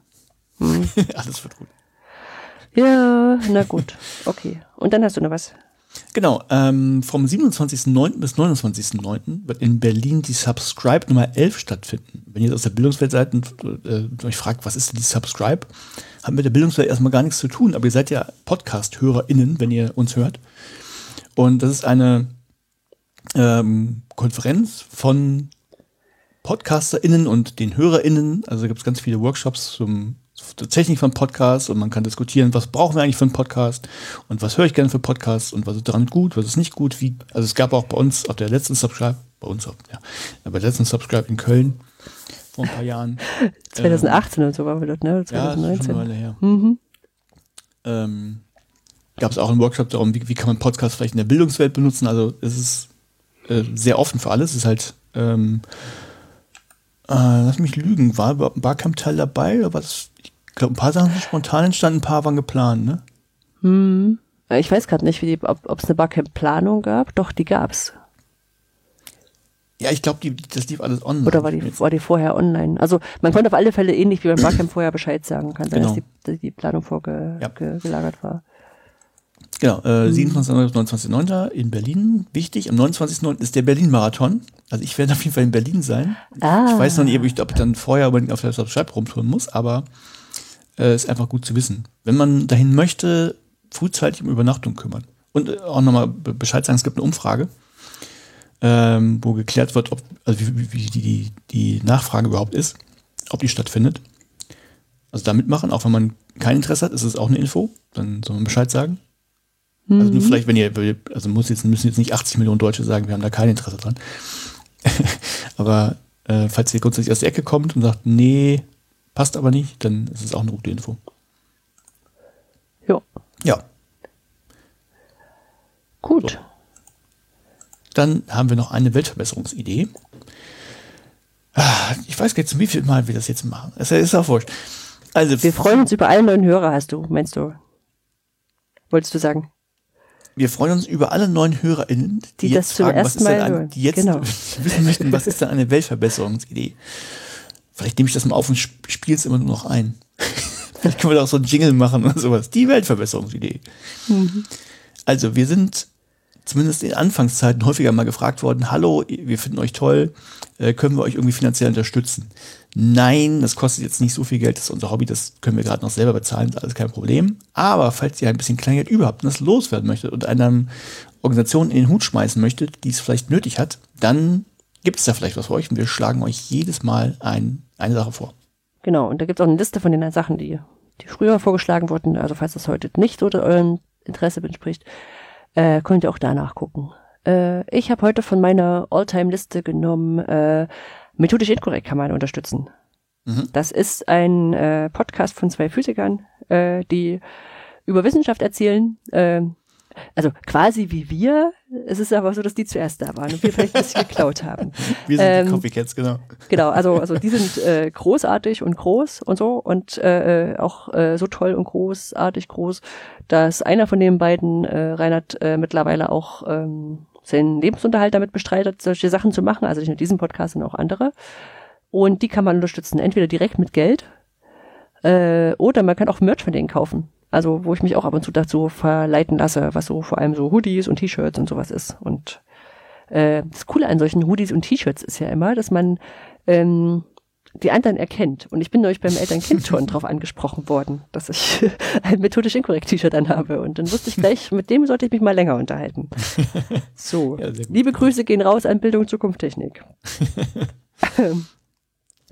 Hm. alles wird gut. Ja, na gut. Okay. Und dann hast du noch was. Genau, ähm, vom 27.09. bis 29.09. wird in Berlin die Subscribe Nummer 11 stattfinden. Wenn ihr aus der Bildungswelt seid und äh, euch fragt, was ist denn die Subscribe, hat mit der Bildungswelt erstmal gar nichts zu tun, aber ihr seid ja Podcast-HörerInnen, wenn ihr uns hört. Und das ist eine ähm, Konferenz von PodcasterInnen und den HörerInnen. Also gibt es ganz viele Workshops zum Technik von Podcasts und man kann diskutieren, was brauchen wir eigentlich für einen Podcast und was höre ich gerne für Podcasts und was ist daran gut, was ist nicht gut. Wie, also es gab auch bei uns auf der letzten Subscribe, bei uns, ja, bei der letzten Subscribe in Köln vor ein paar Jahren. 2018 ähm, und so war wir dort, ne? 2019. Ja, schon eine Weile her. Mhm. Ähm, gab es auch einen Workshop darum, wie, wie kann man Podcasts vielleicht in der Bildungswelt benutzen. Also es ist äh, sehr offen für alles. Es ist halt ähm, äh, lass mich lügen, war Barcamp-Teil dabei? Oder was? Ich glaube, ein paar Sachen sind spontan entstanden, ein paar waren geplant, ne? Hm. Ich weiß gerade nicht, die, ob es eine Barcamp-Planung gab. Doch, die gab's. Ja, ich glaube, das lief alles online. Oder war die, war die vorher online? Also man konnte auf alle Fälle ähnlich wie beim Barcamp vorher Bescheid sagen. Kann sein, Genau. dass die, die Planung vorgelagert Ja. war. Genau, äh, 27. 29.09. in Berlin. Wichtig, am 29.09. ist der Berlin-Marathon. Also ich werde auf jeden Fall in Berlin sein. Ah. Ich weiß noch nicht, ob ich, ob ich dann vorher unbedingt auf der Subscribe rumtouren muss, aber äh, ist einfach gut zu wissen. Wenn man dahin möchte, frühzeitig um Übernachtung kümmern. Und äh, auch nochmal be- Bescheid sagen, es gibt eine Umfrage, ähm, wo geklärt wird, ob, also wie, wie, wie die, die Nachfrage überhaupt ist, ob die stattfindet. Also da mitmachen, auch wenn man kein Interesse hat, ist es auch eine Info, dann soll man Bescheid sagen. Also nur vielleicht, wenn ihr, also muss jetzt, müssen jetzt nicht 80 Millionen Deutsche sagen, wir haben da kein Interesse dran. aber äh, falls ihr grundsätzlich aus der Ecke kommt und sagt, nee, passt aber nicht, dann ist es auch eine gute Info. Ja, Ja, gut. dann haben wir noch eine Weltverbesserungsidee. Ah, Ich weiß gar nicht, zum wie viel Mal wir das jetzt machen. Es ist auch wurscht. Also, Wir freuen uns über alle neuen Hörer, hast du, meinst du? Wolltest du sagen? Wir freuen uns über alle neuen HörerInnen, die, Die jetzt das fragen, was ist denn hören. die jetzt Genau. wissen möchten, was ist denn eine Weltverbesserungsidee? Vielleicht nehme ich das mal auf und spiele es immer nur noch ein. Vielleicht können wir da auch so einen Jingle machen oder sowas. Die Weltverbesserungsidee. Mhm. Also, wir sind zumindest in Anfangszeiten häufiger mal gefragt worden, hallo, wir finden euch toll, äh, können wir euch irgendwie finanziell unterstützen? Nein, das kostet jetzt nicht so viel Geld, das ist unser Hobby, das können wir gerade noch selber bezahlen, ist alles kein Problem. Aber falls ihr ein bisschen Kleingeld überhaupt und das loswerden möchtet und einer Organisation in den Hut schmeißen möchtet, die es vielleicht nötig hat, dann gibt es da vielleicht was für euch und wir schlagen euch jedes Mal ein, eine Sache vor. Genau, und da gibt es auch eine Liste von den Sachen, die, die früher vorgeschlagen wurden. Also falls das heute nicht oder eurem Interesse entspricht, äh, könnt ihr auch danach gucken. Äh, ich habe heute von meiner All-Time-Liste genommen, äh, methodisch inkorrekt kann man unterstützen. Mhm. Das ist ein äh, Podcast von zwei Physikern, äh, die über Wissenschaft erzählen. Äh, also quasi wie wir. Es ist aber so, dass die zuerst da waren und wir vielleicht ein bisschen geklaut haben. Wir sind Ähm, die Copycats, genau. Genau, also, also die sind äh, großartig und groß und so und äh, äh, auch äh, so toll und großartig groß, dass einer von den beiden, äh, Reinhard, äh, mittlerweile auch ähm, seinen Lebensunterhalt damit bestreitet, solche Sachen zu machen, also nicht nur diesen Podcast, sondern auch andere. Und die kann man unterstützen, entweder direkt mit Geld äh, oder man kann auch Merch von denen kaufen. Also wo ich mich auch ab und zu dazu verleiten lasse, was so vor allem so Hoodies und T-Shirts und sowas ist. Und äh, das Coole an solchen Hoodies und T-Shirts ist ja immer, dass man ähm, die anderen erkennt. Und ich bin neulich beim Eltern-Kind-Turn drauf angesprochen worden, dass ich ein methodisch inkorrekt T-Shirt anhabe. Und dann wusste ich gleich, mit dem sollte ich mich mal länger unterhalten. So, Ja, liebe Grüße gehen raus an Bildung Zukunft Technik. Ähm,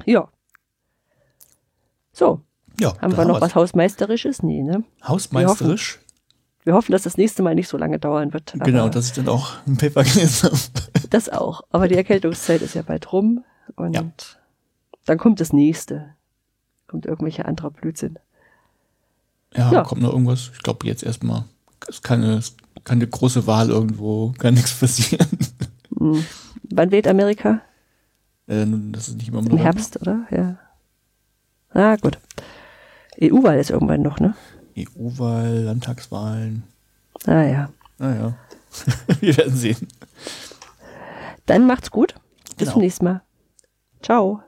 ja. So, Ja, haben wir noch wir's. was Hausmeisterisches? Nee, ne? Hausmeisterisch. Wir hoffen, dass das nächste Mal nicht so lange dauern wird. Genau, dass ich dann auch ein Paper gelesen habe. das auch. Aber die Erkältungszeit ist ja bald rum und Ja. Dann kommt das nächste. Kommt irgendwelche anderer Blödsinn. Ja, Ja. kommt noch irgendwas. Ich glaube jetzt erstmal. Ist keine, keine große Wahl irgendwo, kann nichts passieren. Hm. Wann wählt Amerika? Äh, nun, das ist nicht immer Im Herbst, oder? Ja. Ah, gut. EU-Wahl ist irgendwann noch, ne? EU-Wahl, Landtagswahlen. Ah ja. Naja. Wir werden sehen. Dann macht's gut. Bis Genau. zum nächsten Mal. Ciao.